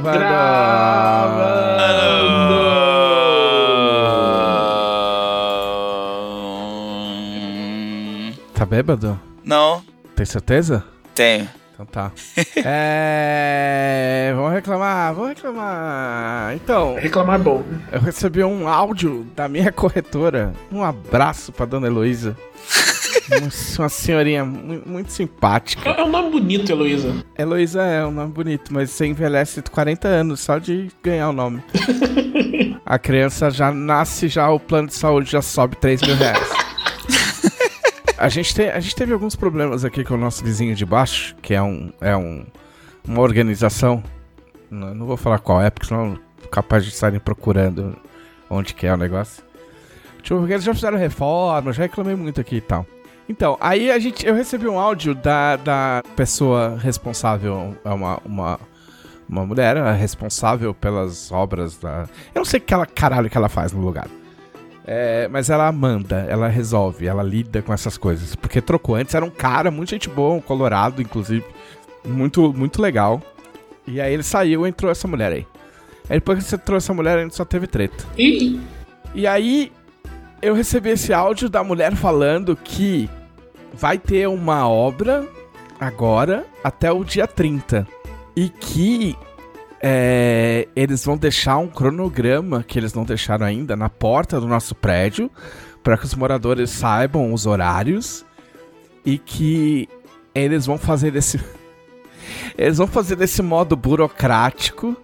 Gravando. Tá bêbado? Não, Tem certeza? tenho. Então tá. é. Vamos reclamar, vamos reclamar. Então, Reclamar é bom. eu recebi um áudio da minha corretora. Um abraço pra dona Heloísa. Uma, senhorinha mu- muito simpática. É é um nome bonito, Heloísa. Heloísa é um nome bonito, mas você envelhece 40 anos só de ganhar o nome. A criança já nasce, já o plano de saúde já sobe 3 mil reais. A gente, tem, a gente teve alguns problemas aqui com o nosso vizinho de baixo, que é, um, é um, uma organização. Não, não vou falar qual é, porque senão capaz de estarem procurando onde que é o negócio. Tipo, porque eles já fizeram reforma, já reclamei muito aqui e tal. Então, aí a gente, eu recebi um áudio da, da pessoa responsável, é uma, uma, uma mulher responsável pelas obras da... Eu não sei que ela, caralho que ela faz no lugar. É, mas ela manda, ela resolve, ela lida com essas coisas. Porque trocou antes, era um cara, muito gente boa, um colorado, inclusive. Muito, muito legal. E aí ele saiu e entrou essa mulher aí. Aí depois que você trouxe essa mulher, a gente só teve treta. E aí, eu recebi esse áudio da mulher falando que vai ter uma obra agora até o dia 30. E que é, eles vão deixar um cronograma que eles não deixaram ainda na porta do nosso prédio para que os moradores saibam os horários e que eles vão fazer desse eles vão fazer desse modo burocrático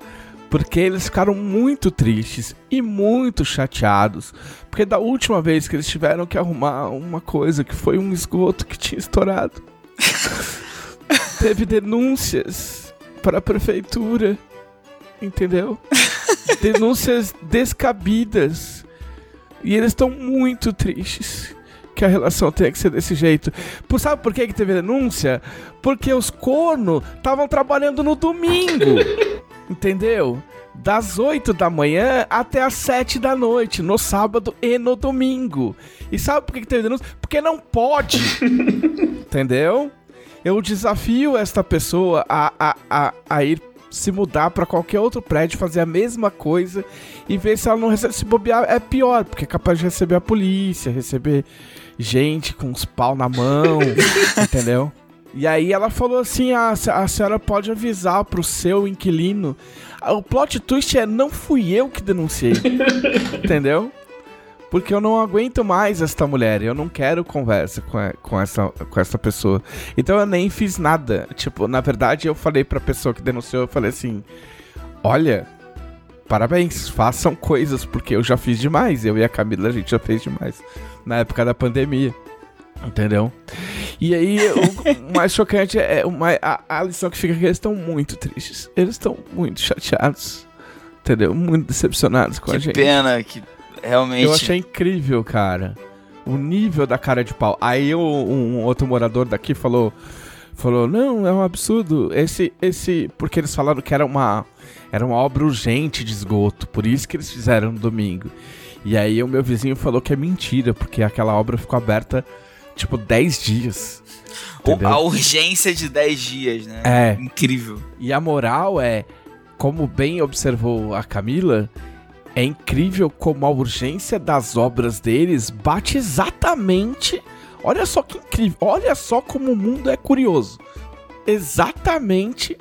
porque eles ficaram muito tristes e muito chateados. Porque da última vez que eles tiveram que arrumar uma coisa que foi um esgoto que tinha estourado, teve denúncias para a prefeitura, entendeu? denúncias descabidas. E eles estão muito tristes que a relação tenha que ser desse jeito. Por, sabe por que, que teve denúncia? Porque os cornos estavam trabalhando no domingo. Entendeu? Das 8 da manhã até as 7 da noite, no sábado e no domingo. E sabe por que, que teve denúncia? Porque não pode. Entendeu? Eu desafio esta pessoa a, a, a, a ir se mudar pra qualquer outro prédio, fazer a mesma coisa e ver se ela não recebe. Se bobear, é pior, porque é capaz de receber a polícia, receber gente com os pau na mão, entendeu? E aí ela falou assim: a, a senhora pode avisar pro seu inquilino. Ah, O plot twist é: não fui eu que denunciei. entendeu? Porque eu não aguento mais esta mulher. Eu não quero conversa com, a- com, essa, com essa pessoa. Então eu nem fiz nada. Tipo, na verdade, eu falei pra pessoa que denunciou: eu falei assim: olha, parabéns, façam coisas, porque eu já fiz demais. Eu e a Camila, a gente já fez demais. Na época da pandemia. Entendeu? E aí, o mais chocante é uma, a, a lição que fica é que eles estão muito tristes. Eles estão muito chateados. Entendeu? Muito decepcionados com a Que gente. pena que realmente. Eu achei incrível, cara. O nível da cara de pau. Aí o- um outro morador daqui falou. Falou, não, é um absurdo. Esse, esse. Porque eles falaram que era uma. Era uma obra urgente de esgoto. Por isso que eles fizeram no domingo. E aí o meu vizinho falou que é mentira, porque aquela obra ficou aberta, tipo, 10 dias. Entendeu? a urgência de 10 dias, né? É. Incrível. E a moral é, como bem observou a Camila, é incrível como a urgência das obras deles bate exatamente. Olha só que incrível, olha só como o mundo é curioso. Exatamente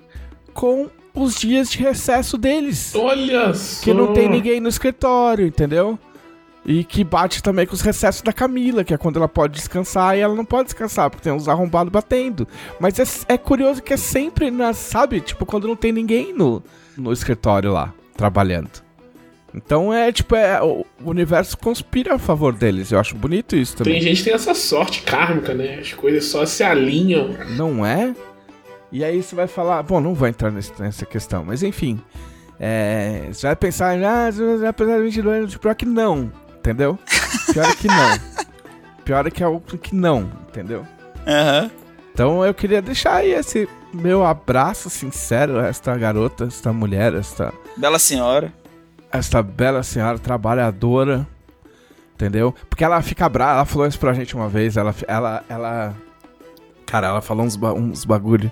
com os dias de recesso deles. olha só. Que não tem ninguém no escritório, entendeu? E que bate também com os recessos da Camila, que é quando ela pode descansar e ela não pode descansar, porque tem uns arrombados batendo. Mas é, é curioso que é sempre, na, sabe? Tipo, quando não tem ninguém no, no escritório lá, trabalhando. Então é tipo, é, o universo conspira a favor deles. Eu acho bonito isso Tem também. gente que tem essa sorte kármica, né? As coisas só se alinham. Não é? E aí você vai falar, bom, não vou entrar nessa questão, mas enfim. É, você vai pensar, ah, pensar em 22 anos, pior que não, entendeu? Pior que não. Pior que é o que não, entendeu? Aham. Então eu queria deixar aí esse meu abraço sincero a esta garota, esta mulher, esta, Bela senhora. esta bela senhora trabalhadora, entendeu? Porque ela fica brava, ela falou isso pra gente uma vez, ela, ela, ela cara, ela falou uns, ba- uns bagulho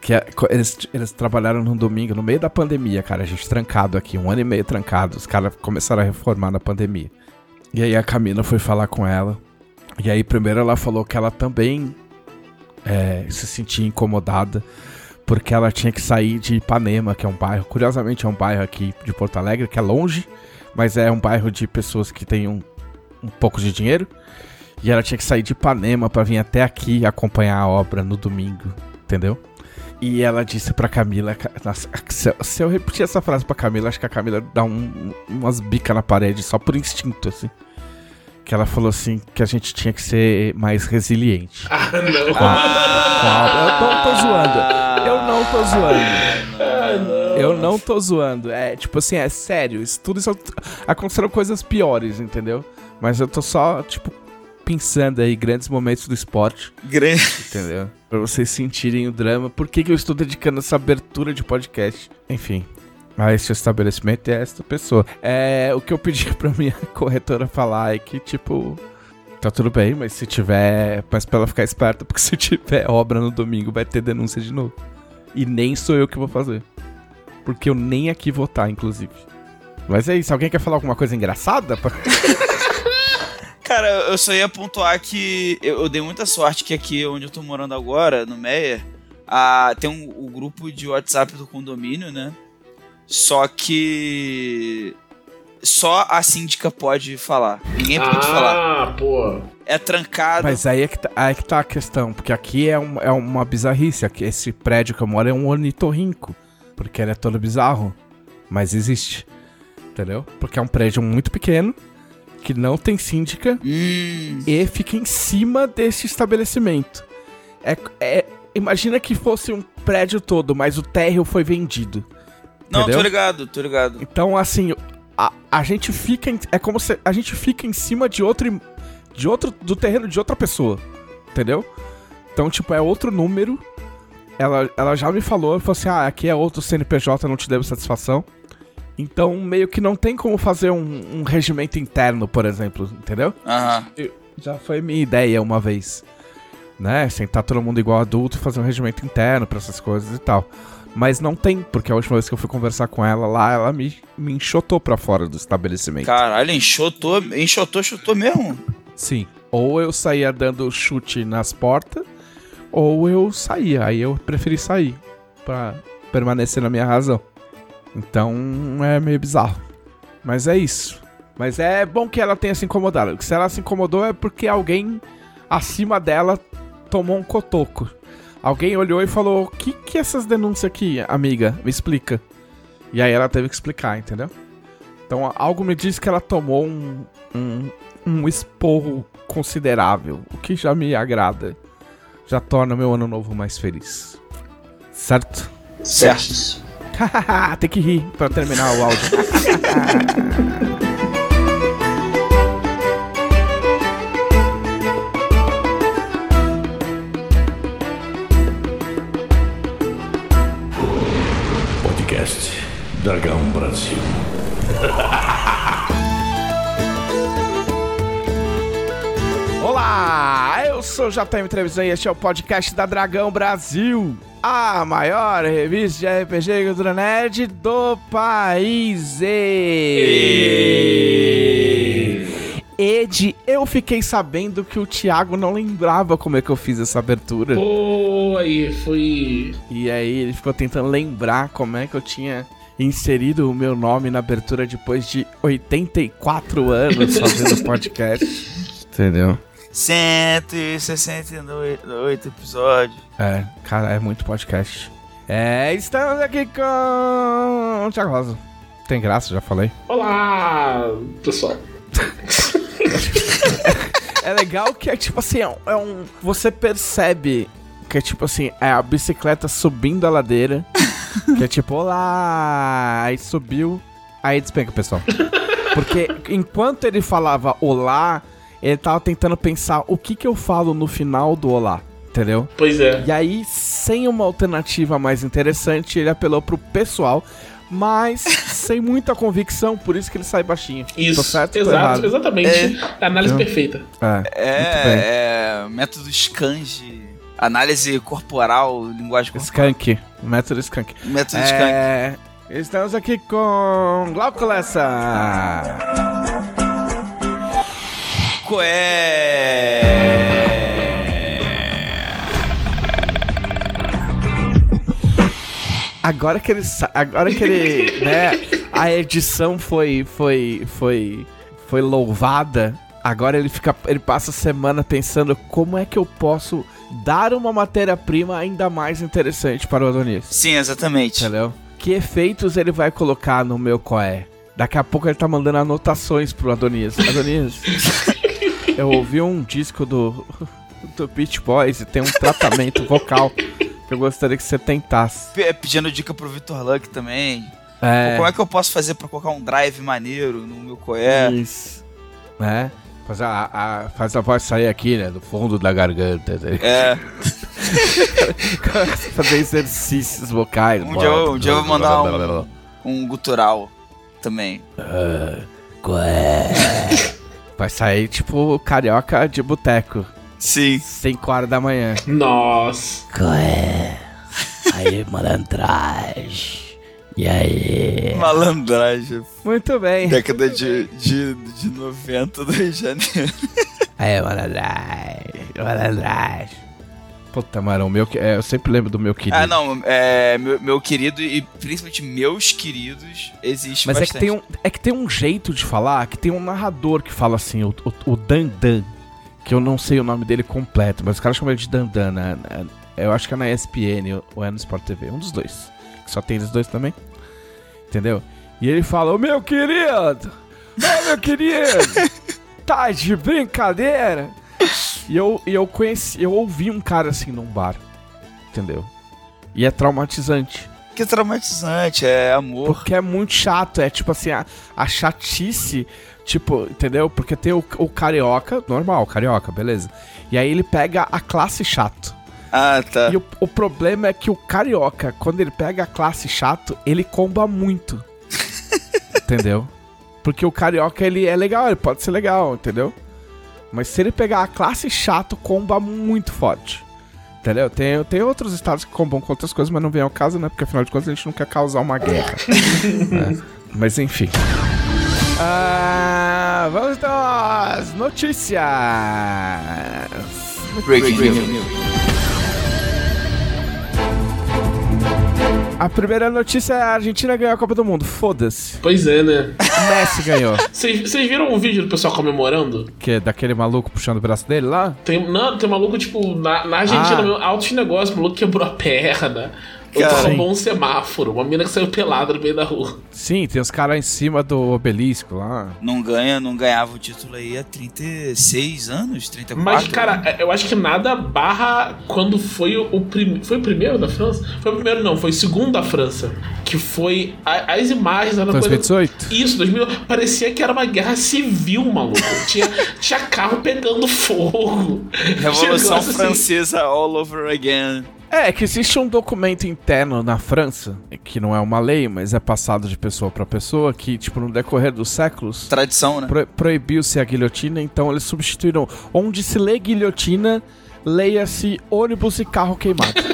Que é- eles, eles trabalharam no domingo, no meio da pandemia, cara. A gente trancado aqui, um ano e meio trancado. Os caras começaram a reformar na pandemia. E aí a Camila foi falar com ela. E aí, primeiro, ela falou que ela também é, se sentia incomodada. Porque ela tinha que sair de Ipanema, que é um bairro. Curiosamente, é um bairro aqui de Porto Alegre, que é longe, mas é um bairro de pessoas que têm um, um pouco de dinheiro. E ela tinha que sair de Ipanema pra vir até aqui acompanhar a obra no domingo, entendeu? E ela disse pra Camila. se eu repetir essa frase pra Camila, acho que a Camila dá um- umas bicas na parede só por instinto, assim. Que ela falou assim que a gente tinha que ser mais resiliente. Ah, não. Com a obra. Eu não tô zoando. Eu não tô zoando. Ah, não. Eu não tô zoando. É, tipo assim, é sério. Isso tudo isso aconteceram coisas piores, entendeu? Mas eu tô só, tipo, pensando aí grandes momentos do esporte, Grande. entendeu? Pra vocês sentirem o drama. Por que, que eu estou dedicando essa abertura de podcast? Enfim. A este estabelecimento e a esta pessoa. É, o que eu pedi pra minha corretora falar é que, tipo, tá tudo bem, mas se tiver. Mas pra ela ficar esperta, porque se tiver obra no domingo, vai ter denúncia de novo. E nem sou eu que vou fazer. Porque eu nem aqui vou estar, inclusive. Mas é isso, alguém quer falar alguma coisa engraçada? Cara, eu só ia pontuar que eu, eu dei muita sorte que aqui onde eu tô morando agora, no Meyer, ah, tem um, o grupo de WhatsApp do condomínio, né? Só que só a síndica pode falar. Ninguém pode falar. Ah, pô. É trancado. Mas aí é, que tá, aí é que tá a questão, porque aqui é, um- é uma bizarrice. Aqui, esse prédio que eu moro é um ornitorrinco, porque ele é todo bizarro, mas existe, entendeu? Porque é um prédio muito pequeno, que não tem síndica, Hum, e fica em cima desse estabelecimento. É, é- imagina que fosse um prédio todo, mas o térreo foi vendido. Não, entendeu? tô ligado, tô ligado. Então, assim, a, a gente fica. em- é como se a gente fica em cima de outro. De outro. Do terreno de outra pessoa. Entendeu? Então, tipo, é outro número. Ela, ela já me falou, falou assim: ah, aqui é outro CNPJ, não te devo satisfação. Então, meio que não tem como fazer um, um regimento interno, por exemplo, entendeu? Aham. Já foi minha ideia uma vez. Né? Sentar todo mundo igual adulto e fazer um regimento interno pra essas coisas e tal. Mas não tem, porque a última vez que eu fui conversar com ela lá, ela me, me enxotou pra fora do estabelecimento. Caralho, enxotou, enxotou, chutou mesmo. Sim. Ou eu saía dando chute nas portas, ou eu saía. Aí eu preferi sair pra permanecer na minha razão. Então é meio bizarro. Mas é isso. Mas é bom que ela tenha se incomodado. Se ela se incomodou é porque alguém acima dela tomou um cotoco. Alguém olhou e falou: O que, que é essas denúncias aqui, amiga? Me explica. E aí ela teve que explicar, entendeu? Então algo me diz que ela tomou um, um, um esporro considerável, o que já me agrada. Já torna meu ano novo mais feliz. Certo? Certo. Tem que rir pra terminar o áudio. Dragão Brasil. Olá, eu sou o JM Trevisan e este é o podcast da Dragão Brasil, a maior revista de RPG e Cultura Nerd do país. Ed, eu fiquei sabendo que o Thiago não lembrava como é que eu fiz essa abertura. Pô, aí foi. E aí ele ficou tentando lembrar como é que eu tinha inserido o meu nome na abertura depois de 84 anos fazendo podcast. Entendeu? 168 episódios. É, cara, é muito podcast. É, estamos aqui com o Thiago Rosa. Tem graça, já falei. Olá, pessoal. É legal que é tipo assim, é um, é um- Você percebe que é tipo assim, é a bicicleta subindo a ladeira. que é tipo, olá! Aí subiu, aí despenca, pessoal. Porque enquanto ele falava olá, ele tava tentando pensar o que que eu falo no final do olá, entendeu? Pois é. E aí, sem uma alternativa mais interessante, ele apelou pro pessoal, mas sem muita convicção, por isso que ele sai baixinho. Isso. Tô certo, tô Exato, errado? exatamente. Análise Eu- perfeita. É. É, é método Scange Análise corporal, linguagem corporal. Skunk. Método Skunk. Método. É, estamos aqui com Glauco Lessa. Qual é? Agora que ele, agora que ele, né, a edição foi, foi, foi, foi louvada. Agora ele fica, ele passa a semana pensando como é que eu posso dar uma matéria-prima ainda mais interessante para o Adonis. Sim, exatamente. Entendeu? Que efeitos ele vai colocar no meu coé? Daqui a pouco ele tá mandando anotações pro Adonis. Adonis, eu ouvi um disco do, do Beach Boys e tem um tratamento vocal que eu gostaria que você tentasse. P- Pedindo dica pro Vitor Luck também. É, Como é que eu posso fazer pra colocar um drive maneiro no meu coé? Isso. Né? Faz a, a- faz a voz sair aqui, né? Do fundo da garganta. Né? É, Fazer exercícios vocais. Um dia eu- um dia eu vou mandar um- um gutural também. Vai sair tipo carioca de boteco. Sim. 5 horas da manhã. Nossa. Aí, malandragem. E aí? Malandragem. Muito bem. Década de, de, de 90 do Rio de Janeiro. Aí, malandragem. Malandragem. Puta, mano, o meu. que- é, eu sempre lembro do meu querido. Ah, não, é, meu, meu querido e principalmente meus queridos existe Mas é que, bastante. tem um, é que tem um jeito de falar que tem um narrador que fala assim, o, o, o Dan Dan. Que eu não sei o nome dele completo, mas os caras chamam ele de Dan Dan. né? Eu acho que é na ESPN ou é no Sport TV. Um dos dois. Que só tem eles dois também. Entendeu? E ele fala: Ô meu querido! Ô meu querido! Tá de brincadeira? E eu, e eu conheci, eu ouvi um cara assim num bar. Entendeu? E é traumatizante. Que traumatizante, é amor. Porque é muito chato, é tipo assim, a, a chatice, tipo, entendeu? Porque tem o, o carioca, normal, carioca, beleza. E aí ele pega a classe chato. Ah, tá. E o, o problema é que o carioca, quando ele pega a classe chato, ele comba muito. entendeu? Porque o carioca, ele é legal, ele pode ser legal, entendeu? Mas se ele pegar a classe chato, comba muito forte. Entendeu? Tem, tem outros estados que combam com outras coisas, mas não vem ao caso, né? Porque afinal de contas a gente não quer causar uma guerra. né? Mas enfim. Ah, vamos então às notícias. Breaking news. A primeira notícia é a Argentina ganhou a Copa do Mundo. Foda-se. Pois é, né? Messi ganhou. Vocês vocês viram um vídeo do pessoal comemorando? Que é daquele maluco puxando o braço dele lá? Tem, não, tem um maluco, tipo, na, na Argentina Ah. mesmo, altos negócios, o maluco quebrou a perna. Cara. bom um semáforo, uma mina que saiu pelada no meio da rua. Sim, tem os caras em cima do obelisco lá. Não ganha, não ganhava o título aí há 36 anos, 34. Mas, cara, é, eu acho que nada barra quando foi o, primeiro. Foi o primeiro da França? Foi o primeiro, não, foi o segundo da França. Que foi. a- as imagens coisa. 2018? Isso, 2000. Parecia que era uma guerra civil, maluco. Tinha, tinha carro pegando fogo. Revolução assim. Francesa all over again. É, que existe um documento interno na França, que não é uma lei, mas é passado de pessoa pra pessoa, que, tipo, no decorrer dos séculos, Tradição, né? pro- proibiu-se a guilhotina, então eles substituíram. Onde se lê guilhotina, leia-se ônibus e carro queimado.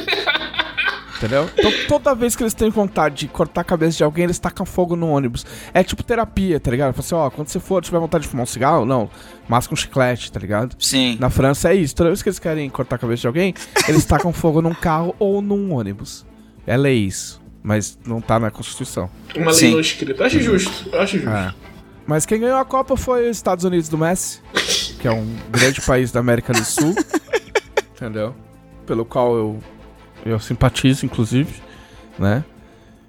Entendeu? Então toda vez que eles têm vontade de cortar a cabeça de alguém, eles tacam fogo no ônibus. É tipo terapia, tá ligado? Fala assim, ó, quando você for, tiver vontade de fumar um cigarro, não, masca um chiclete, tá ligado? Sim. Na França é isso. Toda vez que eles querem cortar a cabeça de alguém, eles tacam fogo num carro ou num ônibus. É lei isso. Mas não tá na Constituição. Uma lei Sim. não escrita. Eu acho justo. Eu acho justo. É. Mas quem ganhou a Copa foi os Estados Unidos do Messi, que é um grande país da América do Sul. entendeu? Pelo qual eu, eu simpatizo, inclusive, né?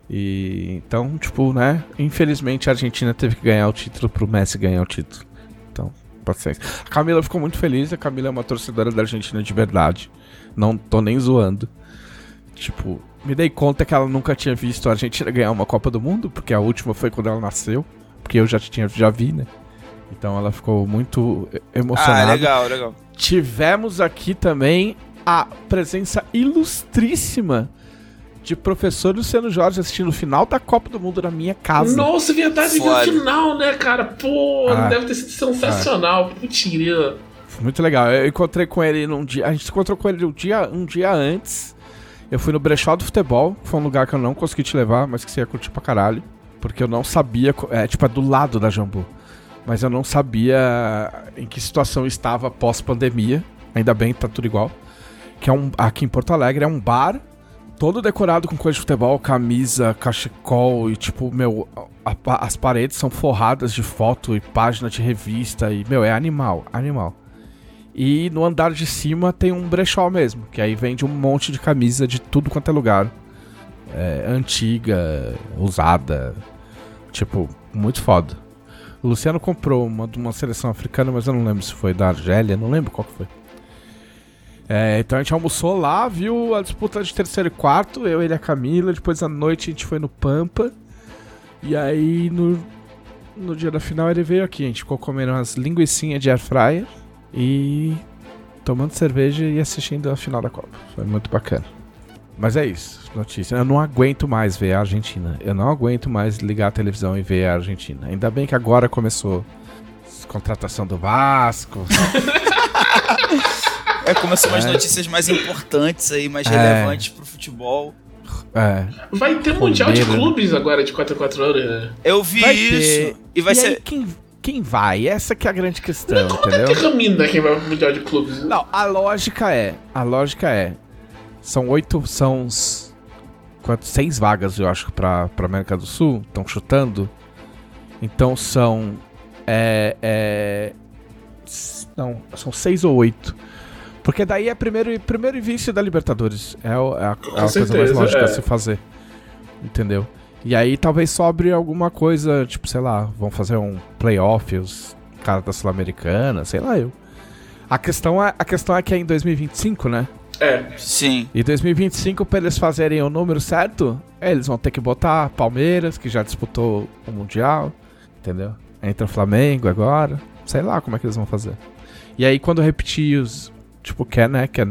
E então, tipo, né? Infelizmente a Argentina teve que ganhar o título pro Messi ganhar o título. Então, paciência. A Camila ficou muito feliz, a Camila é uma torcedora da Argentina de verdade. Não tô nem zoando. Tipo, me dei conta que ela nunca tinha visto a Argentina ganhar uma Copa do Mundo, porque a última foi quando ela nasceu, porque eu já tinha já vi, né? Então ela ficou muito e- Ah, emocionada. legal, legal. Tivemos aqui também a presença ilustríssima de professor Luciano Jorge assistindo o final da Copa do Mundo na minha casa. Nossa, verdade, viu o final, né, cara? Pô, Ah. deve ter sido sensacional. Mentira. Muito legal. Eu encontrei com ele num dia. A gente se encontrou com ele um dia, um dia antes. Eu fui no Brechó do Futebol, que foi um lugar que eu não consegui te levar, mas que você ia curtir pra caralho. Porque eu não sabia. É, tipo, é do lado da Jambu. Mas eu não sabia em que situação estava pós-pandemia. Ainda bem, tá tudo igual. Que é um. Aqui em Porto Alegre é um bar todo decorado com coisa de futebol, camisa, cachecol e tipo, meu, a- a- as paredes são forradas de foto e página de revista e, meu, é animal, animal. E no andar de cima tem um brechó mesmo, que aí vende um monte de camisa de tudo quanto é lugar. É, antiga, usada, tipo, muito foda. O Luciano comprou uma de uma seleção africana, mas eu não lembro se foi da Argélia, não lembro qual que foi. É, então a gente almoçou lá, viu a disputa de terceiro e quarto, eu, ele e a Camila. Depois à noite a gente foi no Pampa. E aí no, no dia da final ele veio aqui. A gente ficou comendo umas linguiçinhas de air fryer e tomando cerveja e assistindo a final da Copa. Foi muito bacana. Mas é isso, notícia. Eu não aguento mais ver a Argentina. Eu não aguento mais ligar a televisão e ver a Argentina. Ainda bem que agora começou contratação do Vasco. É, começou umas É. notícias mais importantes aí, mais É. relevantes pro futebol. É. Vai ter Mundial de. Clubes agora de 4 em 4 anos, né? Eu vi Vai isso. ter. E vai e ser. aí, quem, quem vai? Essa que é a grande questão, Como é entendeu? que camina quem vai pro Mundial de Clubes? Não, a lógica é. A lógica é. São oito. São. Quanto, seis vagas, eu acho, pra, pra América do Sul. Estão chutando. Então são. É. é não, são seis ou oito. Porque daí é primeiro, e- primeiro e vice da Libertadores. É, é a, é a coisa mais lógica é. a se fazer. Entendeu? E aí talvez sobre alguma coisa, tipo, sei lá, vão fazer um playoff, os caras da Sul-Americana, sei lá eu. A questão, é, a questão é que é em 2025, né? É, Sim. E 2025, pra eles fazerem o número certo, eles vão ter que botar Palmeiras, que já disputou o Mundial, entendeu? Entra Flamengo agora, sei lá como é que eles vão fazer. E aí quando repetir os, tipo, que é, né, que é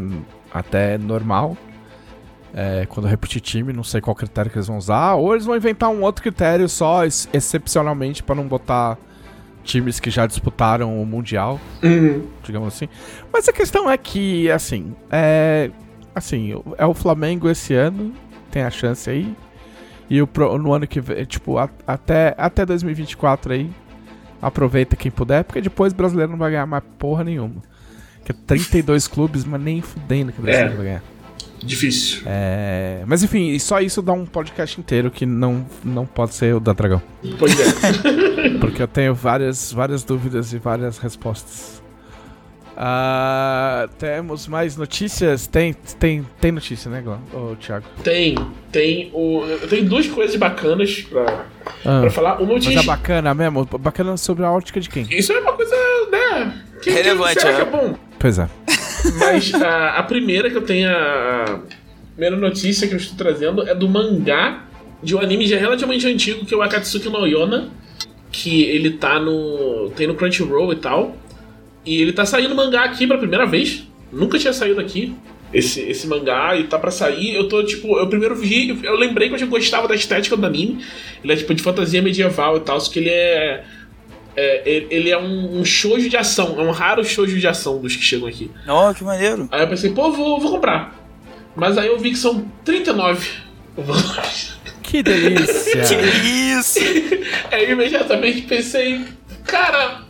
até normal, é, quando repetir time, não sei qual critério que eles vão usar, ou eles vão inventar um outro critério só, ex- excepcionalmente, pra não botar times que já disputaram o Mundial, Uhum. digamos assim. Mas a questão é que, assim, é. Assim, é o Flamengo esse ano, tem a chance aí. E o pro- no ano que vem, tipo, a- até, até 2024 aí, aproveita quem puder, porque depois o brasileiro não vai ganhar mais porra nenhuma. Que é 32 clubes, mas nem fudendo que o brasileiro É. vai ganhar. difícil. É, mas enfim, só isso dá um podcast inteiro que não, não pode ser o da Dragão. Pois é. Porque eu tenho várias, várias dúvidas e várias respostas. Ah, temos mais notícias? Tem, tem, tem notícia, né? Ô, Thiago? tem, tem o. Eu tenho duas coisas bacanas pra, Ah, pra falar. Uma eu mas é bacana mesmo? Bacana sobre a ótica de quem? Isso é uma coisa, né? Que, Relevante, que, é. que é bom? Pois é. Mas a, a primeira que eu tenho. A primeira notícia que eu estou trazendo é do mangá de um anime já relativamente antigo, que é o Akatsuki no Yona. Que ele tá no. tem no Crunchyroll e tal. E ele tá saindo mangá aqui pela primeira vez. Nunca tinha saído aqui. Esse, esse mangá e tá pra sair. Eu tô tipo. Eu primeiro vi. Eu lembrei que eu já gostava da estética do anime. Ele é tipo de fantasia medieval e tal. Só que ele é. É, ele- é um, um shoujo de ação. É um raro shoujo de ação dos que chegam aqui. Ó, que maneiro. Aí eu pensei, pô, vou, vou comprar. Mas aí eu vi que são 39 volumes. Que delícia! Que isso? Aí eu imediatamente pensei, cara,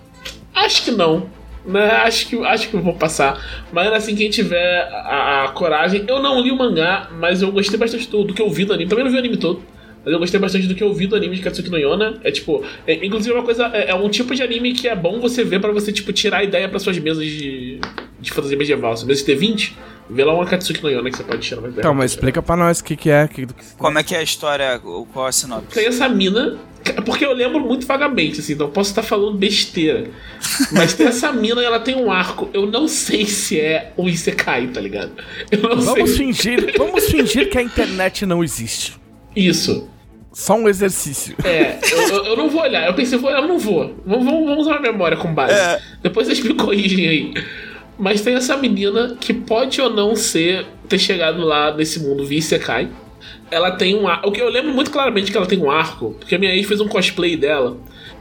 acho que não. Né? Acho que, acho que eu vou passar. Mas assim, quem tiver a, a coragem. Eu não li o mangá, mas eu gostei bastante do, do que eu vi do anime. Também não vi o anime todo. Mas eu gostei bastante do que eu vi do anime de Katsuki no Yona. É tipo, é, inclusive é uma coisa, é, é um tipo de anime que é bom você ver pra você, tipo, tirar ideia pra suas mesas de, de fantasia medieval. Se mesas T20, vê lá uma Katsuki no Yona que você pode tirar mais ideia. Então, mas explica pra nós o que, que é. Que, que Como é que é a história? o- Qual a sinopse? Tem essa mina. Porque eu lembro muito vagamente, assim, então eu posso estar falando besteira. Mas tem essa mina e ela tem um arco. Eu não sei se é um Isekai, tá ligado? Eu não Vamos sei. fingir, vamos fingir que a internet não existe. Isso. Só um exercício. É, eu, eu- não vou olhar. Eu pensei, vou olhar, eu não vou. Vamos, vamos, vamos usar a memória com base. É. Depois vocês me corrigem aí. Mas tem essa menina que pode ou não ser ter chegado lá nesse mundo via Isekai. Ela tem um arco. O que eu lembro muito claramente que ela tem um arco, porque a minha ex fez um cosplay dela.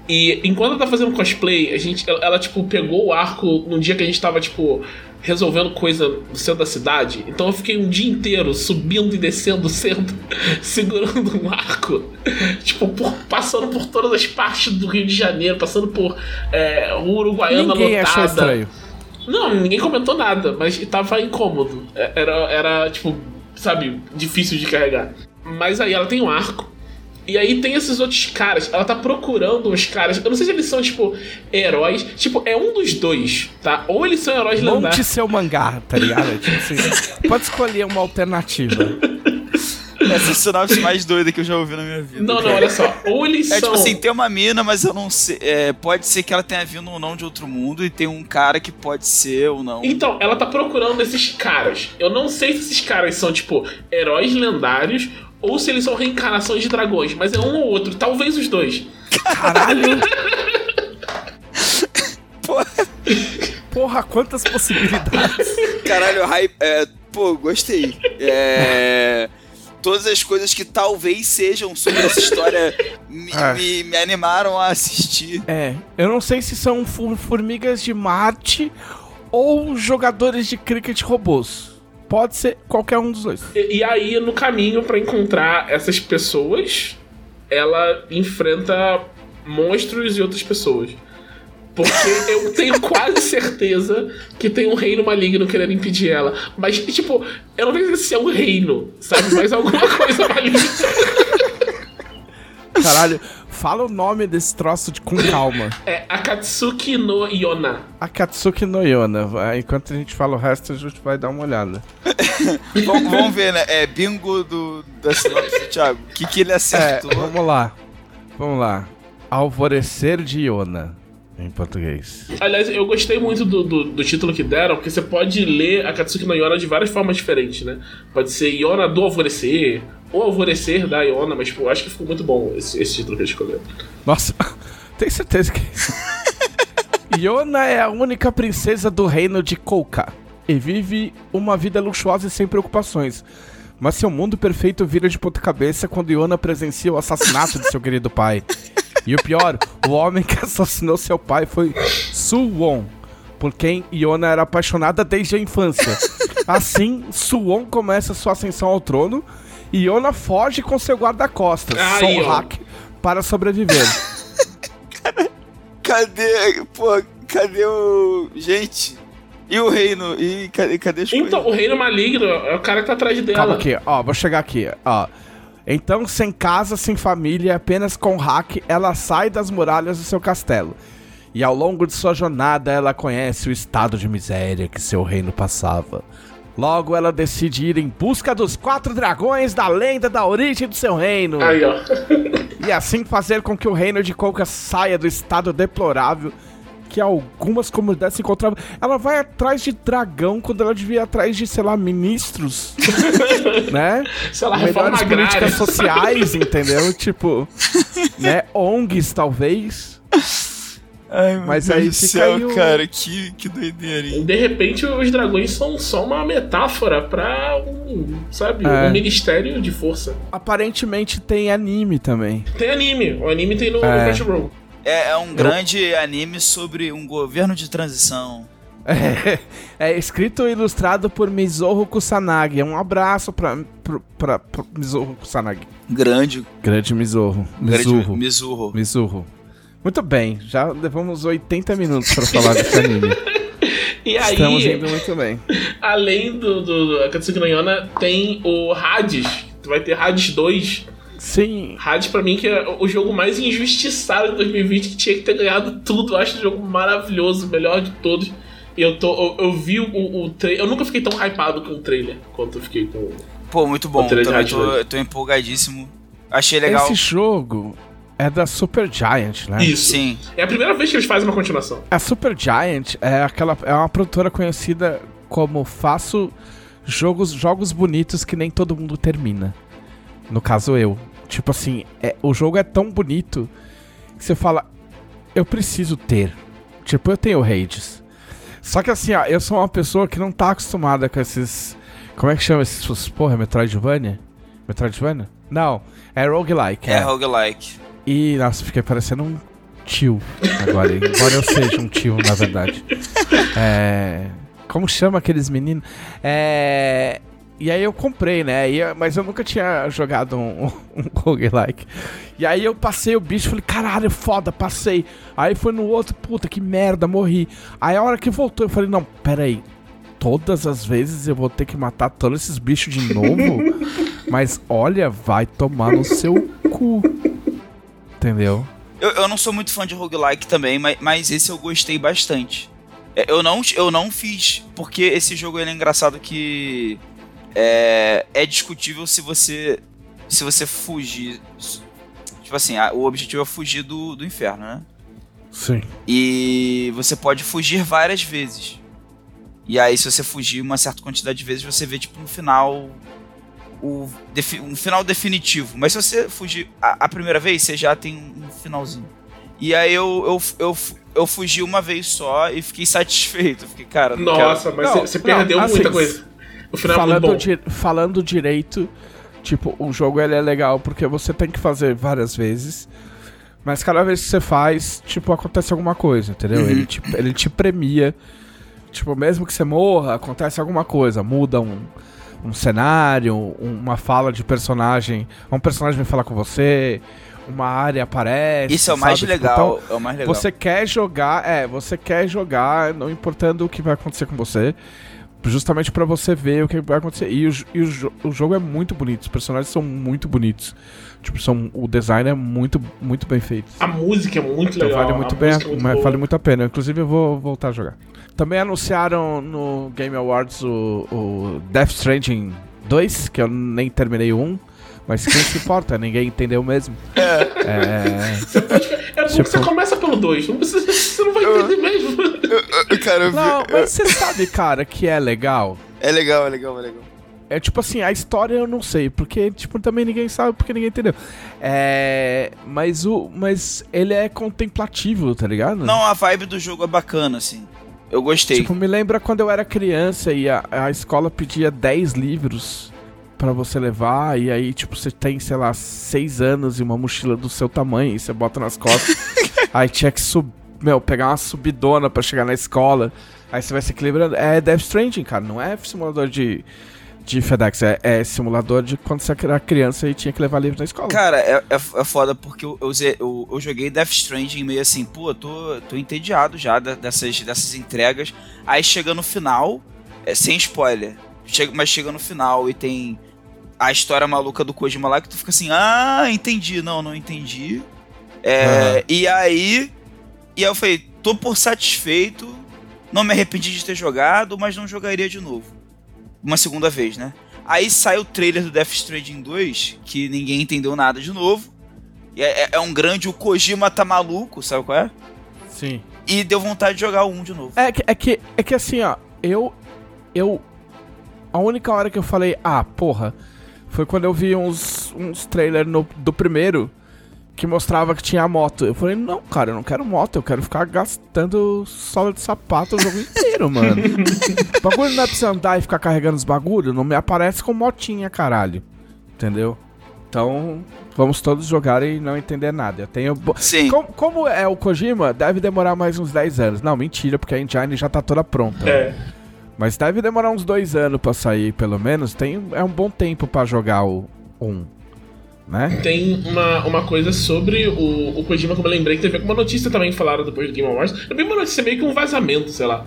E enquanto ela tá fazendo cosplay, a gente, ela, ela, tipo, pegou o arco num dia que a gente tava, tipo, resolvendo coisa no centro da cidade. Então eu fiquei um dia inteiro subindo e descendo o centro, segurando um arco. Tipo, por- passando por todas as partes do Rio de Janeiro, passando por é, Uruguaiana Ninguém achou lotada. estranho. Não, ninguém comentou nada, mas tava incômodo. É- Era, era, tipo, sabe, difícil de carregar. Mas aí ela tem um arco. E aí tem esses outros caras. Ela tá procurando uns caras. Eu não sei se eles são, tipo, heróis. Tipo, é um dos dois, tá? Ou eles são heróis Monte lendários. seu mangá, tá ligado? Tipo assim, pode escolher uma alternativa. Essa é a sinopse mais doida que eu já ouvi na minha vida. Não, não, cara. olha só. Ou eles É são. tipo assim, tem uma mina, mas eu não sei. é, pode ser que ela tenha vindo ou não de outro mundo, e tem um cara que pode ser ou não. Então, ela tá procurando esses caras. Eu não sei se esses caras são, tipo, heróis lendários ou se eles são reencarnações de dragões, mas é um ou outro, talvez os dois. Caralho! Pô, Porra, quantas possibilidades. caralho, hype. É, pô, gostei. É. Todas as coisas que talvez sejam sobre essa história me, É. me- me animaram a assistir. É, eu não sei se são formigas de Marte ou jogadores de cricket robôs. Pode ser qualquer um dos dois. E, e aí, no caminho pra encontrar essas pessoas, ela enfrenta monstros e outras pessoas. Porque eu tenho quase certeza que tem um reino maligno querendo impedir ela. Mas, tipo, eu não tenho se é um reino, sabe? Mas alguma coisa maligna. Caralho, fala o nome desse troço de, com calma. É Akatsuki no Yona. Akatsuki no Yona. Enquanto a gente fala o resto, a gente vai dar uma olhada. vamos, vamos ver, né? É bingo do, da sinopse do Thiago. O que, que ele É, acertou? vamos lá. Vamos lá. Alvorecer de Yona, em português. Aliás, eu gostei muito do, do, do título que deram, porque você pode ler Akatsuki no Yona de várias formas diferentes, né? Pode ser Yona do Alvorecer, ou Alvorecer da Yona, mas tipo, eu acho que ficou muito bom esse, esse título que eles escolheram. Nossa, tenho certeza que. Yona é a única princesa do reino de Kouka e vive uma vida luxuosa e sem preocupações. Mas seu mundo perfeito vira de ponta cabeça quando Yona presencia o assassinato de seu querido pai. E o pior, o homem que assassinou seu pai foi Suwon, por quem Yona era apaixonada desde a infância. Assim, Suwon começa sua ascensão ao trono e Yona foge com seu guarda-costas, Aí, Son ó. Hak, para sobreviver. Cadê. Pô, cadê o. Gente. E o reino? E cadê, cadê as Então, coisas? o Reino Maligno é o cara que tá atrás dela. Calma aqui, ó, vou chegar aqui, ó. Então, sem casa, sem família, apenas com hack, ela sai das muralhas do seu castelo. E ao longo de sua jornada, ela conhece o estado de miséria que seu reino passava. Logo, ela decide ir em busca dos quatro dragões da lenda da origem do seu reino. Aí, ó. E assim fazer com que o reino de Coca saia do estado deplorável que algumas comunidades se encontravam. Ela vai atrás de dragão quando ela devia ir atrás de, sei lá, ministros, né? Sei lá, Melhores agrária. políticas sociais, entendeu? Tipo, né? ONGs, talvez. Ai, meu Mas Deus aí do fica céu, aí o- cara, que, que doideira, hein? De repente, os dragões são só uma metáfora pra um, sabe, É. um ministério de força. Aparentemente tem anime também. Tem anime. O anime tem no, É. no Crunchyroll. É, é um grande anime sobre um governo de transição. É, é escrito e ilustrado por Mizoru Kusanagi. Um abraço pra, pra, pra, pra Mizoru Kusanagi. Grande, Grande Mizoru. grande Mizoru. Misurro. Muito bem, já levamos 80 minutos pra falar desse anime. E aí, Estamos indo muito bem. além do, do, do Akatsuki no Yona, tem o Hades. Vai ter Hades 2. Sim, Hades, pra mim, que é o jogo mais injustiçado de 2020, que tinha que ter ganhado tudo. Eu acho um jogo maravilhoso, o melhor de todos. E eu, tô, eu, eu vi o, o trailer. Eu nunca fiquei tão hypado com o trailer quanto eu fiquei com. Pô, muito bom. Outra Também de tô, Hades. tô empolgadíssimo. Achei legal. esse jogo é da Super Giant, né? Isso. Sim. É a primeira vez que eles fazem uma continuação. A Super Giant é aquela é uma produtora conhecida como faço jogos jogos bonitos que nem todo mundo termina. No caso eu. Tipo assim, é, o jogo é tão bonito que você fala, eu preciso ter. Tipo, eu tenho Hades. Só que assim, ó, eu sou uma pessoa que não tá acostumada com esses. Como é que chama esses. Porra, Metroidvania? Metroidvania? Não, é roguelike. É, É. roguelike. E, nossa, fiquei parecendo um tio agora, embora eu seja um tio, na verdade. É, como chama aqueles meninos? É, e aí eu comprei, né? E, mas eu nunca tinha jogado um, um roguelike. E aí eu passei o bicho, falei, caralho, foda, passei. Aí foi no outro, puta, que merda, morri. Aí a hora que voltou, eu falei, não, peraí. Todas as vezes eu vou ter que matar todos esses bichos de novo? mas olha, vai tomar no seu cu. Entendeu? Eu, eu não sou muito fã de roguelike também, mas, mas esse eu gostei bastante. É, Eu não, eu não fiz, porque esse jogo ele é engraçado que é, é discutível se você se você fugir. Tipo assim, a- o objetivo é fugir do, do inferno, né? Sim. E você pode fugir várias vezes. E aí, se você fugir uma certa quantidade de vezes, você vê tipo um final. O, um final definitivo. Mas se você fugir a, a primeira vez, você já tem um finalzinho. E aí eu, eu, eu, eu fugi uma vez só e fiquei satisfeito. Fiquei, cara, não quero- Nossa, mas Não, você- você não, perdeu assim, muita coisa. O final é muito falando, bom. di- falando direito, tipo, o jogo ele é legal porque você tem que fazer várias vezes. Mas cada vez que você faz, tipo, acontece alguma coisa, entendeu? Uhum. Ele, te, ele te premia. Tipo, mesmo que você morra, acontece alguma coisa. Muda um, um cenário, uma fala de personagem. Um personagem vem falar com você, uma área aparece. Isso é o mais sabe? Tipo, legal. então, é o mais legal. você quer jogar, é, você quer jogar, não importando o que vai acontecer com você, justamente pra você ver o que vai acontecer. E, o, e o, o jogo é muito bonito, os personagens são muito bonitos. Tipo, são, o design é muito, muito bem feito. A música é muito Então legal. vale muito a bem, é muito boa. vale muito a pena. Inclusive eu vou voltar a jogar. Também anunciaram no Game Awards o, o Death Stranding 2, que eu nem terminei o 1, mas quem se importa, ninguém entendeu mesmo. É. É bom Tipo- que você começa pelo 2. Não precisa- Você não vai entender mesmo. Cara, eu vi- Não, mas você sabe, cara, que é legal. é legal, é legal, é legal. É tipo assim, a história eu não sei, porque tipo também ninguém sabe, porque ninguém entendeu. É, mas o mas ele é contemplativo, tá ligado? Não, a vibe do jogo é bacana, assim. Eu gostei. Tipo, me lembra quando eu era criança e a, a escola pedia 10 livros pra você levar e aí tipo você tem, sei lá, 6 anos e uma mochila do seu tamanho e você bota nas costas. aí tinha que sub, meu, pegar uma subidona pra chegar na escola. Aí você vai se equilibrando. É Death Stranding, cara, não é simulador de de FedEx, é, é simulador de quando você era criança e tinha que levar livro na escola. Cara, é, é, é foda porque eu, eu, eu, eu joguei Death Stranding meio assim, pô, tô, tô entediado já dessas, dessas entregas. Aí chega no final, é, sem spoiler, chega, mas chega no final e tem a história maluca do Kojima lá que tu fica assim, ah, entendi, não, não entendi. É, Aham. E aí, e aí eu falei, tô por satisfeito, não me arrependi de ter jogado, mas não jogaria de novo. Uma segunda vez, né? Aí sai o trailer do Death Stranding 2, que ninguém entendeu nada de novo. E É, é- é um grande, o Kojima tá maluco, sabe qual é? Sim. E deu vontade de jogar o 1 de novo. É que, é que, é que assim, ó, eu. Eu. A única hora que eu falei, ah, porra, foi quando eu vi uns, uns trailers no- do primeiro que mostrava que tinha moto. Eu falei, não, cara, eu não quero moto, eu quero ficar gastando sola de sapato o jogo inteiro, mano. o bagulho não é pra você andar e ficar carregando os bagulhos, não me aparece com motinha, caralho. Entendeu? Então, vamos todos jogar e não entender nada. Eu tenho. bo- Sim. como, como é o Kojima, deve demorar mais uns 10 anos. Não, mentira, porque a engine já tá toda pronta. É. Mas deve demorar uns dois anos pra sair, pelo menos. Tem, é um bom tempo pra jogar o 1. Né? Tem uma, uma coisa sobre o, o Kojima, como eu lembrei, que teve uma notícia também falaram depois do Game Awards. É bem uma notícia, meio que um vazamento, sei lá.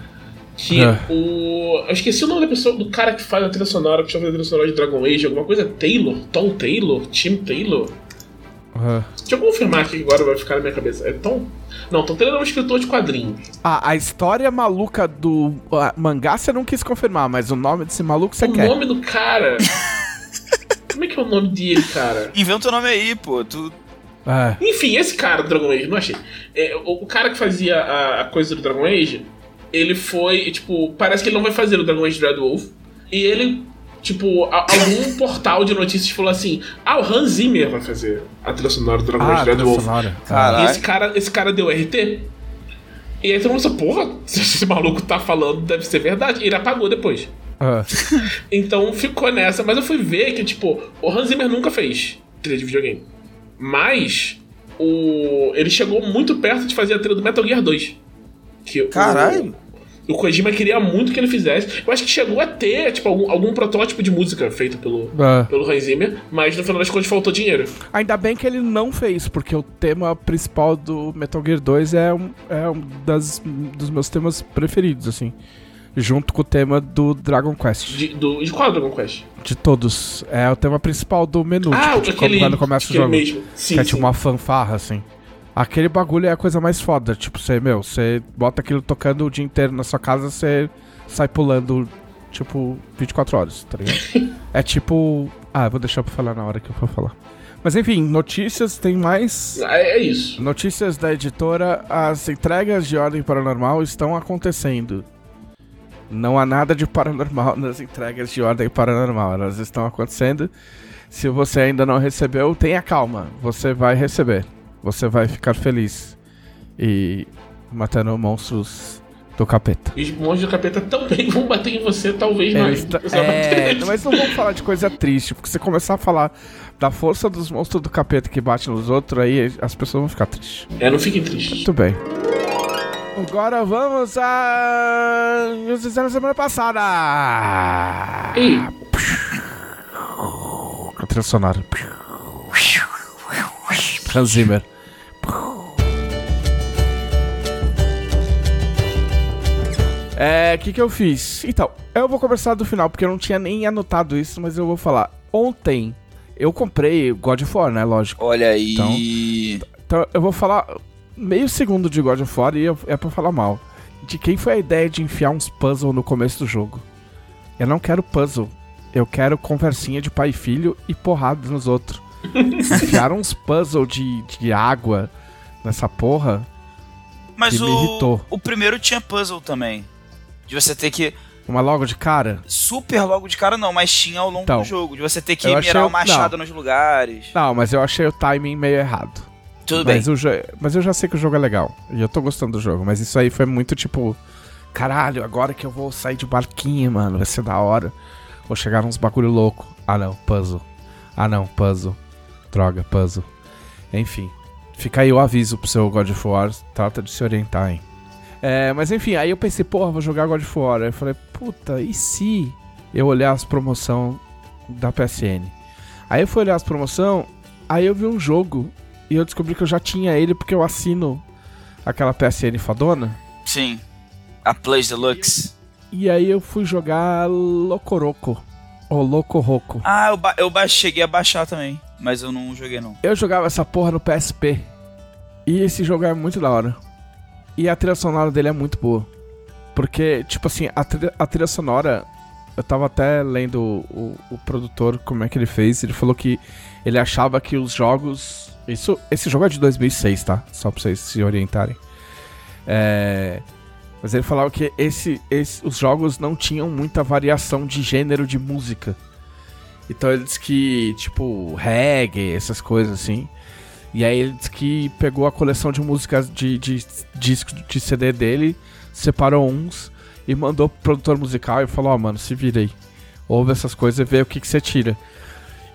Que É. o. Eu esqueci o nome da pessoa, do cara que faz a trilha sonora, que chama a trilha sonora de Dragon Age, alguma coisa. Taylor? Tom Taylor? Tim Taylor? Aham. Deixa eu confirmar aqui que agora vai ficar na minha cabeça. É Tom. Não, Tom Taylor é um escritor de quadrinhos. Ah, a história maluca do mangá você não quis confirmar, mas o nome desse maluco você o quer. nome do cara. Como é que é o nome dele, cara? Inventa o nome aí, pô. Tu... É. Enfim, esse cara do Dragon Age, não achei. É, o, o cara que fazia a, a coisa do Dragon Age, ele foi, tipo, parece que ele não vai fazer o Dragon Age Dread Wolf. E ele, tipo, a- algum portal de notícias falou assim: Ah, o Hans Zimmer vai fazer a trilha sonora do Dragon Ah, Age Dread trilha Wolf. E esse cara, esse cara deu RT. E aí todo mundo pensou, porra, se esse maluco tá falando, deve ser verdade. E ele apagou depois. Ah, Então ficou nessa, mas eu fui ver que, tipo, o Hans Zimmer nunca fez trilha de videogame. Mas o, ele chegou muito perto de fazer a trilha do Metal Gear 2. Que o- Caralho. O, Kojima queria muito que ele fizesse. Eu acho que chegou a ter, tipo, algum, algum protótipo de música feito pelo, Ah. pelo Hans Zimmer, mas no final das contas faltou dinheiro. Ainda bem que ele não fez, porque o tema principal do Metal Gear 2 é um, é um das, dos meus temas preferidos, assim. Junto com o tema do Dragon Quest. De, do, de qual é Dragon Quest? De todos. É o tema principal do menu. ah, tipo, aquele, quando começa o aquele jogo. mesmo. Sim, que é sim. tipo uma fanfarra, assim. Aquele bagulho é a coisa mais foda. Tipo, você, meu, você bota aquilo tocando o dia inteiro na sua casa, você sai pulando, tipo, 24 horas, tá ligado? é tipo. Ah, eu vou deixar pra falar na hora que eu for falar. Mas enfim, notícias tem mais. É, é isso. Notícias da editora: as entregas de Ordem Paranormal estão acontecendo. Não há nada de paranormal nas entregas de Ordem Paranormal, elas estão acontecendo. Se você ainda não recebeu, tenha calma, você vai receber. Você vai ficar feliz. E matando monstros do capeta. Os monstros do capeta também vão bater em você, talvez vai bater é, mas não vamos falar de coisa triste, porque se você começar a falar da força dos monstros do capeta que batem nos outros, aí as pessoas vão ficar tristes. É, não fiquem tristes. Muito bem. Agora vamos a. Os fizeram semana passada. Ei, A trilha sonora. Hans Zimmer. É, o que que eu fiz? Então, eu vou conversar do final, porque eu não tinha nem anotado isso, mas eu vou falar. Ontem, eu comprei God of War, né? Lógico. Olha aí. Então, eu vou falar meio segundo de God of War e é pra falar mal. De quem foi a ideia de enfiar uns puzzles no começo do jogo? Eu não quero puzzle. Eu quero conversinha de pai e filho e porrada nos outros. Enfiaram uns puzzles de, de água nessa porra. Mas que me o, irritou. o primeiro tinha puzzle também. De você ter que. Uma logo de cara. Super logo de cara, não, mas tinha ao longo Então, do jogo. De você ter que mirar o- o machado nos lugares. Não, mas eu achei o timing meio errado. Tudo bem. Mas, o jo- mas eu já sei que o jogo é legal. E eu tô gostando do jogo. Mas isso aí foi muito tipo. Caralho, agora que eu vou sair de barquinho, mano. Vai ser da hora. Vou chegar uns bagulho louco. Ah não, puzzle. Ah não, puzzle. Droga, puzzle. Enfim. Fica aí o aviso pro seu God of War. Trata de se orientar, hein. É, mas enfim, aí eu pensei, porra, vou jogar God of War. Aí eu falei, puta, e se eu olhar as promoção da PSN? Aí eu fui olhar as promoção, aí eu vi um jogo e eu descobri que eu já tinha ele porque eu assino aquela PSN fodona. Sim. A Plays Deluxe. E aí eu fui jogar Locoroco. Ou Locoroco. Ah, eu, ba eu ba- cheguei a baixar também. Mas eu não joguei, não. Eu jogava essa porra no PSP. E esse jogo é muito da hora. E a trilha sonora dele é muito boa. Porque, tipo assim, a trilha, a trilha sonora. Eu tava até lendo o, o, produtor, como é que ele fez. Ele falou que ele achava que os jogos. Isso, esse jogo é de 2006, tá? Só pra vocês se orientarem. É. Mas ele falava que esse, esse, os jogos não tinham muita variação de gênero de música. Então ele disse que, tipo, reggae, essas coisas assim. E aí ele disse que pegou a coleção de músicas de, de disco de CD dele, separou uns e mandou pro produtor musical e falou, ó, mano, se vira aí. Ouve essas coisas e vê o que, que você tira.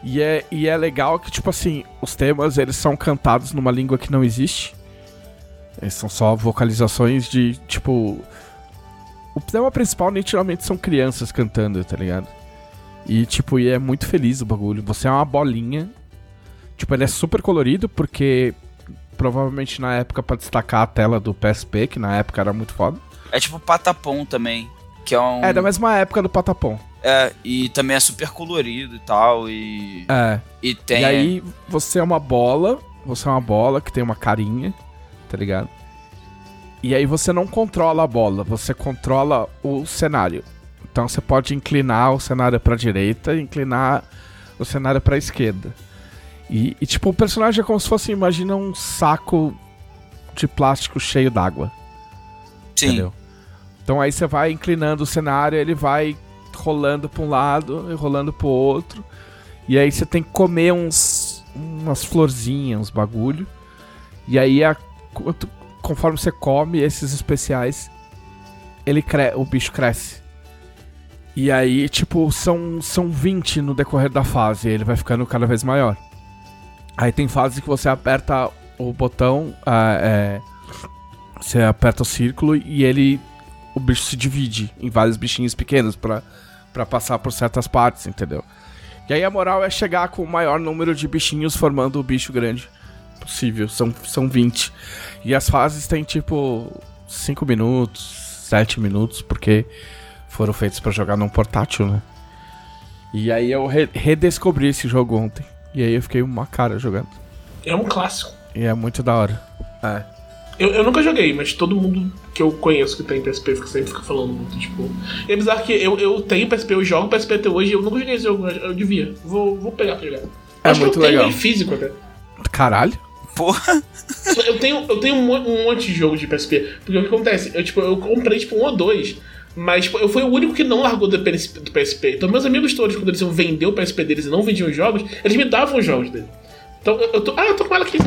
E é, e é legal que, tipo assim, os temas eles são cantados numa língua que não existe. Eles são só vocalizações de, tipo. O tema principal, nitidamente, são crianças cantando, tá ligado? E, tipo, e é muito feliz o bagulho. Você é uma bolinha. Tipo, ele é super colorido, porque provavelmente na época pra destacar a tela do PSP, que na época era muito foda. É tipo Patapom também. Que é um. É da mesma época do Patapom. É, e também é super colorido e tal. E. É. E tem. E aí você é uma bola, você é uma bola que tem uma carinha, tá ligado? E aí você não controla a bola, você controla o cenário. Então você pode inclinar o cenário pra direita e inclinar o cenário pra esquerda. E, e, tipo, o personagem é como se fosse, imagina um saco de plástico cheio d'água. Sim. Entendeu? Então aí você vai inclinando o cenário, ele vai rolando pra um lado e rolando pro outro. E aí você tem que comer uns umas florzinhas, uns bagulho. E aí a, conforme você come esses especiais, ele cre o bicho cresce. E aí, tipo, são, são 20 no decorrer da fase, ele vai ficando cada vez maior. Aí tem fase que você aperta o botão, ah, é, você aperta o círculo e ele. O bicho se divide em vários bichinhos pequenos pra, pra passar por certas partes, entendeu? E aí a moral é chegar com o maior número de bichinhos formando o bicho grande possível. São, são 20. E as fases têm tipo 5 minutos, 7 minutos, porque foram feitos pra jogar num portátil, né? E aí eu re- redescobri esse jogo ontem. E aí eu fiquei uma cara jogando. É um clássico. E é muito da hora. É. Eu, eu nunca joguei, mas todo mundo que eu conheço que tem PSP fica, sempre fica falando muito, tipo. E é bizarro que eu, eu tenho PSP, eu jogo PSP até hoje e eu nunca joguei esse jogo, eu devia. Vou, vou pegar pra jogar. É Acho muito que eu tenho legal. ele físico até. Caralho? Porra. Eu tenho, eu tenho um, um monte de jogo de PSP. Porque o que acontece? Eu, tipo, eu comprei tipo um ou dois. Mas tipo, eu fui o único que não largou do PSP, do PSP. Então meus amigos todos, quando eles iam vender o PSP deles e não vendiam os jogos, eles me davam os jogos dele. Então eu, eu tô. Ah, eu tô com ela aqui.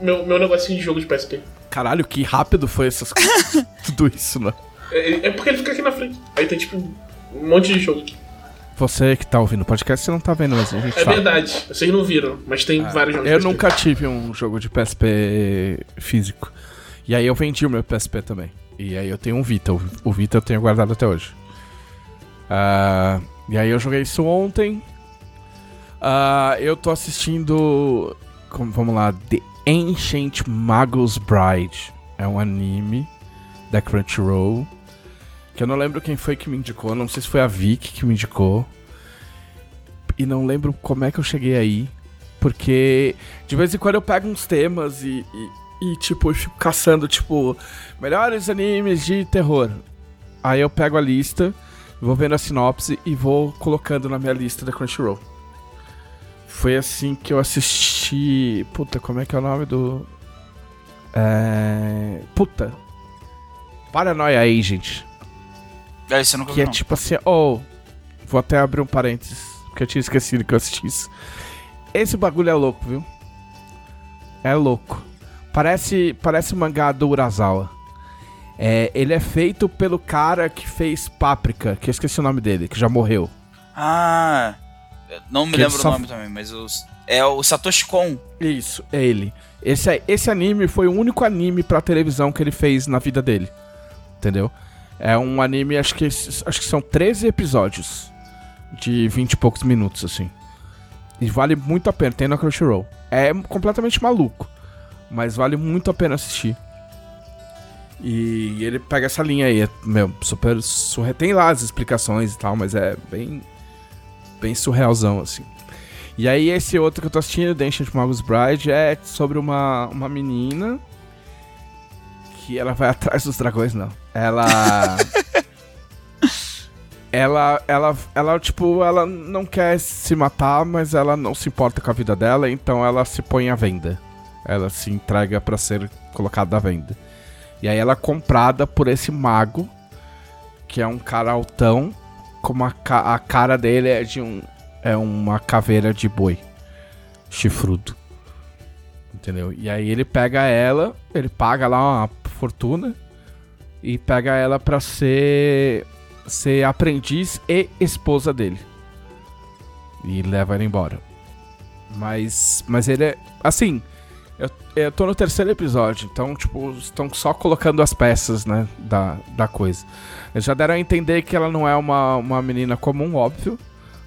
Meu, meu negocinho de jogo de PSP. Caralho, que rápido foi essas tudo isso, né? É, é porque ele fica aqui na frente. Aí tem tipo um monte de jogo aqui. Você que tá ouvindo o podcast, você não tá vendo, mas a gente É verdade, vocês não viram, mas tem vários jogos Eu nunca tive um jogo de PSP físico. E aí eu vendi o meu PSP também. E aí eu tenho um Vita. O Vita eu tenho guardado até hoje. Ah, e aí eu joguei isso ontem. Ah, eu tô assistindo. como- vamos lá. The Ancient Magus Bride. É um anime da Crunchyroll. Que eu não lembro quem foi que me indicou. Não sei se foi a Vicky que me indicou. E não lembro como é que eu cheguei aí. Porque de vez em quando eu pego uns temas e, e, e, tipo, eu fico caçando, tipo, melhores animes de terror. Aí eu pego a lista, vou vendo a sinopse e vou colocando na minha lista da Crunchyroll. Foi assim que eu assisti. Puta, como é que é o nome do. É. Puta. Paranoia Agent. É, isso eu nunca Que vi, é não. tipo assim, oh, vou até abrir um parênteses, porque eu tinha esquecido que eu assisti isso. Esse bagulho é louco, viu? É louco. Parece, parece o mangá do Urasawa. É, ele é feito pelo cara que fez Páprica, que eu esqueci o nome dele, que já morreu. Ah. Não me Que lembro o nome também, mas os... é o Satoshi Kon. Isso, é ele. Esse, esse anime foi o único anime pra televisão que ele fez na vida dele. Entendeu? É um anime, acho que, acho que são 13 episódios. De 20 e poucos minutos, assim. E vale muito a pena, tem na Crunchyroll. É completamente maluco. Mas vale muito a pena assistir. E ele pega essa linha aí, é, meu, super surre... Tem lá as explicações e tal, mas é bem. Bem surrealzão, assim. E aí esse outro que eu tô assistindo, The Ancient Magus Bride, é sobre uma, uma menina que ela vai atrás dos dragões, não. Ela... ela, ela, ela, tipo, ela não quer se matar, mas ela não se importa com a vida dela, então ela se põe à venda. Ela se entrega pra ser colocada à venda. E aí ela é comprada por esse mago, que é um cara altão, como a, ca- a cara dele é de um é uma caveira de boi chifrudo. Entendeu? E aí ele pega ela, ele paga lá uma fortuna e pega ela pra ser ser aprendiz e esposa dele. E leva ela embora. Mas mas ele é assim, eu, eu tô no terceiro episódio, então, tipo, estão só colocando as peças, né, da, da coisa. Eles já deram a entender que ela não é uma, uma menina comum, óbvio,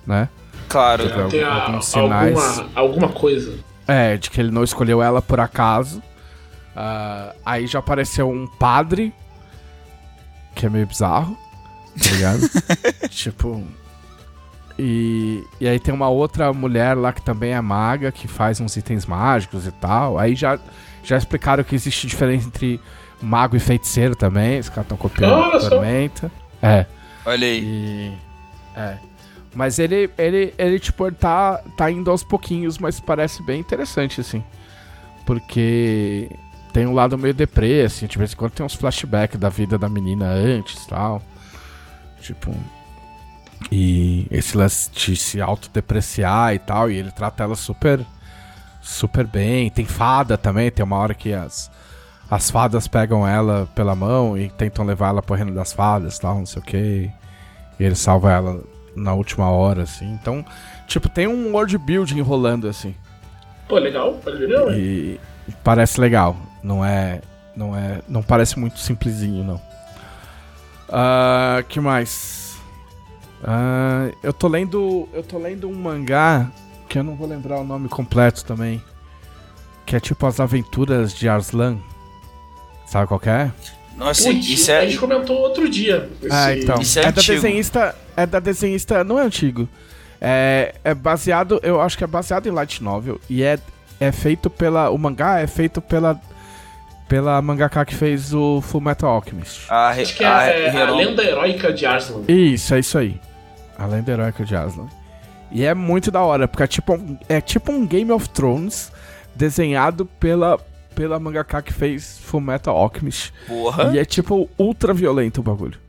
né? Claro. Tem a- alguns sinais. alguma, alguma coisa. É, de que ele não escolheu ela por acaso. Ah, aí já apareceu um padre, que é meio bizarro, tá ligado? tipo. E, e aí tem uma outra mulher lá que também é maga, que faz uns itens mágicos e tal. Aí já, já explicaram que existe diferença entre mago e feiticeiro também. Os caras estão copiando Olha só. Tormenta. É. Olha aí. E. É. Mas ele, ele, ele tipo, ele tá, tá indo aos pouquinhos, mas parece bem interessante, assim. Porque tem um lado meio deprê, assim, de vez em quando tem uns flashbacks da vida da menina antes e tal. Tipo. E esse lance de se autodepreciar e tal, e ele trata ela super. super bem. Tem fada também, tem uma hora que as. As fadas pegam ela pela mão e tentam levar ela pro reino das fadas e tal, não sei o que. E ele salva ela na última hora, assim. Então, tipo, tem um world building rolando, assim. Pô, legal, pode ver, ué. E, parece legal. Não é. Não é. Não parece muito simplesinho, não. Ah, que mais? Ah, eu tô lendo. Eu tô lendo um mangá que eu não vou lembrar o nome completo também. Que é tipo as aventuras de Arslan. Sabe qual que é? Nossa, Putz, isso A é. gente comentou outro dia. Ah, esse- então. isso é da antigo. desenhista. É da desenhista. Não é antigo. É, é baseado. Eu acho que é baseado em Light Novel. E é, é feito pela. O mangá é feito pela. Pela mangaka que fez o Full Metal Alchemist. A, Acho que a, é, a lenda heróica de Arslan. Isso, é isso aí. A lenda heróica de Aslan. E é muito da hora, porque é tipo, um- é tipo um Game of Thrones desenhado pela, pela mangaka que fez Full Metal Alchemist. Porra. E é tipo ultra violento o bagulho.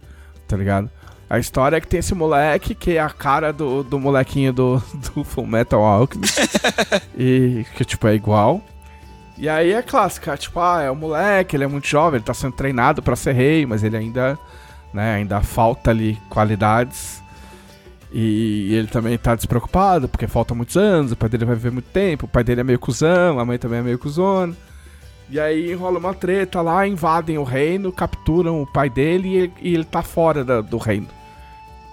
Tá ligado? A história é que tem esse moleque que é a cara do, do molequinho do, do Full Metal Alchemist. e que tipo é igual. E aí é clássica, tipo, ah, é o moleque, ele é muito jovem, ele tá sendo treinado pra ser rei, mas ele ainda, né, ainda falta ali qualidades. E ele também tá despreocupado, porque falta muitos anos, o pai dele vai viver muito tempo, o pai dele é meio cuzão, a mãe também é meio cuzona. E aí rola uma treta lá, invadem o reino, capturam o pai dele e ele, e ele tá fora da- do reino.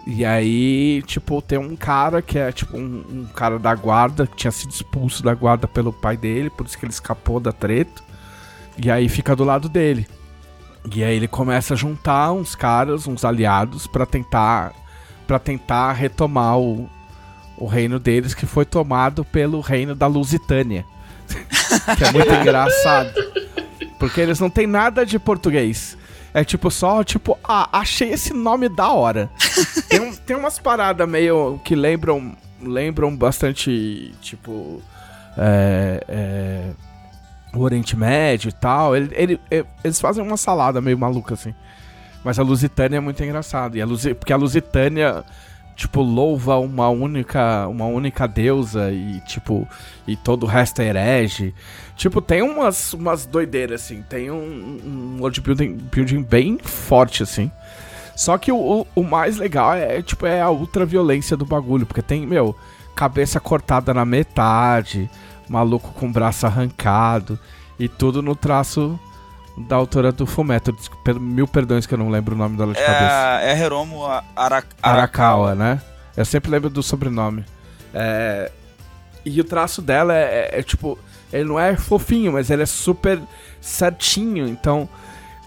E aí, tipo, tem um cara que é tipo um, um cara da guarda, que tinha sido expulso da guarda pelo pai dele, por isso que ele escapou da treta. E aí fica do lado dele. E aí ele começa a juntar uns caras, uns aliados, pra tentar para tentar retomar o, o reino deles, que foi tomado pelo reino da Lusitânia. que é muito engraçado. Porque eles não têm nada de português. É tipo só, tipo, ah, achei esse nome da hora. tem, um- tem umas paradas meio que lembram lembram bastante, tipo, é, é, o Oriente Médio e tal. Ele, ele- é- eles fazem uma salada meio maluca, assim. Mas a Lusitânia é muito engraçado. E a Lusi, porque a Lusitânia, tipo, louva uma única, uma única deusa e, tipo, e todo o resto é herege. Tipo, tem umas, umas doideiras, assim. Tem um, um world building, building bem forte, assim. Só que o, o, mais legal é, tipo, é a ultraviolência do bagulho. Porque tem, meu, cabeça cortada na metade, maluco com braço arrancado. E tudo no traço da autora do Fumeto. Mil perdões que eu não lembro o nome dela de É cabeça. é a Hiromo Ara- Ara- Arakawa, né? Eu sempre lembro do sobrenome. É, E o traço dela é, é- é, tipo. Ele não é fofinho, mas ele é super certinho. Então,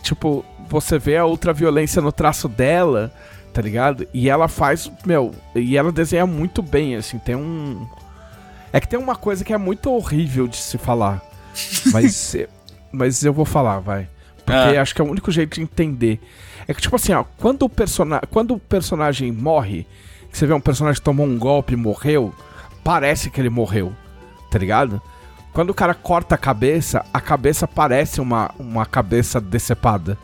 tipo, você vê a ultraviolência no traço dela, tá ligado? E ela faz. Meu, e ela desenha muito bem, assim. Tem um. É que tem uma coisa que é muito horrível de se falar. Mas, mas eu vou falar, vai. Porque Ah. acho que é o único jeito de entender. É que, tipo assim, ó, quando o, persona quando o personagem morre, que você vê um personagem que tomou um golpe e morreu, parece que ele morreu, tá ligado? Quando o cara corta a cabeça, a cabeça parece uma, uma cabeça decepada.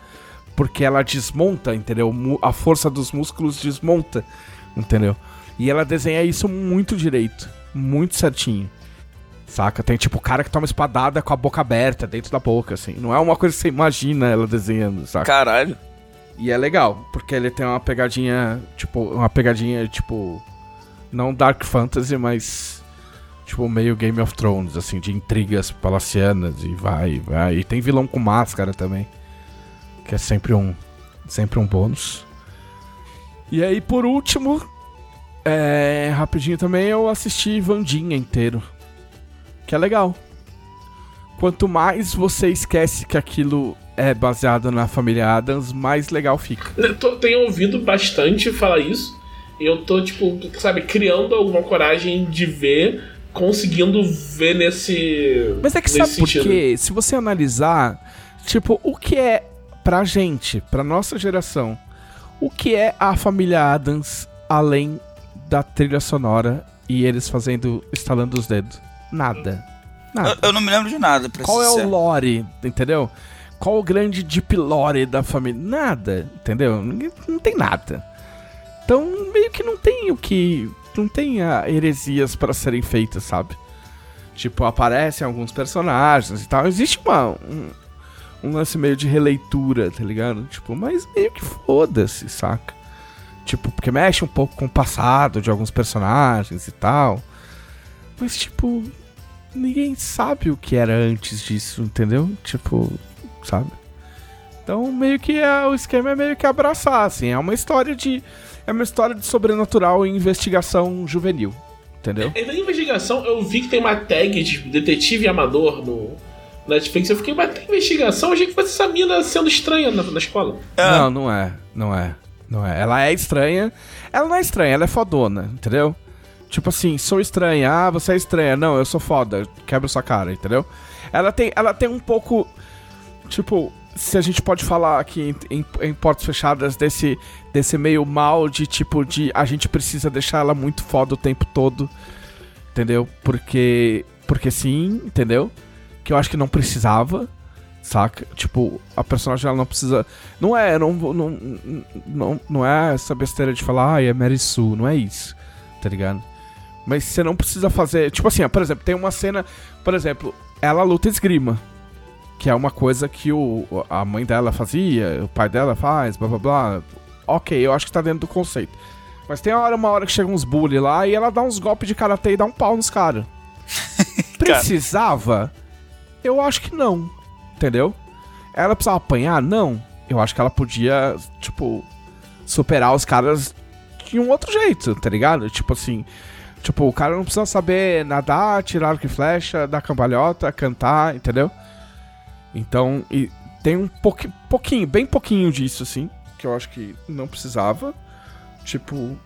Porque ela desmonta, entendeu? A força dos músculos desmonta, entendeu? E ela desenha isso muito direito, muito certinho. Saca? Tem tipo o cara que toma espadada com a boca aberta, dentro da boca, assim. Não é uma coisa que você imagina ela desenhando, saca? Caralho. E é legal, porque ele tem uma pegadinha, tipo, uma pegadinha, tipo, não Dark Fantasy, mas, tipo, meio Game of Thrones, assim, de intrigas palacianas e vai, vai. E tem vilão com máscara também, que é sempre um, sempre um bônus. E aí, por último, é, rapidinho também, eu assisti Vandinha inteiro, que é legal. Quanto mais você esquece que aquilo é baseado na família Adams, mais legal fica. Eu tô- tenho ouvido bastante falar isso. E eu tô, tipo, sabe, criando alguma coragem de ver, conseguindo ver nesse. Mas é que sabe por sentido. quê? Se você analisar, tipo, o que é pra gente, pra nossa geração, o que é a família Adams além da trilha sonora e eles fazendo, estalando os dedos? Nada. Nada. Eu, eu não me lembro de nada, pra Qual é o lore, entendeu? Qual o grande deep lore da família? Nada, entendeu? Não tem nada. Então, meio que não tem o que. Não tem ah, heresias pra serem feitas, sabe? Tipo, aparecem alguns personagens e tal. Existe uma, um, um lance meio de releitura, tá ligado? Tipo, mas meio que foda-se, saca? Tipo, porque mexe um pouco com o passado de alguns personagens e tal. Mas, tipo, ninguém sabe o que era antes disso, entendeu? Tipo, sabe? Então, meio que é, o esquema é meio que abraçar, assim. É uma história de. É uma história de sobrenatural e investigação juvenil. Entendeu? E na investigação, eu vi que tem uma tag de detetive amador no Netflix. Eu fiquei, mas tem investigação? Eu achei que fosse essa mina sendo estranha na, na escola. Não, não é. Não é. Não é. Ela é estranha. Ela não é estranha, ela é fodona, entendeu? Tipo assim, sou estranha. Ah, você é estranha. Não, eu sou foda. Quebra sua cara, entendeu? Ela tem, ela tem um pouco. Tipo, se a gente pode falar aqui em, em, em portas fechadas desse, desse meio mal de tipo de a gente precisa deixar ela muito foda o tempo todo. Entendeu? Porque. Porque sim, entendeu? Que eu acho que não precisava. Saca? Tipo, a personagem ela não precisa. Não é, não, não, não, não é essa besteira de falar, ah, é Mary Sue, não é isso, tá ligado? Mas você não precisa fazer. Tipo assim, ó, por exemplo, tem uma cena. Por exemplo, ela luta esgrima. Que é uma coisa que o, a mãe dela fazia, o pai dela faz, blá blá blá. Ok, eu acho que tá dentro do conceito. Mas tem uma hora, uma hora que chega uns bully lá e ela dá uns golpes de karatê e dá um pau nos caras. Precisava? Eu acho que não. Entendeu? Ela precisava apanhar? Não. Eu acho que ela podia, tipo, superar os caras de um outro jeito, tá ligado? Tipo assim. Tipo, o cara não precisa saber nadar, tirar arco e flecha, dar cambalhota, cantar, entendeu? Então, e tem um pouqui, pouquinho, bem pouquinho disso, assim, que eu acho que não precisava. Tipo.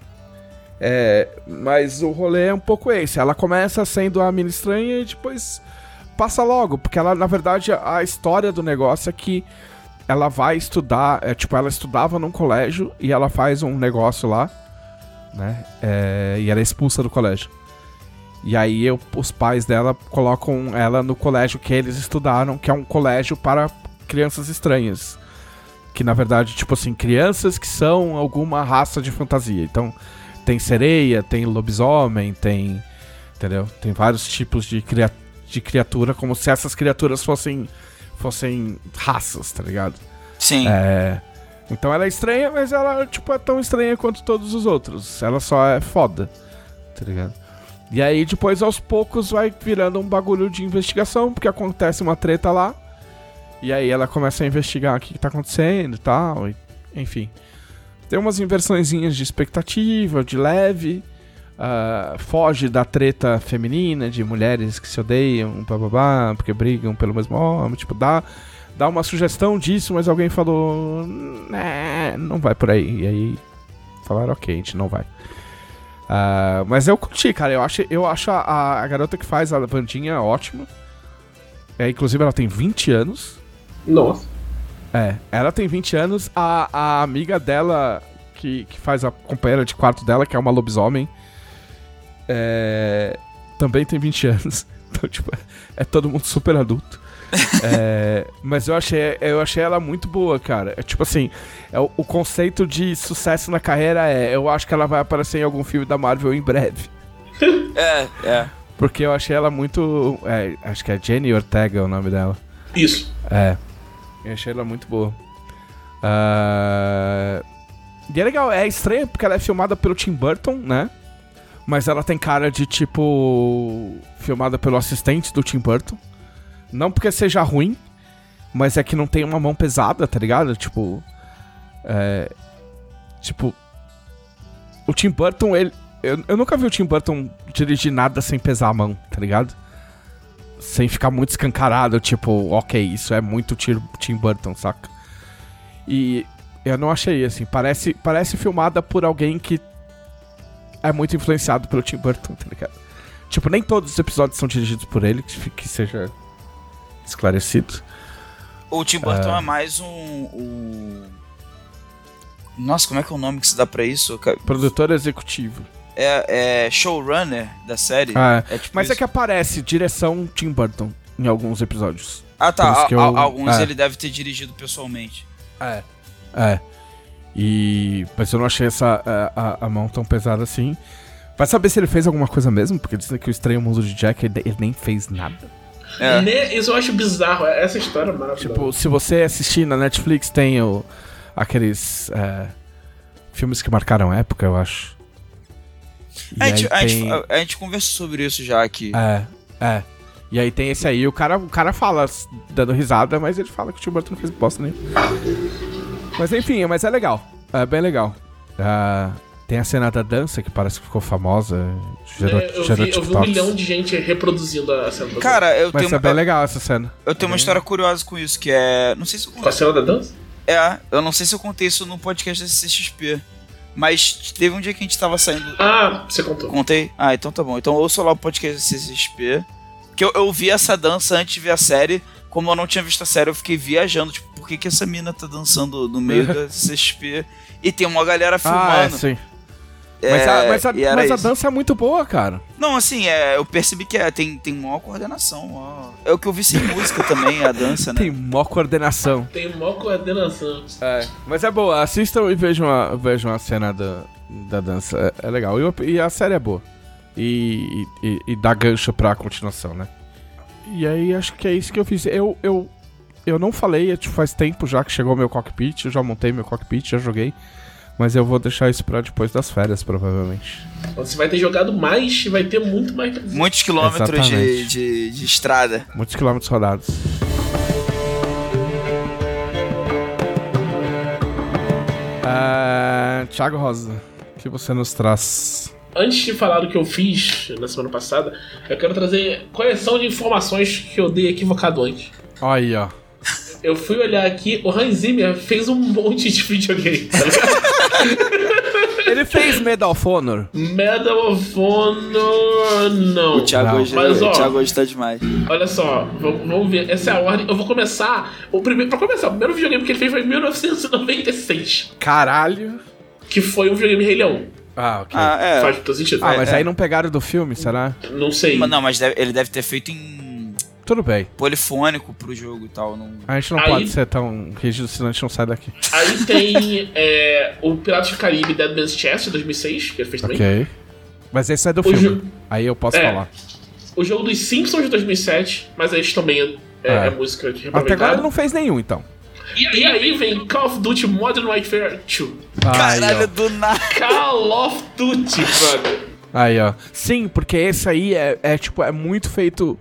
É. Mas o rolê é um pouco esse. Ela começa sendo a mina estranha e depois passa logo, porque ela, na verdade, a história do negócio é que ela vai estudar, é, tipo, ela estudava num colégio e ela faz um negócio lá, né? É, e ela é expulsa do colégio. E aí eu, os pais dela colocam ela no colégio que eles estudaram, que é um colégio para crianças estranhas. Que na verdade, tipo assim, crianças que são alguma raça de fantasia. Então, tem sereia, tem lobisomem, tem. Entendeu? Tem vários tipos de, cria de criatura, como se essas criaturas fossem. fossem raças, tá ligado? Sim. É. Então ela é estranha, mas ela, tipo, é tão estranha quanto todos os outros. Ela só é foda, tá ligado? E aí depois aos poucos vai virando um bagulho de investigação, porque acontece uma treta lá. E aí ela começa a investigar o que, que tá acontecendo e tal, enfim. Tem umas inversõezinhas de expectativa, de leve. ah, foge da treta feminina, de mulheres que se odeiam, blá, porque brigam pelo mesmo homem. Tipo, dá, dá uma sugestão disso, mas alguém falou. Né, não vai por aí. E aí falaram, ok, a gente não vai. Ah, mas eu curti, cara. Eu acho, eu acho a, a garota que faz a Vandinha ótima. É, inclusive, ela tem 20 anos. Nossa. É, ela tem 20 anos. A, a amiga dela, que, que faz a companheira de quarto dela, que é uma lobisomem, é, também tem 20 anos. Então, tipo, é todo mundo super adulto. É, mas eu achei, eu achei ela muito boa, cara. É tipo assim, é o, o conceito de sucesso na carreira é: eu acho que ela vai aparecer em algum filme da Marvel em breve. É, é. Porque eu achei ela muito. é, acho que é Jenny Ortega o nome dela. Isso. É. Eu achei ela muito boa. Ah, E é legal, é estranho porque ela é filmada pelo Tim Burton, né? Mas ela tem cara de tipo. filmada pelo assistente do Tim Burton. Não porque seja ruim, mas é que não tem uma mão pesada, tá ligado? Tipo. É. Tipo. O Tim Burton, ele. Eu, eu nunca vi o Tim Burton dirigir nada sem pesar a mão, tá ligado? Sem ficar muito escancarado, tipo, ok, isso é muito Tim Burton, saca? E eu não achei assim. Parece, parece filmada por alguém que é muito influenciado pelo Tim Burton, tá ligado? Tipo, nem todos os episódios são dirigidos por ele, que, que seja esclarecido. O Tim Burton é, mais um, um- Nossa, como é que é o nome que se dá pra isso? Produtor executivo. É, é showrunner da série. Ah, É tipo Mas isso. é que aparece direção Tim Burton em alguns episódios. Ah, tá. a- eu- a- alguns é. ele deve ter dirigido pessoalmente. É. É. E. Mas eu não achei essa a, a- a mão tão pesada assim. Vai saber se ele fez alguma coisa mesmo, porque dizem que o Estranho Mundo de Jack ele, ele nem fez nada. É. Né, Isso eu acho bizarro. Essa história é maravilhosa. Tipo, se você assistir na Netflix, tem o, aqueles é, filmes que marcaram época, eu acho. E A gente, aí a, gente, tem- a- a gente conversou sobre isso já aqui. É, é. E aí tem esse aí, o cara, o cara fala dando risada, mas ele fala que o Tim Burton não fez bosta nenhuma. Mas enfim, mas é legal. É bem legal. Ah, tem a cena da dança que parece que ficou famosa. Gerou, É, eu, gerou vi, eu vi um milhão de gente reproduzindo a cena da dança. Cara, eu Mas tenho, é bem legal essa cena. eu tenho uma história curiosa com isso, que é. Não sei se eu Com a cena da dança? É, eu não sei se eu contei isso no podcast da CCXP. Mas teve um dia que a gente tava saindo. Ah, você contou. Contei? Ah, então tá bom. Então ouço lá o podcast da CCXP. Que eu, eu vi essa dança antes de ver a série. Como eu não tinha visto a série, eu fiquei viajando. Tipo, por que, que essa mina tá dançando no meio da CCXP? E tem uma galera Ah, é, filmando. É, Mas, a, mas, a, mas a dança é muito boa, cara. Não, assim, é, eu percebi que é, tem, tem maior coordenação. maior- É o que eu vi sem música também, a dança, né? Tem mó coordenação. Tem mó coordenação. É, mas é boa. Assistam e vejam a, vejam a cena da, da dança. É, é legal. E, e a série é boa. E, e, e dá gancho pra continuação, né? E aí, acho que é isso que eu fiz. Eu, eu, eu não falei, é, tipo, faz tempo já que chegou o meu cockpit. Eu já montei meu cockpit, já joguei. Mas eu vou deixar isso pra depois das férias, provavelmente. Você vai ter jogado mais e vai ter muito mais. Muitos quilômetros de, de, de estrada. Muitos quilômetros rodados. Ah, Thiago Rosa, o que você nos traz? Antes de falar do que eu fiz na semana passada, eu quero trazer correção de informações que eu dei equivocado antes. Olha aí, ó. Eu fui olhar aqui, o Hans Zimmer fez um monte de videogame, tá ligado? Ele fez Medal of Honor. Medal of Honor. Não. O Thiago, Não. hoje, Mas, ó, o Thiago hoje tá demais. Olha só, vamos, vamos ver. Essa é a ordem. Eu vou começar. O primeiro, pra começar, o primeiro videogame que ele fez foi em 1996. Caralho. Que foi um videogame Rei Leão. Ah, ok. Ah, é. Faz todo sentido. Ah, mas é. aí não pegaram do filme, será? Não sei. Mas Não, mas deve- ele deve ter feito em Tudo bem. polifônico pro jogo e tal. Não... A gente não Aí- pode ser tão rígido, senão a gente não sai daqui. Aí tem é, o Piratas do Caribe Dead Man's Chest, de 2006, que ele fez também. Ok. Mas esse é do O filme. jo- Aí eu posso É. falar. O jogo dos Simpsons de 2007, mas aí também é, é, É. é música de Até agora ele não fez nenhum, então. E, e aí vem Call of Duty Modern Warfare 2. Aí, Caralho, ó. do nada. Call of Duty, brother. Aí, ó. Sim, porque esse aí é, é, tipo, é muito feito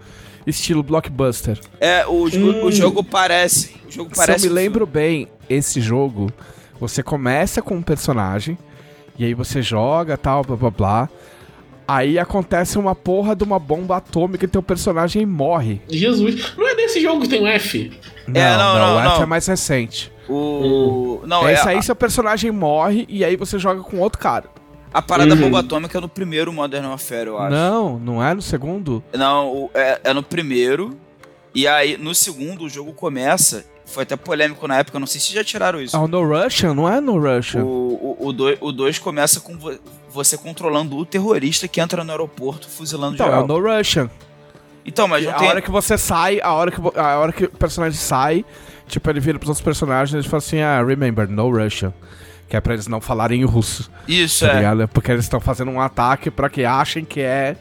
estilo blockbuster. É, o, jo- o jogo parece. O jogo parece. Se eu me um lembro bem, esse jogo, você começa com um personagem, e aí você joga tal, blá blá blá. Aí acontece uma porra de uma bomba atômica e teu personagem morre. Jesus. Não é nesse jogo que tem o F? Não, É, não, não, o F não. é mais recente. O. Não, é. Esse aí a, seu personagem morre e aí você joga com outro cara. A parada Uhum. bomba atômica é no primeiro Modern Warfare, eu acho. Não, não é no segundo? Não, é, é no primeiro. E aí, no segundo, o jogo começa. Foi até polêmico na época, não sei se já tiraram isso. Ah, o No Russian? Não é No Russian. O 2 o, o dois começa com vo- você controlando o terrorista que entra no aeroporto fuzilando Então, é geral. o No Russian. Então, mas não a tem. hora que você sai, a hora que, a hora que o personagem sai, tipo, ele vira pros outros personagens e fala assim, ah, remember, no Russian. Que é pra eles não falarem em russo, Isso, tá é. ligado? Porque eles estão fazendo um ataque pra que achem que é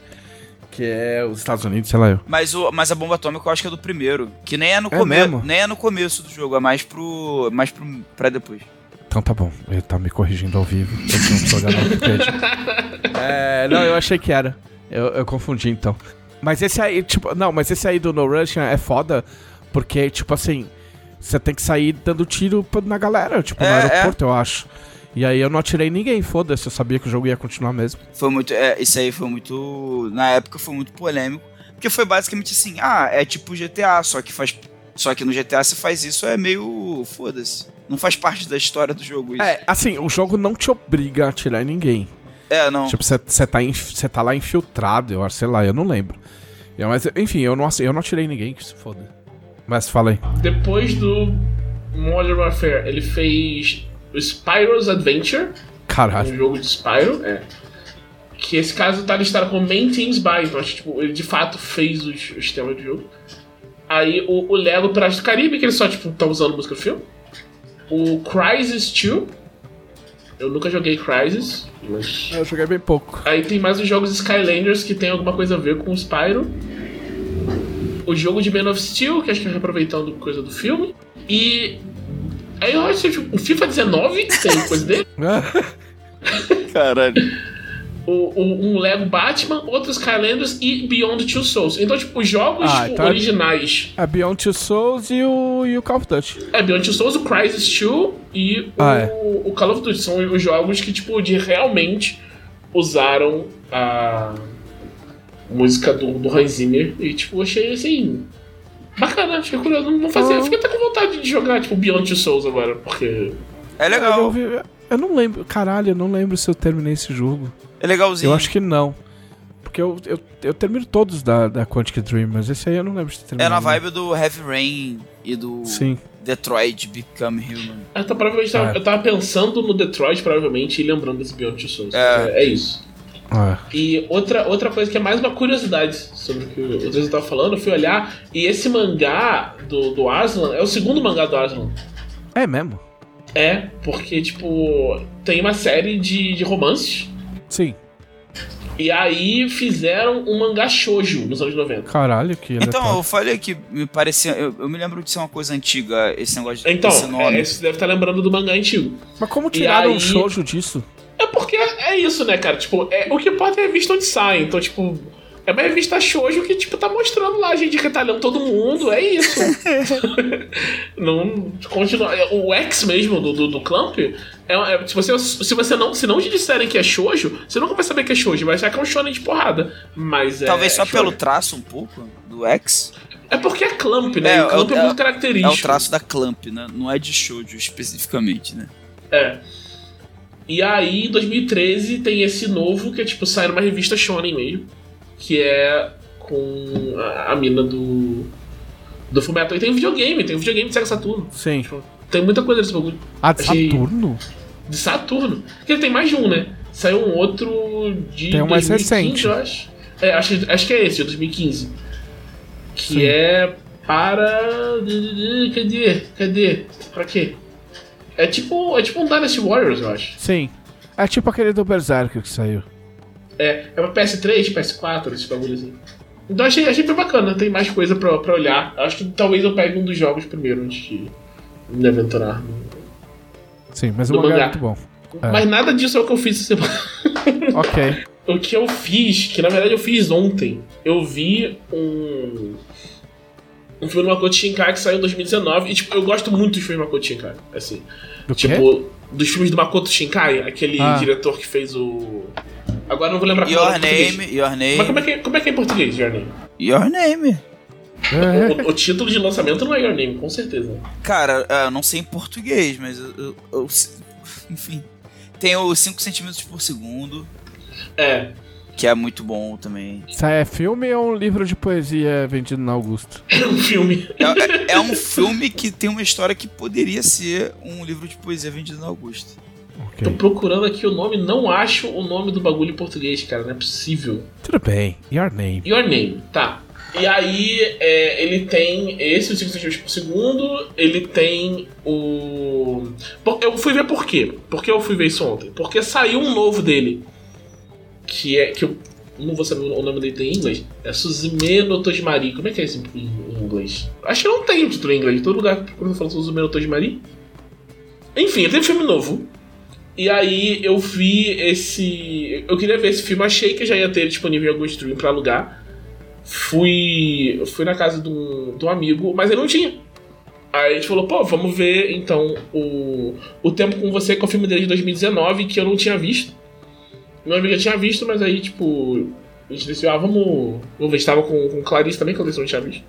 que é os Estados Unidos, sei lá eu. Mas, o, mas a bomba atômica eu acho que é do primeiro. Que nem é no É mesmo? Nem é no começo do jogo, é mais pro. mais pro. pra depois. Então tá bom, ele tá me corrigindo ao vivo. Eu não é, não, eu achei que era. Eu, eu confundi então. Mas esse aí, tipo, não, mas esse aí do No Russian é foda, porque, tipo assim, você tem que sair dando tiro na galera, tipo, no É, aeroporto, eu acho. E aí eu não atirei ninguém, foda-se, eu sabia que o jogo ia continuar mesmo. Foi muito. É, isso aí foi muito. Na época foi muito polêmico. Porque foi basicamente assim, ah, é tipo GTA, só que faz. Só que no GTA você faz isso, é meio. Foda-se. Não faz parte da história do jogo isso. É, assim, o jogo não te obriga a atirar em ninguém. É, não. Tipo, você tá, inf- tá lá infiltrado, eu acho, sei lá, eu não lembro. É, Mas, enfim, eu não, eu não atirei ninguém, que se foda. Mas fala aí. Depois do Modern Warfare, ele fez o Spyro's Adventure, um Caralho. jogo de Spyro, é. Que esse caso tá listado como Main Teams By, então acho que tipo, ele de fato fez os, os temas do jogo. Aí o, o Lego Piratas do Caribe, que ele só tipo, tá usando música do filme. O Crysis 2. Eu nunca joguei Crysis, mas. Eu joguei bem pouco. Aí tem mais os jogos Skylanders que tem alguma coisa a ver com o Spyro. O jogo de Man of Steel, que acho que é reaproveitando coisa do filme. E. Aí eu acho que tipo, o FIFA 19 tem coisa dele. Caralho. o, o- um Lego Batman, outro Skylanders e Beyond Two Souls. Então, tipo, os jogos Ah, tipo, então é- originais A Beyond Two Souls e o, e o Call of Duty. é Beyond Two Souls, o Crysis 2 e o, Ah, é. o Call of Duty. São os jogos que, tipo, de realmente usaram a música do, do Hans Zimmer. E, tipo, achei assim. Bacana, achei curioso. Não, fazia. Ah. Fiquei até com vontade de jogar, tipo, Beyond Two Souls agora, porque. É Eu, legal. ouvi- eu não lembro. Caralho, eu não lembro se eu terminei esse jogo. É legalzinho. Eu acho que não. Porque eu, eu, eu termino todos da, da Quantic Dream, mas esse aí eu não lembro de ter É na vibe do Heavy Rain e do Sim. Detroit Become Human. Eu, tava, provavelmente É. eu tava pensando no Detroit, provavelmente, e lembrando desse Beyond Two Souls. É. É, é isso. Ah, E outra, outra coisa que é mais uma curiosidade sobre o que o Dresden tava falando, eu fui olhar, e esse mangá do, do Aslan é o segundo mangá do Aslan. é mesmo? É, porque, tipo, tem uma série de, de romances, Sim. e aí fizeram um mangá shoujo nos anos 90. Caralho, que Então, eu falei que me parecia. Eu, eu me lembro de ser uma coisa antiga, esse negócio de Então, esse nome. é, você deve estar lembrando do mangá antigo. Mas como tiraram aí- um shoujo disso? É porque é isso, né, cara? Tipo, é, o que importa é a revista onde sai. Então, tipo, é uma revista shoujo que, tipo, tá mostrando lá a gente retalhando todo mundo. É isso. não continua. é, O X mesmo do, do, do Clamp, é, é- se, você, se você não. Se não te disserem que é shoujo, você nunca vai saber que é shoujo, vai achar que é um shonen de porrada. Mas é. Talvez só shoujo. pelo traço um pouco do X. É porque é Clamp, né? É, e o Clamp é, é muito característico. É o traço da Clamp, né? Não é de shoujo especificamente, né? É. E aí, em 2013, tem esse novo que é tipo, sai numa revista Shonen mesmo. Que é com a, a mina do. Do Fullmetal. E tem um videogame, tem um videogame de Sega Saturno. Sim. Tipo, tem muita coisa desse bagulho. Ah, de Achei- Saturno? De Saturno. Porque tem mais de um, né? Saiu um outro de. Tem um mais 2015, recente. Eu acho. É, acho, acho que é esse, de 2015. Que Sim. é para. Cadê? Cadê? Pra quê? É tipo, é tipo um Dynasty Warriors, eu acho. Sim. É tipo aquele do Berserker que saiu. É, é pra PS3, PS4, esse bagulho assim. Então achei, achei bem bacana, tem mais coisa pra, pra olhar. Acho que talvez eu pegue um dos jogos primeiro antes de me aventurar. Sim, mas o Do mangá, é mangá. muito bom. É. Mas nada disso é o que eu fiz essa semana. Ok. O que eu fiz, que na verdade eu fiz ontem, eu vi um. Um filme do Makoto Shinkai que saiu em 2019. E, tipo, eu gosto muito dos filmes do Makoto Shinkai. Assim. Do quê? tipo, dos filmes do Makoto Shinkai, aquele Ah. diretor que fez o. Agora eu não vou lembrar Your é em português. name, your Mas como name, é, que, como é que é em português, Your Name? your name. É. O, o título de lançamento não é Your Name, com certeza. Cara, é, eu não sei em português, mas eu, eu- eu- enfim. Tem o 5 centímetros por segundo, É, que é muito bom também. Isso é filme ou um livro de poesia vendido na Augusto? é um filme. É, é- é um filme que tem uma história que poderia ser um livro de poesia vendido na Augusto. Ok. Tô procurando aqui o nome, não acho o nome do bagulho em português, cara, não é possível. Tudo bem. Your name. Your Name, tá. E aí, é, ele tem esse, o 5 centímetros por segundo, ele tem o. Eu fui ver por quê? Por que eu fui ver isso ontem? Porque saiu um novo dele. Que é. Que eu não vou saber o nome dele em inglês. É Suzume no Tojimari. Como é que é esse em inglês? Acho que não tem título em inglês. Todo lugar que eu falo Suzume no Tojimari. Enfim, tem um filme novo. E aí eu vi esse. Eu queria ver esse filme, achei que já ia ter disponível em algum stream pra alugar. Fui. Fui na casa de um, de um amigo, mas ele não tinha. Aí a gente falou, pô, vamos ver então o, o Tempo com Você, que é o filme dele de 2019, que eu não tinha visto. Meu amigo tinha visto, mas aí, tipo, a gente decidiu, ah, vamos. Vamos ver, estava com, com Clarice também, que Clarice não tinha visto.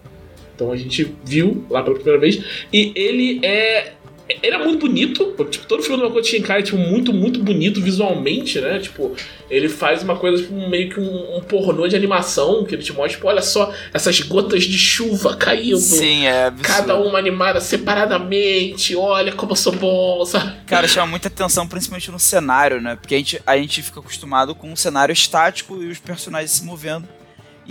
Então a gente viu lá pela primeira vez. E ele é. Ele é muito bonito. Tipo, todo filme do Makoto Shinkai é tipo, muito, muito bonito visualmente, né? Tipo, ele faz uma coisa, tipo, meio que um, um pornô de animação, que ele te mostra, tipo, olha só, essas gotas de chuva caindo. Sim, é absurdo. Cada uma animada separadamente, olha como eu sou bom, sabe? Cara, chama muita atenção, principalmente no cenário, né? Porque a gente, a gente fica acostumado com um cenário estático e os personagens se movendo.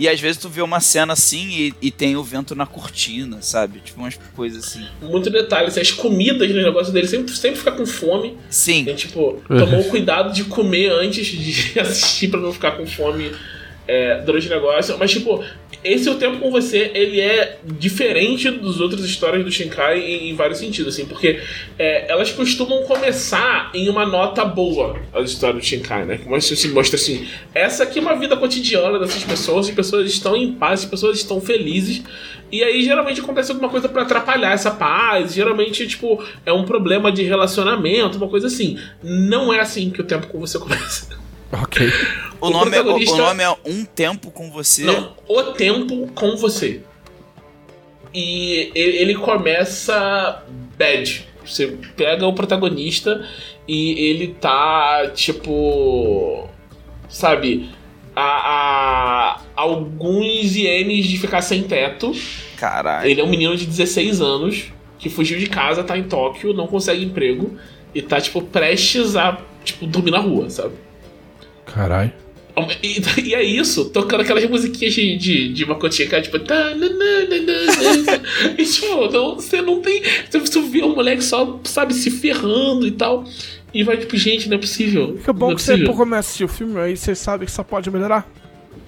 E às vezes tu vê uma cena assim e, e tem o vento na cortina, sabe? Tipo umas coisas assim. Muito detalhe, assim, as comidas no negócio dele sempre, sempre fica com fome. Sim, Ele, tipo, tomou o cuidado de comer antes de assistir pra não ficar com fome é, durante o negócio. Mas, tipo, esse é o tempo com você, ele é diferente dos outras histórias do Shinkai em, em vários sentidos, assim, porque é, elas costumam começar em uma nota boa, as histórias do Shinkai, né? Que mostra, assim, mostra assim, essa aqui é uma vida cotidiana dessas pessoas, as pessoas estão em paz, as pessoas estão felizes, e aí geralmente acontece alguma coisa para atrapalhar essa paz, geralmente, tipo, é um problema de relacionamento, uma coisa assim. Não é assim que o tempo com você começa. Ok. O, O nome, é, o, protagonista- o nome é Um Tempo com Você. Não, o tempo com você. E ele ele começa bad. Você pega o protagonista e ele tá tipo. Sabe? A, a alguns ienes de ficar sem teto. Caralho. Ele é um menino de 16 anos que fugiu de casa, tá em Tóquio, não consegue emprego e tá, tipo, prestes a, tipo, dormir na rua, sabe? Caralho. E, e é isso, tocando aquelas musiquinhas de, de, de macotinha, que é tipo. tá, nã, nã, nã, nã. e tipo, não, você não tem. Você vê um moleque só, sabe, se ferrando e tal. E vai, tipo, gente, não é possível. Fica bom não é que você possível. começa a assistir o filme, aí você sabe que só pode melhorar.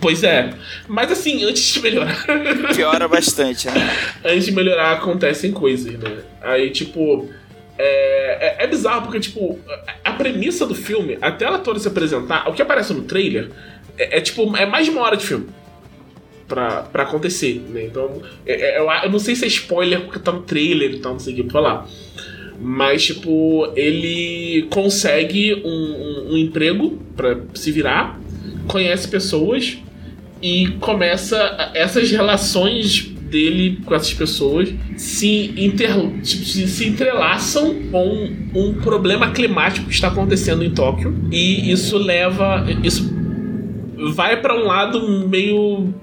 Pois é. Mas assim, antes de melhorar. Piora bastante, né? antes de melhorar acontecem coisas, né? Aí, tipo. É, é, é bizarro porque, tipo, a premissa do filme, até ela toda se apresentar, o que aparece no trailer é, é, tipo, é mais de uma hora de filme. Pra, pra acontecer, né? Então, é- é- eu, eu não sei se é spoiler porque tá no trailer e tal, não sei o que falar. Mas, tipo, ele consegue um, um- um emprego pra se virar, conhece pessoas e começa essas relações dele com essas pessoas se, inter, se, se entrelaçam com um problema climático que está acontecendo em Tóquio. E isso leva isso vai para um lado meio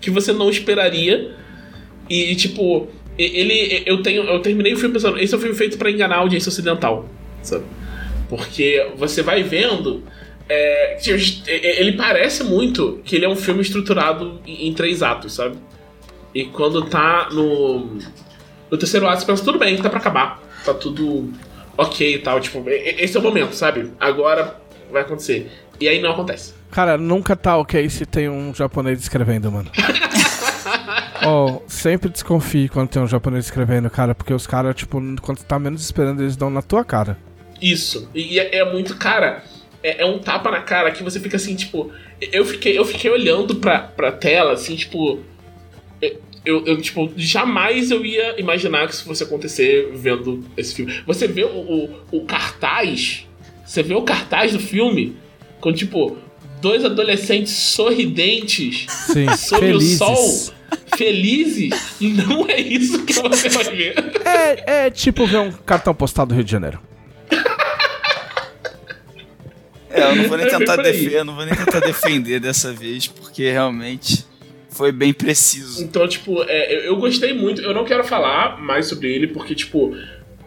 que você não esperaria. E tipo ele eu tenho eu terminei o filme pensando esse é um filme feito para enganar a audiência ocidental sabe? Porque você vai vendo é, ele parece muito que ele é um filme estruturado em três atos, sabe? E quando tá no, no terceiro ato, você pensa, tudo bem, tá pra acabar. Tá tudo ok e tal. Tipo, esse é o momento, sabe? Agora vai acontecer. E aí não acontece. Cara, nunca tá ok se tem um japonês escrevendo, mano. oh, sempre desconfie quando tem um japonês escrevendo, cara, porque os caras, tipo, quando tá menos esperando, eles dão na tua cara. Isso. E é, é muito, cara. É, é um tapa na cara que você fica assim, tipo. Eu fiquei, eu fiquei olhando pra, pra tela, assim, tipo. Eu, eu, tipo, jamais eu ia imaginar que isso fosse acontecer vendo esse filme. Você vê o, o, o cartaz. Você vê o cartaz do filme com, tipo, dois adolescentes sorridentes Sim, sob felizes. o sol, felizes. Não é isso que você vai ver. É, é tipo ver um cartão postal do Rio de Janeiro. É, eu não vou nem É tentar, eu não vou nem tentar defender dessa vez, porque realmente foi bem preciso. Então, tipo, é, eu, gostei muito. Eu não quero falar mais sobre ele, porque, tipo,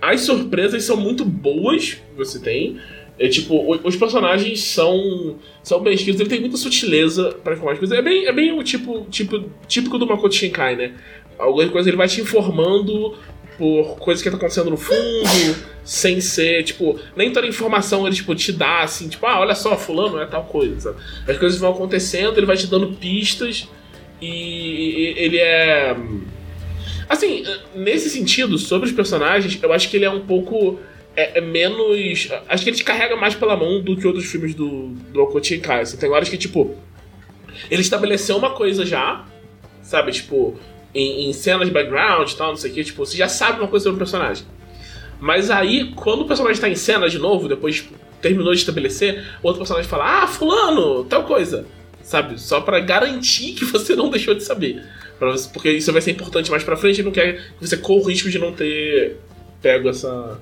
as surpresas são muito boas que você tem. É, tipo, os personagens são, são bem escritos, ele tem muita sutileza pra informar as coisas. É bem, é bem o tipo, tipo típico do Makoto Shinkai, né? Alguma coisa ele vai te informando por coisas que tá acontecendo no fundo, sem ser, tipo, nem toda informação ele, tipo, te dá, assim, tipo, ah, olha só, fulano é tal coisa, sabe? As coisas vão acontecendo, ele vai te dando pistas e ele é. Assim, nesse sentido, sobre os personagens, eu acho que ele é um pouco. É, é menos. Acho que ele te carrega mais pela mão do que outros filmes do, do Makoto Shinkai. Assim, tem horas que, tipo. Ele estabeleceu uma coisa já, sabe? Tipo, em, em cenas de background e tal, não sei o que. Tipo, você já sabe uma coisa sobre o personagem. Mas aí, quando o personagem tá em cena de novo, depois tipo, terminou de estabelecer, o outro personagem fala: Ah, Fulano, tal coisa. Sabe? Só pra garantir que você não deixou de saber. Você- porque isso vai ser importante mais pra frente e não quer que você corra o risco de não ter pego essa,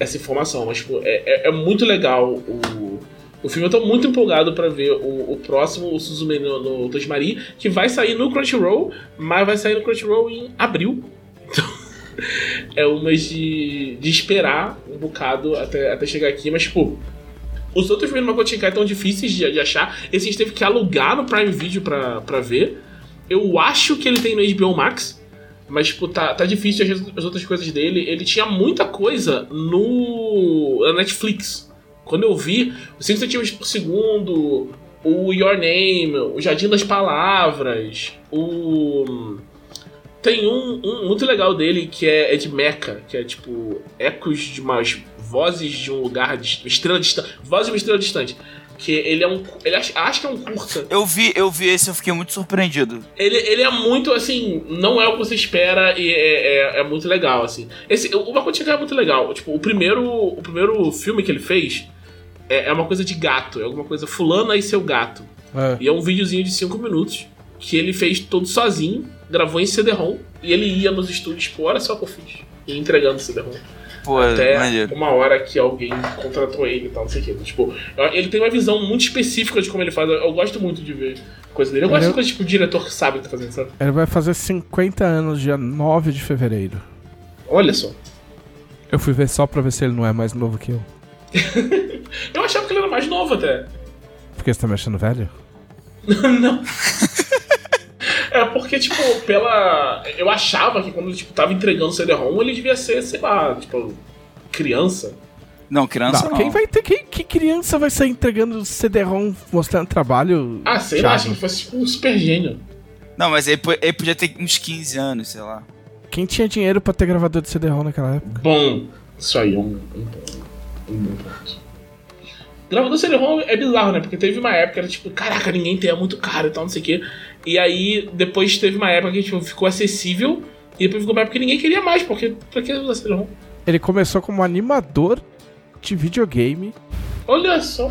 essa informação. Mas, tipo, é, é, é muito legal o, o filme. Eu tô muito empolgado pra ver o, o próximo, o Suzume no, no que vai sair no Crunchyroll, mas vai sair no Crunchyroll em abril. Então, é uma de, de esperar um bocado até, até chegar aqui. Mas, tipo, os outros filmes do Makoto Shinkai estão difíceis de, de achar. Esse a gente teve que alugar no Prime Video pra, pra ver. Eu acho que ele tem no HBO Max. Mas, tipo, tá, tá difícil as, as outras coisas dele. Ele tinha muita coisa no na Netflix. Quando eu vi, os 5 centímetros por segundo, o Your Name, o Jardim das Palavras, o. Tem um, um muito legal dele que é, é de Mecha, que é tipo ecos de umas vozes de um lugar, de, estrela distante. Vozes de uma estrela distante. Que ele é um. Ele acho, acho que é um curta. Eu vi, eu vi esse, eu fiquei muito surpreendido. Ele, ele é muito assim, não é o que você espera e é, é, é muito legal, assim. Esse, o Makoto é muito legal. Tipo, o primeiro, o primeiro filme que ele fez é, é uma coisa de gato, é alguma coisa fulana e seu gato. É. E é um videozinho de 5 minutos que ele fez todo sozinho, gravou em CD-ROM e ele ia nos estúdios, tipo, olha só o que eu fiz. E entregando CD-ROM. Pô, Até maneiro. uma hora que alguém contratou ele e tal, não sei o quê. Tipo, ele tem uma visão muito específica de como ele faz. Eu, gosto muito de ver coisa dele. Eu gosto Ele- de coisa tipo diretor que sabe o que tá fazendo, sabe? Ele vai fazer 50 anos dia 9 de fevereiro. Olha só. Eu fui ver só pra ver se ele não é mais novo que eu. Eu achava que ele era mais novo até. Porque você tá me achando velho? não. É porque, tipo, pela. Eu achava que quando ele tipo, tava entregando o CD-ROM, ele devia ser, sei lá, tipo, criança. Não, criança Não, não. quem vai ter. Quem, que criança vai sair entregando CD-ROM mostrando trabalho? Ah, sei lá, achei que fosse tipo um super gênio. Não, mas ele, ele podia ter uns 15 anos, sei lá. Quem tinha dinheiro pra ter gravador de CD-ROM naquela época? Bom, isso aí é um, um, ponto. um bom ponto. Gravador CD-ROM é bizarro, né? Porque teve uma época que era tipo, caraca, ninguém tem, é muito caro e tal, não sei o quê. E aí, depois teve uma época que tipo, ficou acessível. E depois ficou uma época que ninguém queria mais, porque pra que usar CD-ROM? Ele começou como animador de videogame Olha só.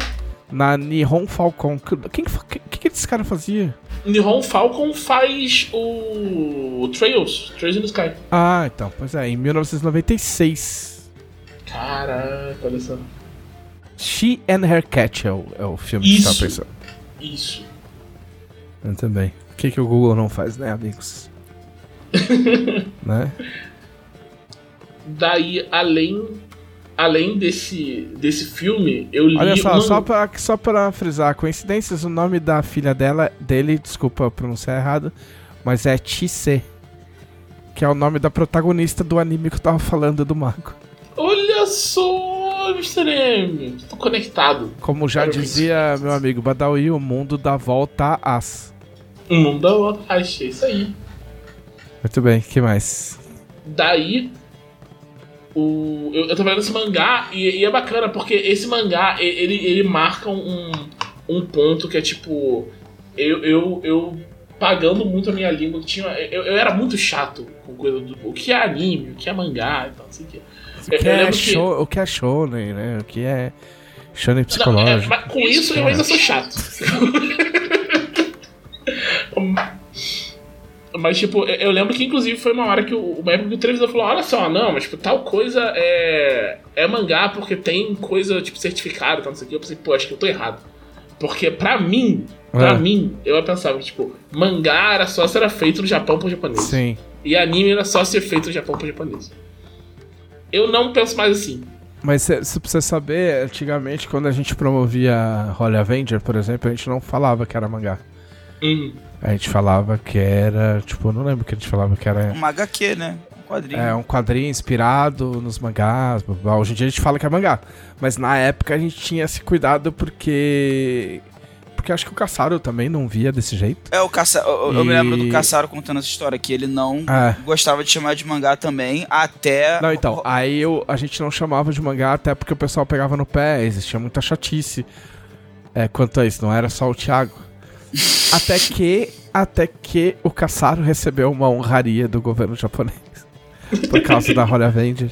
na Nihon Falcon. Quem que, que, que esse cara fazia? Nihon Falcon faz o Trails, Trails in the Sky. Ah, então, pois é, em 1996. Caraca, olha só. She and Her Cat é o, é o filme que você Isso. tá pensando. Isso. Eu também. O que, que o Google não faz, né, amigos? né? Daí, além, além desse, desse filme, eu li. Olha só, um- só pra, só pra frisar, coincidências, o nome da filha dela, dele, desculpa pronunciar errado, mas é Chise. Que é o nome da protagonista do anime que eu tava falando do mago. Olha só, Mr. M. Tô conectado. Como já Quero dizia meu amigo Badawi, o mundo dá volta às. O mundo da outra. Achei isso aí. Muito bem, que mais? Daí. O, eu, eu tô vendo esse mangá e, e é bacana porque esse mangá ele, ele marca um, um ponto que é tipo. Eu, eu, eu pagando muito a minha língua, tinha, eu, eu era muito chato com coisa do. O que é anime, o que é mangá e tal, não sei o que. O que, é show, o que é shonen, né? O que é shonen Não, é, psicológico. mas com isso eu ainda sou chato. mas, tipo, eu lembro que inclusive foi uma hora que o, uma época que o televisor falou: olha só, não, mas tipo, tal coisa é, é mangá porque tem coisa, tipo, certificado, tal, não sei o que. Eu pensei, pô, acho que eu tô errado. Porque pra mim, pra É. mim, eu pensava que, tipo, mangá era só se era feito no Japão por japonês. Sim. E anime era só ser feito no Japão por japonês. Eu não penso mais assim. Mas você precisa saber, antigamente, quando a gente promovia Holy Avenger, por exemplo, a gente não falava que era mangá. Uhum. A gente falava que era. Tipo, eu não lembro que a gente falava que era. Uma HQ, né? Um quadrinho. É um quadrinho inspirado nos mangás. blá, blá. Hoje em dia a gente fala que é mangá. Mas na época a gente tinha esse cuidado porque. Porque acho que o Caçaro também não via desse jeito. É, o Caça... eu, eu me E- lembro do Caçaro contando essa história, que ele não É. gostava de chamar de mangá também, até. Não, então, aí eu, a gente não chamava de mangá até porque o pessoal pegava no pé, existia muita chatice é, quanto a isso, não era só o Thiago. até que, até que o Caçaro recebeu uma honraria do governo japonês por causa da Holy Avenger.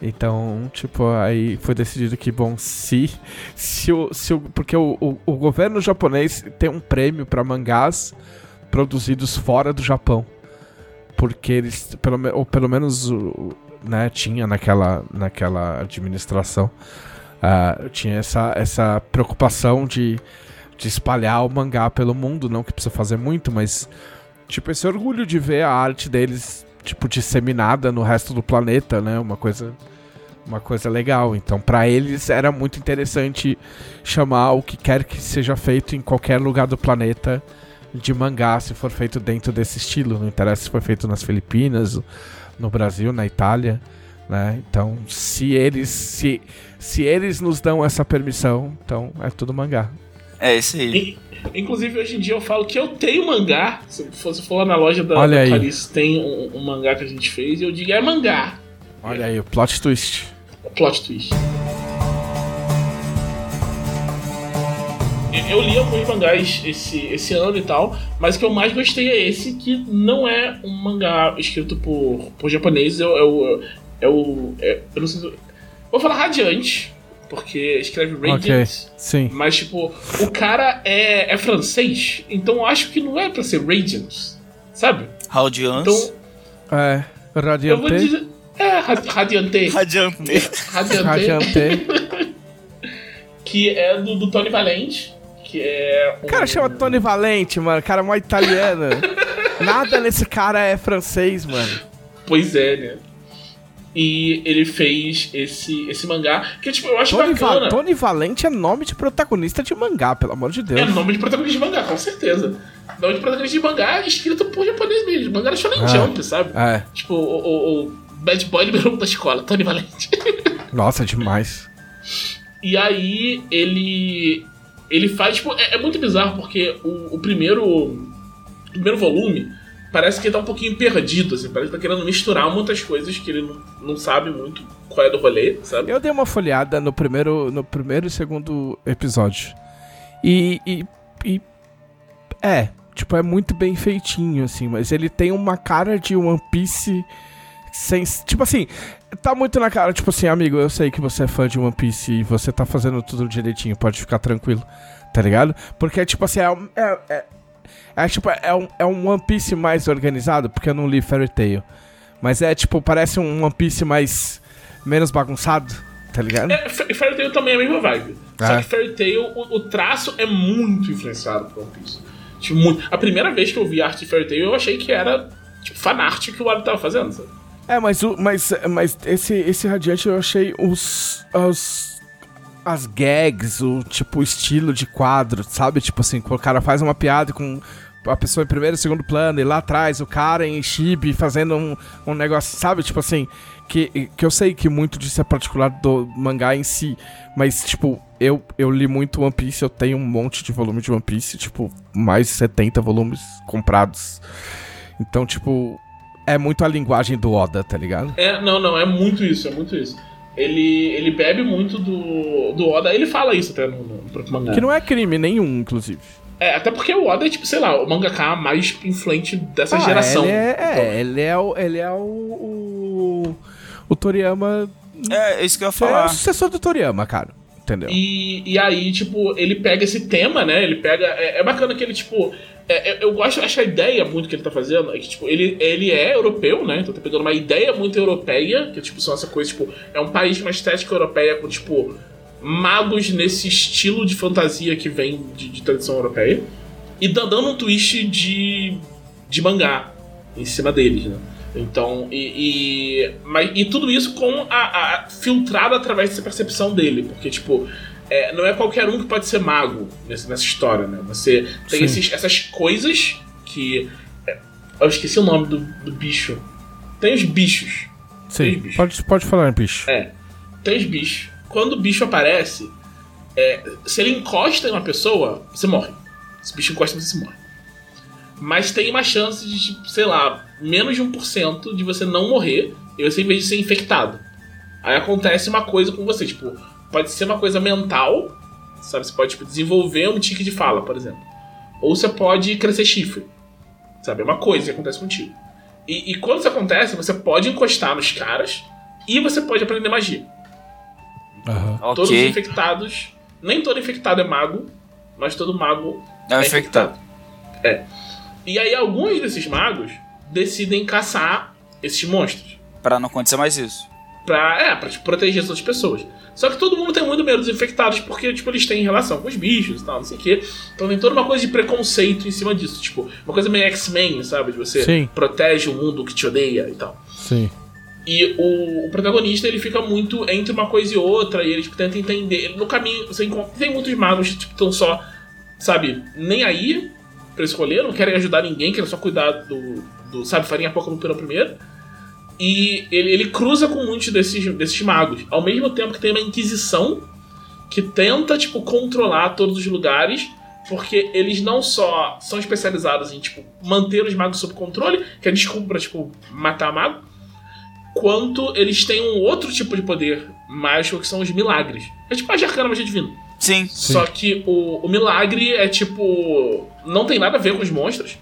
Então, tipo, aí foi decidido que, bom, se. se, o, se o, porque o, o, o governo japonês tem um prêmio pra mangás produzidos fora do Japão. Porque eles, pelo, ou pelo menos, né, tinha naquela, naquela administração, ah, tinha essa, essa preocupação de, de espalhar o mangá pelo mundo. Não que precisa fazer muito, mas, tipo, esse orgulho de ver a arte deles, tipo, disseminada no resto do planeta, né? Uma coisa uma coisa legal. Então, pra eles era muito interessante chamar o que quer que seja feito em qualquer lugar do planeta de mangá, se for feito dentro desse estilo. Não interessa se foi feito nas Filipinas, no Brasil, na Itália, né? Então, se eles se, se eles nos dão essa permissão, então é tudo mangá. É isso aí. In- Inclusive, hoje em dia eu falo que eu tenho mangá. Se você for lá na loja da, Olha da. Clarice, tem um, um mangá que a gente fez e eu digo é mangá. Olha aí, o plot twist. Plot twist. Eu- li alguns mangás esse, esse ano e tal, mas o que eu mais gostei é esse, que não é um mangá escrito por, por japoneses, é, o- é o. É o. é- eu não sei se. Vou falar Radiante, porque escreve Radiant. Ok, sim. Mas, tipo, o cara é, é francês, então eu acho que não é pra ser Radiant, sabe? Radiance. Então, É, eu vou Radiante. dizer. É, Ra- Radiante. Radiante. Radiante. Radiante. que é do, do Tony Valente, que é. O cara chama Tony Valente, mano. Cara mó italiano. Nada nesse cara é francês, mano. Pois é, né? E ele fez esse, esse mangá, que tipo, eu acho Tony, bacana. Va- Tony Valente é nome de protagonista de mangá, pelo amor de Deus. É nome de protagonista de mangá, com certeza. Nome de protagonista de mangá escrito por japonês mesmo. Mangá era Shonen Ah. Jump, sabe? É, Tipo, o, o, o Bad Boy número um da escola, Tony Valente. nossa, demais. E aí ele. Ele faz. Tipo, é, é muito bizarro porque o, o primeiro. O primeiro volume parece que ele tá um pouquinho perdido, assim. Parece que tá querendo misturar muitas coisas que ele não, não sabe muito qual é do rolê, sabe? Eu dei uma folhada no primeiro, no primeiro e segundo episódio. E, e, e- É, tipo, é muito bem feitinho, assim, mas ele tem uma cara de One Piece sem. Tipo assim, tá muito na cara, tipo assim, amigo, eu sei que você é fã de One Piece e você tá fazendo tudo direitinho, pode ficar tranquilo, tá ligado? Porque, tipo assim, é. um- é, é, tipo, é um, é um One Piece mais organizado, porque eu não li Fairy Tail. Mas é tipo, parece um One Piece mais. menos bagunçado, tá ligado? É, Fa- Fairy Tail também é a mesma vibe. Só É. que Fairy Tail, o, o traço é muito influenciado por One Piece. Tipo, muito. A primeira vez que eu vi arte de Fairy Tail, eu achei que era, tipo, fanart que o Wally tava fazendo, sabe? É, mas, o, mas, mas esse, esse Radiante eu achei os, os. As gags, o tipo, estilo de quadro, sabe? Tipo assim, o cara faz uma piada com a pessoa em primeiro e segundo plano, e lá atrás o cara em chibi fazendo um, um negócio, sabe? Tipo assim, que, que eu sei que muito disso é particular do mangá em si, mas, tipo, eu, eu li muito One Piece, eu tenho um monte de volume de One Piece, tipo, mais de 70 volumes comprados. Então, tipo, é muito a linguagem do Oda, tá ligado? É, não, não, é muito isso, é muito isso. Ele, ele bebe muito do, do Oda, ele fala isso até no, no próprio mangá. Que não é crime nenhum, inclusive. É, até porque o Oda é, tipo, sei lá, o mangaka mais influente dessa Ah, geração. Ele é, Então, é, ele é o. Ele é o. O, o Toriyama. É, é isso que eu ia É o falar. sucessor do Toriyama, cara. Entendeu? E, e aí, tipo, ele pega esse tema, né? Ele pega. É, é bacana que ele, tipo. É- eu gosto, acho a ideia muito que ele tá fazendo é que, tipo, ele, ele é europeu, né? Então tá pegando uma ideia muito europeia, que, tipo, são essa coisa, tipo, é um país com uma estética europeia com, tipo, magos nesse estilo de fantasia que vem de, de tradição europeia. E dá- dando um twist de, de mangá em cima deles, né? Então, e, e, mas, e tudo isso com a, a- filtrado através dessa percepção dele, porque, tipo, é, não é qualquer um que pode ser mago nessa, nessa história, né? Você tem esses- essas coisas que. é, eu esqueci o nome do, do bicho. Tem os bichos. Sim, tem bicho. pode, pode falar, bicho. É. Tem os bichos. Quando o bicho aparece, é, se ele encosta em uma pessoa, você morre. Se o bicho encosta em você, você morre. Mas tem uma chance de, sei lá, menos de 1% de você não morrer e você, em vez de ser infectado. Aí acontece uma coisa com você, tipo, pode ser uma coisa mental, sabe? Você pode tipo, desenvolver um tique de fala, por exemplo. Ou você pode crescer chifre. Sabe? É uma coisa que acontece contigo. E, e quando isso acontece, você pode encostar nos caras e você pode aprender magia. Aham. Todos os Ok. infectados. Nem todo infectado é mago, mas todo mago É um infectado. É. E aí alguns desses magos decidem caçar esses monstros. Pra não acontecer mais isso. Pra, é, pra tipo, proteger as outras pessoas. Só que todo mundo tem muito medo dos infectados porque, tipo, eles têm relação com os bichos e tal, não sei o quê. Então tem toda uma coisa de preconceito em cima disso. Tipo, uma coisa meio X-Men, sabe? De você Sim. protege o mundo que te odeia e tal. Sim. E o, o protagonista, ele fica muito entre uma coisa e outra, e ele tipo, tenta entender. No caminho, você encontra. Tem muitos magos que tipo, estão só, sabe, nem aí pra escolher, não querem ajudar ninguém, querem só cuidar do. do sabe, farinha pouco no pelo primeiro. E ele, ele cruza com muitos desses, desses magos. Ao mesmo tempo que tem uma inquisição que tenta, tipo, controlar todos os lugares, porque eles não só são especializados em, tipo, manter os magos sob controle, que é desculpa pra, tipo, matar mago, quanto eles têm um outro tipo de poder mágico que são os milagres. É tipo a arcana magia divina. Sim. Só que o, o milagre é tipo. Não tem nada a ver com os monstros.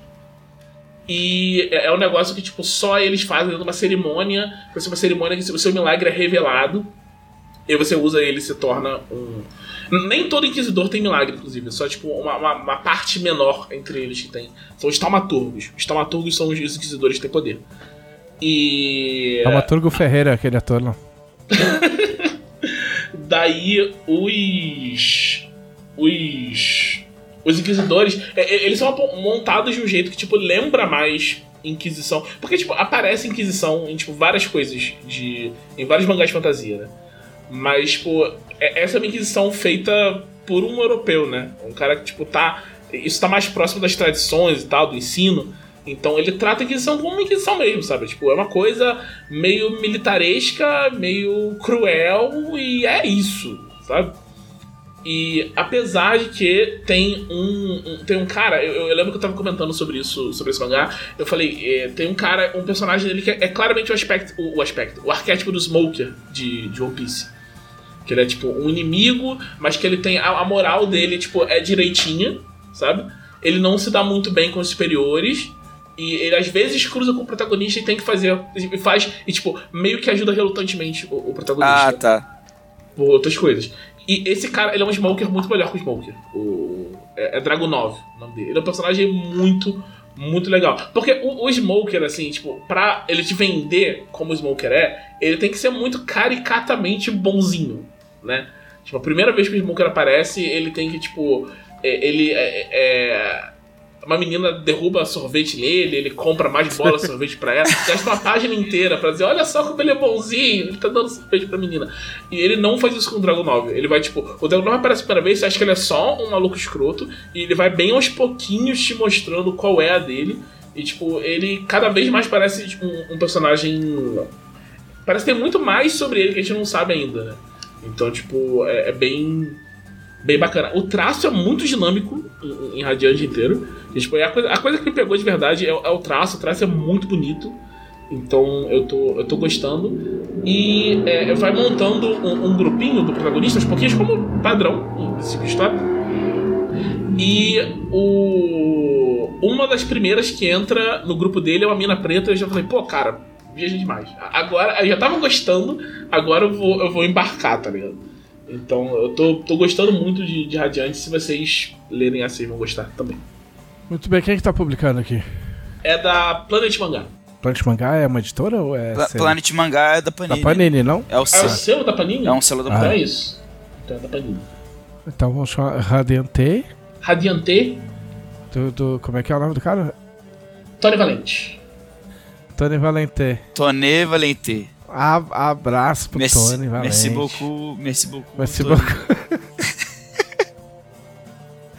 E é, é um negócio que, tipo, só eles fazem dentro de uma cerimônia. Vai ser uma cerimônia que o seu milagre é revelado. E você usa ele e se torna um. Nem todo inquisidor tem milagre, inclusive. Só, tipo, uma, uma, uma parte menor entre eles que tem. São os taumaturgos. Os taumaturgos são os inquisidores que têm poder. E. Dramaturgo Ferreira, aquele ator lá. Daí os. Os. Os inquisidores. é, é, Eles são montados de um jeito que, tipo, lembra mais Inquisição. Porque, tipo, aparece Inquisição em, tipo, várias coisas. de Em vários mangás de fantasia, né? Mas, tipo, é- essa é uma Inquisição feita por um europeu, né? Um cara que, tipo, tá. Isso tá mais próximo das tradições e tal, do ensino. Então ele trata a Inquisição como uma Inquisição mesmo, sabe? Tipo, é uma coisa meio militaresca, meio cruel e é isso, sabe? E apesar de que tem um, um- tem um cara, eu, eu lembro que eu tava comentando sobre isso, sobre esse mangá, eu falei, é, tem um cara, um personagem dele que é, é claramente o aspecto, o, o aspecto, o arquétipo do Smoker de, de One Piece. Que ele é tipo um inimigo, mas que ele tem a, a moral dele, tipo, é direitinha, sabe? Ele não se dá muito bem com os superiores. E ele às vezes cruza com o protagonista e tem que fazer. E faz. E tipo, meio que ajuda relutantemente o, o protagonista Ah, tá. por outras coisas. E esse cara, ele é um Smoker muito melhor que o Smoker. O, é, é Dragunov o nome dele. Ele é um personagem muito, muito legal. Porque o, o Smoker, assim, tipo, pra ele te vender como o Smoker é, ele tem que ser muito caricatamente bonzinho, né? Tipo, a primeira vez que o Smoker aparece, ele tem que, tipo. é- ele é. é- uma menina derruba sorvete nele, ele compra mais bola sorvete pra ela, gasta uma página inteira pra dizer, olha só como ele é bonzinho, ele tá dando sorvete pra menina. E ele não faz isso com o Dragon 9. Ele vai, tipo, o Dragon 9 aparece a primeira vez, você acha que ele é só um maluco escroto, e ele vai bem aos pouquinhos te mostrando qual é a dele. E, tipo, ele cada vez mais parece tipo, um, um personagem. Parece ter muito mais sobre ele que a gente não sabe ainda, né? Então, tipo, é, é bem. Bem bacana. O traço é muito dinâmico em, em Radiante inteiro. E, tipo, é a, coisa, a coisa que me pegou de verdade é, o- é o traço. O traço é muito bonito. Então eu tô, eu tô gostando. E é, vai montando um, um grupinho do protagonista, aos pouquinhos, como padrão desse de história. E o. Uma das primeiras que entra no grupo dele é uma mina preta. Eu já falei, pô, cara, viaja demais. Agora, eu já tava gostando, agora eu vou, eu vou embarcar, tá ligado? Então eu tô, tô gostando muito de, de Radiante. Se vocês lerem assim, vão gostar também. Muito bem, quem é que tá publicando aqui? É da Planet Mangá. Planet Mangá é uma editora ou é. Pla- selo? Planet Mangá é da Da Panini. Panini, não? É o Ah, é o selo. selo da Panini? É um selo da Então Panini. é isso. Então é da Panini. Então vamos chamar Radiante. Radiante, Do, do- como é que é o nome do cara? Tony Valente. Tony Valente. Tonê Valente. A- abraço pro Merci, Tony Valente. merci beaucoup. Merci beaucoup. Merci Tony. beaucoup.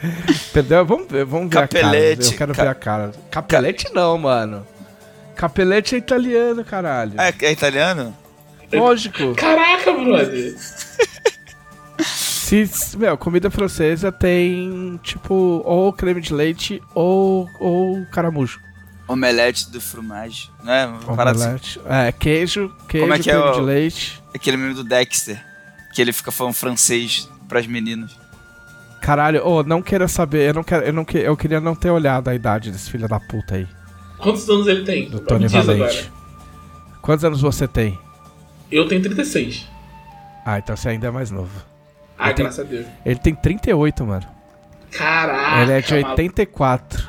Entendeu? Vamos ver, vamos ver a cara. Capelete. Eu quero Ca- ver a cara. Capelete não, mano. Capelete é italiano, caralho. É, é italiano? Lógico. Caraca, brother. Se, meu, comida francesa tem, tipo, ou creme de leite ou, ou caramujo. Omelete do fromage. Não é? Uma parada assim. Omelete. É, queijo, queijo, Como é que é creme o- de leite. Aquele meme do Dexter. Que ele fica falando francês pras meninas. Caralho, ô, não queira saber, eu não quero, eu não que, eu queria não ter olhado a idade desse filho da puta aí, Quantos anos ele tem? do Tony Valente. Quantos anos você tem? Eu tenho 36. Ah, então você ainda é mais novo. Ah, tenho- graças a Deus. Ele tem 38, mano. Caraca. ele é de maluco. 84.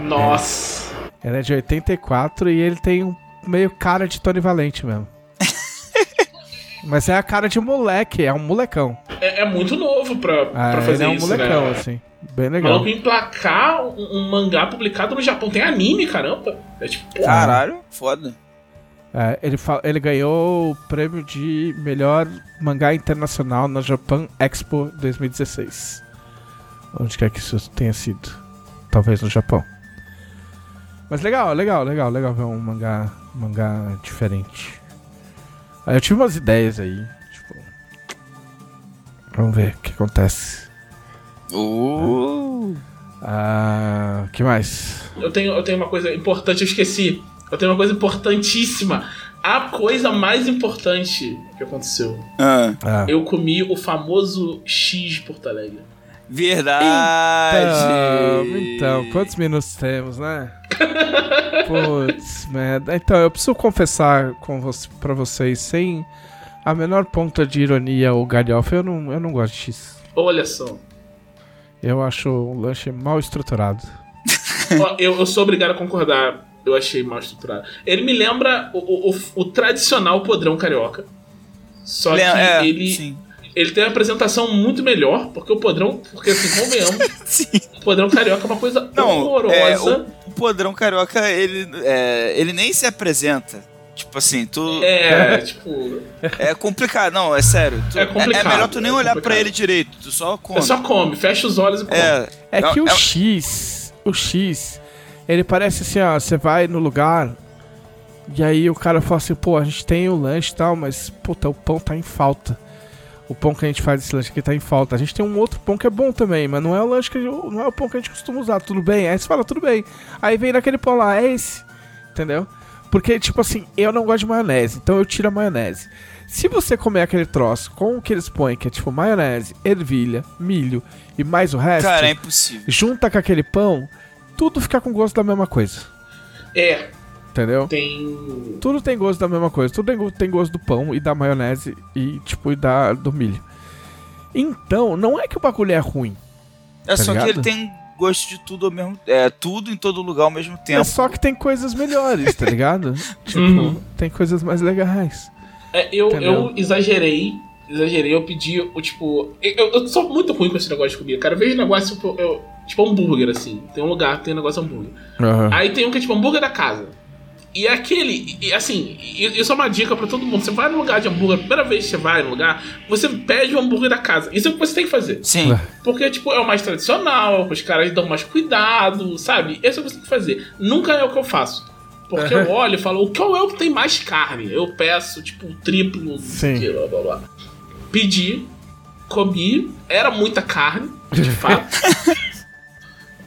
Nossa. Ele é de 84 e ele tem um meio cara de Tony Valente mesmo. Mas é a cara de moleque, é um molecão. É, é muito novo pra, Ah, pra fazer ele é um isso, molecão, né? assim. Bem legal. Maluco emplacar um, um mangá publicado no Japão. Tem anime, caramba. É tipo, Caralho, foda. É, ele, ele ganhou o prêmio de melhor mangá internacional na Japan Expo 2016. Onde quer que isso tenha sido. Talvez no Japão. Mas legal, legal, legal, legal ver um mangá, mangá diferente. Aí eu tive umas ideias aí, tipo. Vamos ver o que acontece. Uh. Ah, que mais? Eu tenho, eu tenho uma coisa importante, eu esqueci. Eu tenho uma coisa importantíssima. A coisa mais importante que aconteceu. Ah, Ah. Eu comi o famoso X de Porto Alegre. Verdade. Então, então, quantos minutos temos, né? Putz, merda. Então, eu preciso confessar com você, pra vocês, sem a menor ponta de ironia ou galhofa, eu não, eu não gosto de X. Olha só. Eu acho um lanche mal estruturado. Ó, eu, eu sou obrigado a concordar. Eu achei mal estruturado. Ele me lembra o, o- o- o tradicional podrão carioca. Só Le- que é, ele, sim. Ele tem uma apresentação muito melhor, porque o podrão. Porque assim, convenhamos, Sim. o podrão carioca é uma coisa Não, horrorosa. é, o, o podrão carioca, ele, é, ele nem se apresenta. Tipo assim, tu. É, tipo. É complicado, não, é sério. Tu- É complicado, melhor tu nem é olhar pra ele direito, tu só come. É só come, fecha os olhos e come. É, É que o é- X, o X, ele parece assim, ó, você vai no lugar e aí o cara fala assim, pô, a gente tem o lanche e tal, mas, puta, o pão tá em falta. O pão que a gente faz esse lanche aqui tá em falta. A gente tem um outro pão que é bom também, mas não é o lanche que a gente- não é o pão que a gente costuma usar, tudo bem? Aí você fala, tudo bem. Aí vem naquele pão lá, é esse. Entendeu? Porque, tipo assim, eu não gosto de maionese, então eu tiro a maionese. Se você comer aquele troço com o que eles põem, que é tipo maionese, ervilha, milho e mais o resto, cara, é impossível. junta com aquele pão, tudo fica com gosto da mesma coisa. É, Entendeu? tem. Tudo tem gosto da mesma coisa. Tudo tem tem gosto do pão e da maionese e, tipo, e da, do milho. Então, não é que o bagulho é ruim. É Tá só que ligado? ele tem gosto de tudo ao mesmo É tudo em todo lugar ao mesmo tempo. É só que tem coisas melhores, tá ligado? tipo, Uhum. tem coisas mais legais. É, eu, Entendeu? eu exagerei. Exagerei, eu pedi o tipo. Eu, eu sou muito ruim com esse negócio de comida, cara. Eu vejo negócio tipo, eu, tipo hambúrguer, assim. Tem um lugar que tem um negócio hambúrguer. Aí tem um que é tipo hambúrguer da casa. E é aquele, e, assim, isso é uma dica pra todo mundo. Você vai no lugar de hambúrguer, a primeira vez que você vai no lugar, você pede o hambúrguer da casa. Isso é o que você tem que fazer. Sim. Porque, tipo, é o mais tradicional, os caras dão mais cuidado, sabe? Esse é o que você tem que fazer. Nunca é o que eu faço. Porque eu olho e falo, qual é o que tem mais carne? Eu peço, tipo, o triplo, Sim. que, blá blá blá. Pedi, comi, era muita carne, de fato.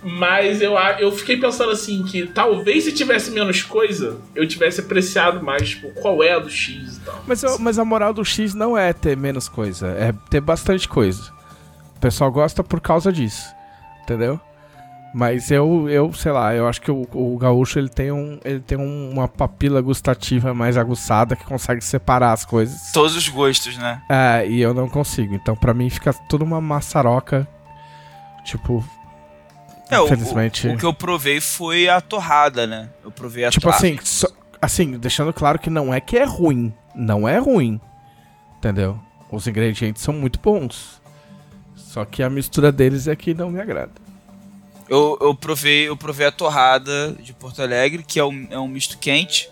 Mas eu, eu fiquei pensando assim, que talvez se tivesse menos coisa, eu tivesse apreciado mais, tipo, qual é a do X e tal. Mas, eu- mas a moral do X não é ter menos coisa, é ter bastante coisa. O pessoal gosta por causa disso, entendeu? Mas eu, eu sei lá, eu acho que o, o gaúcho ele tem, um, ele tem um- uma papila gustativa mais aguçada que consegue separar as coisas. Todos os gostos, né? É, e eu não consigo. Então pra mim fica tudo uma maçaroca. Tipo, É, o- Infelizmente. O, o que eu provei foi a torrada, né? Eu provei a tipo torrada. assim, só- assim, deixando claro que não é que é ruim. Não é ruim. Entendeu? Os ingredientes são muito bons. Só que a mistura deles é que não me agrada. Eu, eu, provei, eu provei a torrada de Porto Alegre, que é um, é um misto quente,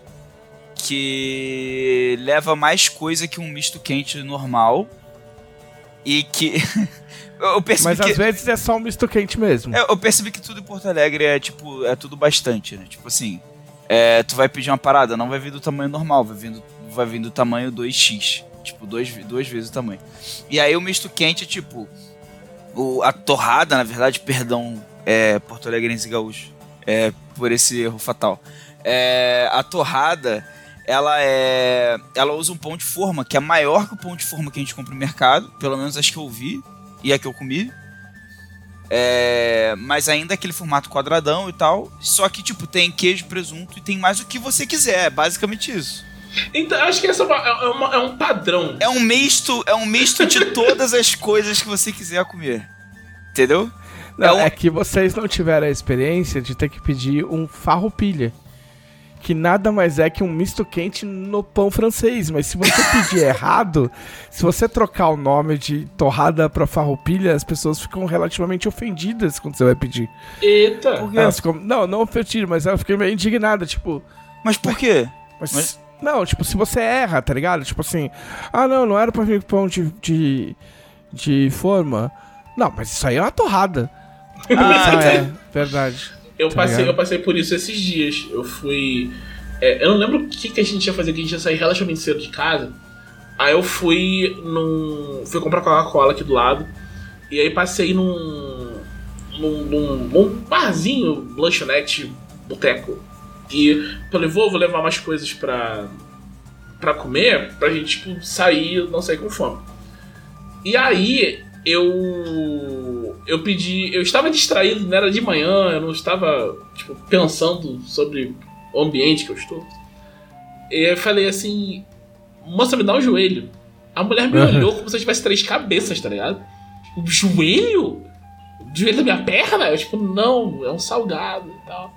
que leva mais coisa que um misto quente normal. E que. eu eu percebi Mas que. às vezes é só um misto quente mesmo. É, eu percebi que tudo em Porto Alegre é tipo, é tudo bastante, né? Tipo assim, é, tu vai pedir uma parada, não vai vir do tamanho normal, vai vir do, vai vir do tamanho 2x. Tipo, dois, duas vezes o tamanho. E aí o misto quente é tipo. O, a torrada, na verdade, perdão, é, Porto Alegrense e gaúcho. É, por esse erro fatal. É, a torrada, ela é. Ela usa um pão de forma que é maior que o pão de forma que a gente compra no mercado. Pelo menos acho que eu vi. E é que eu comi. É, mas ainda aquele formato quadradão e tal. Só que, tipo, tem queijo, presunto e tem mais o que você quiser. É basicamente isso. Então, acho que essa é, uma- é uma- é um padrão. É um misto, é um misto de todas as coisas que você quiser comer. Entendeu? Não, é um- é que vocês não tiveram a experiência de ter que pedir um farroupilha. Que nada mais é que um misto quente no pão francês. Mas se você pedir errado, se você trocar o nome de torrada pra farroupilha, as pessoas ficam relativamente ofendidas quando você vai pedir. Eita! Por quê? Elas ficam, não, não ofendidas, mas elas ficam meio indignadas, tipo... Mas por quê? Mas, Mas- Não, tipo, se você erra, tá ligado? Tipo assim, ah, não, não era pra vir pão de, de, de forma. Não, mas isso aí é uma torrada. Ah, Ah, é, verdade. Eu Tá passei, ligado? eu passei por isso esses dias. Eu fui. é, eu não lembro o que, que a gente ia fazer, que a gente ia sair relativamente cedo de casa. Aí eu fui num. fui comprar Coca-Cola aqui do lado. E aí passei num. num, num, num barzinho, lanchonete, boteco. E falei, vou, vou levar mais coisas pra. pra comer, pra gente, tipo, sair, não sair com fome. E aí eu. Eu pedi. Eu estava distraído, não era de manhã, eu não estava, tipo, pensando sobre o ambiente que eu estou. E eu falei assim, moça, me dá um joelho. A mulher me olhou como se eu tivesse três cabeças, tá ligado? O joelho? O joelho da minha perna? Eu, tipo, não, é um salgado e tal.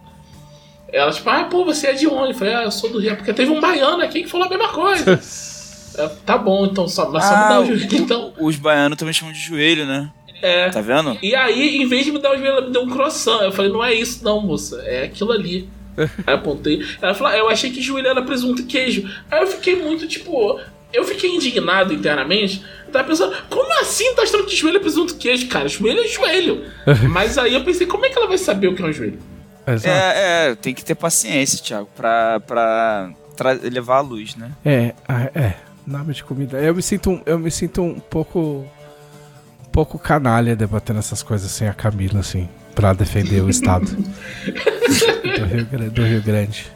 Ela, tipo, ah, pô, você é de onde? Eu falei, ah, eu sou do Rio. Porque teve um baiano aqui que falou a mesma coisa. Eu, tá bom, então, só, mas só me dá Ah, o joelho. Então, Os baianos também chamam de joelho, né? É. Tá vendo? E aí, em vez de me dar o joelho, ela me deu um croissant. Eu falei, não é isso não, moça, é aquilo ali. aí apontei. Ela falou, ah, eu achei que joelho era presunto e queijo. Aí eu fiquei muito, tipo... Eu fiquei indignado internamente. Eu tava pensando, como assim tá achando que joelho é presunto e queijo? Cara, joelho é joelho. Mas aí eu pensei, como é que ela vai saber o que é um joelho? É, é, tem que ter paciência, Thiago, pra, pra tra- levar a luz, né? É, ah, é. Nome de comida. Eu me sinto, um- eu me sinto um pouco. Pouco canalha debatendo essas coisas sem a Camila, assim, pra defender o Estado do, Rio, do Rio Grande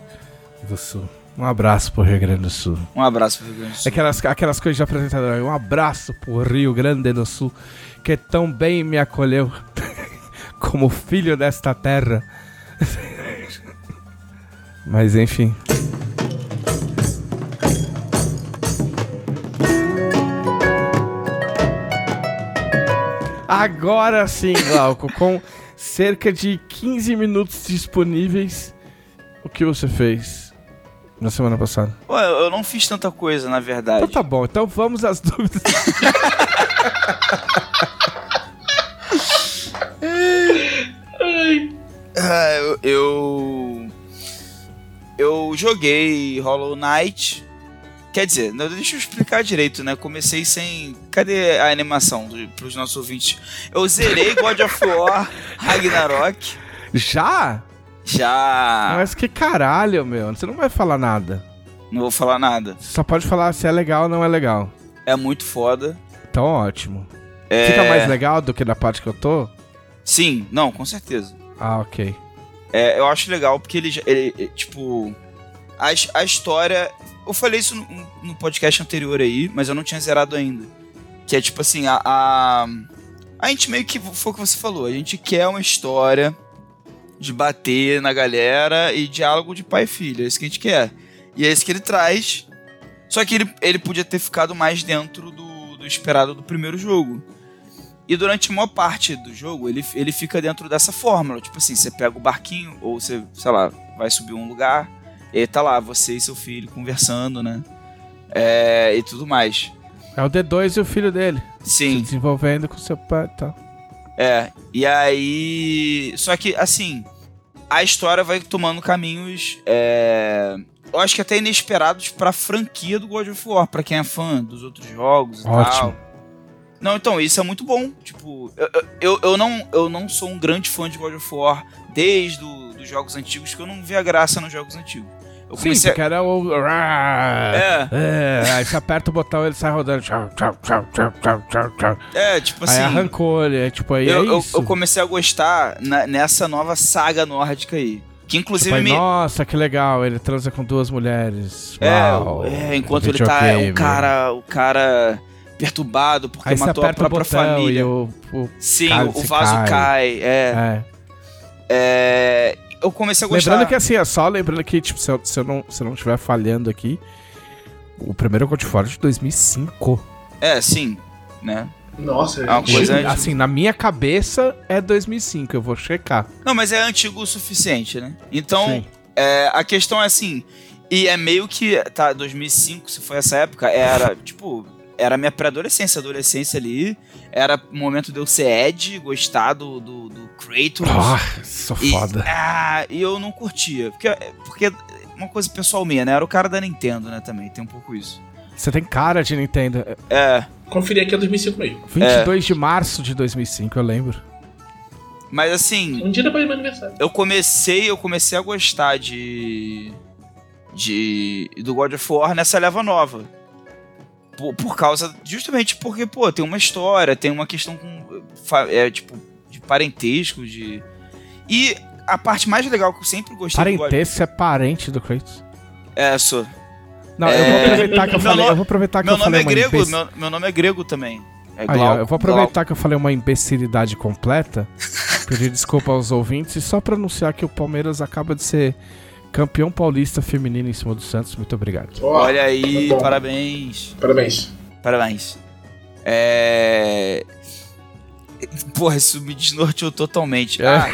do Sul. Um abraço pro Rio Grande do Sul. Um abraço pro Rio Grande do Sul. Aquelas, aquelas coisas de apresentador. Um abraço pro Rio Grande do Sul, que tão bem me acolheu como filho desta terra. Mas enfim. Agora sim, Glauco, com cerca de 15 minutos disponíveis, o que você fez na semana passada? Pô, eu eu não fiz tanta coisa, na verdade. Então tá bom, então vamos às dúvidas. Ah, eu, eu. eu joguei Hollow Knight. Quer dizer, não, deixa eu explicar direito, né? Comecei sem. Cadê a animação do, pros nossos ouvintes? Eu zerei God of War Ragnarok. Já? Já. Mas que caralho, meu. Você não vai falar nada. Não vou falar nada. Você só pode falar se é legal ou não é legal. É muito foda. Então ótimo. É... Fica mais legal do que na parte que eu tô? Sim, não, com certeza. Ah, ok. É, eu acho legal porque ele, ele ele, tipo, a, a história. Eu falei isso no, no podcast anterior aí, mas eu não tinha zerado ainda. Que é tipo assim, a, a. a gente meio que. Foi o que você falou, a gente quer uma história de bater na galera e diálogo de pai e filho. É isso que a gente quer. E é isso que ele traz. Só que ele, ele podia ter ficado mais dentro do, do esperado do primeiro jogo. E durante a maior parte do jogo, ele, ele fica dentro dessa fórmula. Tipo assim, você pega o barquinho, ou você, sei lá, vai subir um lugar, e tá lá, você e seu filho conversando, né? É, e tudo mais. É o D2 e o filho dele. Se Sim, desenvolvendo com seu pai e tal. é. E aí. Só que, assim, a história vai tomando caminhos. É, eu acho que até inesperados pra franquia do God of War, pra quem é fã dos outros jogos e Ótimo. tal. Não, então, isso é muito bom. Tipo, eu, eu, eu, não, eu não sou um grande fã de God of War desde dos jogos antigos, que eu não via graça nos jogos antigos. Eu Sim, comecei porque era o. É, É, aí você aperta o botão ele sai rodando. É, tipo Aí assim. arrancou ele, é tipo, aí eu, é eu, eu comecei a gostar na- nessa nova saga nórdica aí. Que inclusive Tipo, aí, me. Nossa, que legal, ele transa com duas mulheres. É, Uau, é, enquanto ele tá. videogame. O cara. O cara perturbado porque Aí matou a própria família. o. o- Sim, o vaso cai. cai. É, é. é, Eu comecei a gostar. Lembrando que assim, é só lembrando que, tipo, se eu, se eu não, se eu não estiver falhando aqui, o primeiro God of War é de 2005. É, sim. Né? Nossa, É uma gente. coisa- Tipo, assim, na minha cabeça é 2005, eu vou checar. Não, mas é antigo o suficiente, né? Então, é, a questão é assim. E é meio que. Tá, 2005, se foi essa época, era, tipo. Era minha pré-adolescência, adolescência ali. Era o momento de eu ser Ed, gostar do, do, do Kratos. Ah, sou e, foda. Ah, e eu não curtia. Porque, porque uma coisa pessoal minha, né? Era o cara da Nintendo, né? Também, tem um pouco isso. Você tem cara de Nintendo. É, Conferi aqui é 2005 mesmo. 22 de março de 2005, eu lembro. mas assim. Um dia depois do meu aniversário. eu comecei, eu comecei a gostar de de do God of War nessa leva nova. Por, por causa. Justamente porque, pô, tem uma história, tem uma questão com. É, tipo, de parentesco, de. E a parte mais legal que eu sempre gostei Parentesco é parente do Kratos. É, sou. Não, eu É, vou aproveitar que eu falei. nome- Eu vou aproveitar que Meu eu nome falei é uma grego, meu, meu nome é grego também. É Aí, ó, eu vou aproveitar que eu falei uma imbecilidade completa, pedir desculpa aos ouvintes e só pra anunciar que o Palmeiras acaba de ser campeão paulista feminino em cima do Santos. Muito obrigado. Ó, Olha aí, tá parabéns. Parabéns. Parabéns. É. Porra, isso me desnorteou totalmente. É. Ah,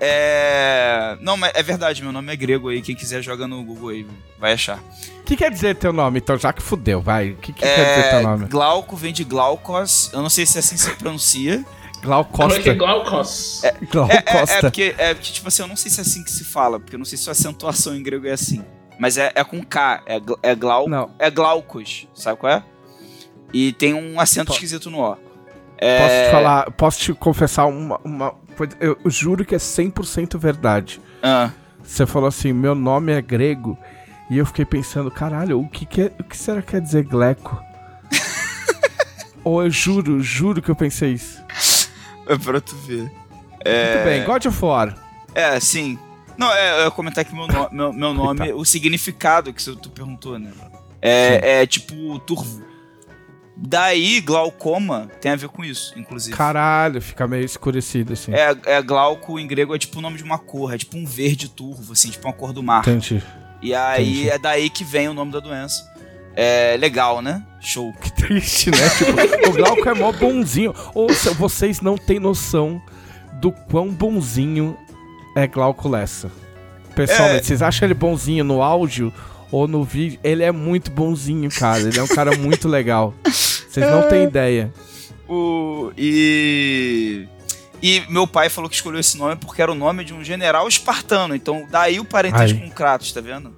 é. Não, mas é verdade, meu nome é grego aí. Quem quiser joga no Google aí, vai achar. O que quer dizer teu nome, então? Já que fudeu, vai. O que, que quer dizer É, teu nome? Glauco vem de Glaucos. Eu não sei se assim se pronuncia. Glau Como é é. Glaucos? Glau É, é- é Costa. porque, é porque, tipo assim, eu não sei se é assim que se fala, porque eu não sei se a acentuação em grego é assim. Mas é, é com K, é, é, glau, Não, é Glaucos, sabe qual é? E tem um acento Po- esquisito no O. posso É, te falar, posso te confessar uma, uma coisa. Eu juro que é 100% verdade. ah, Você falou assim, meu nome é grego. E eu fiquei pensando, caralho, o que, que, é- o que será que quer dizer gleco? Ou eu juro, juro que eu pensei isso. É pra tu ver. Muito bem, God of War. É, sim. Não, é, eu ia comentar que meu, no- meu, meu nome, o significado que você- tu perguntou, né? É, é tipo turvo. Daí, glaucoma tem a ver com isso, inclusive. Caralho, fica meio escurecido assim. É, é glauco em grego é tipo o nome de uma cor, é tipo um verde turvo, assim, tipo uma cor do mar. Entendi. E aí Entendi. é daí que vem o nome da doença. É legal, né? Show. Que triste, né? Tipo, o Glauco é mó bonzinho. Ou vocês não têm noção do quão bonzinho é Glauco Lessa. Pessoalmente, É. vocês acham ele bonzinho no áudio ou no vídeo? Ele é muito bonzinho, cara. Ele é um cara muito legal. Vocês não têm ideia. O, e. E meu pai falou que escolheu esse nome porque era o nome de um general espartano. Então, daí o parentesco Ai. com Kratos, tá vendo?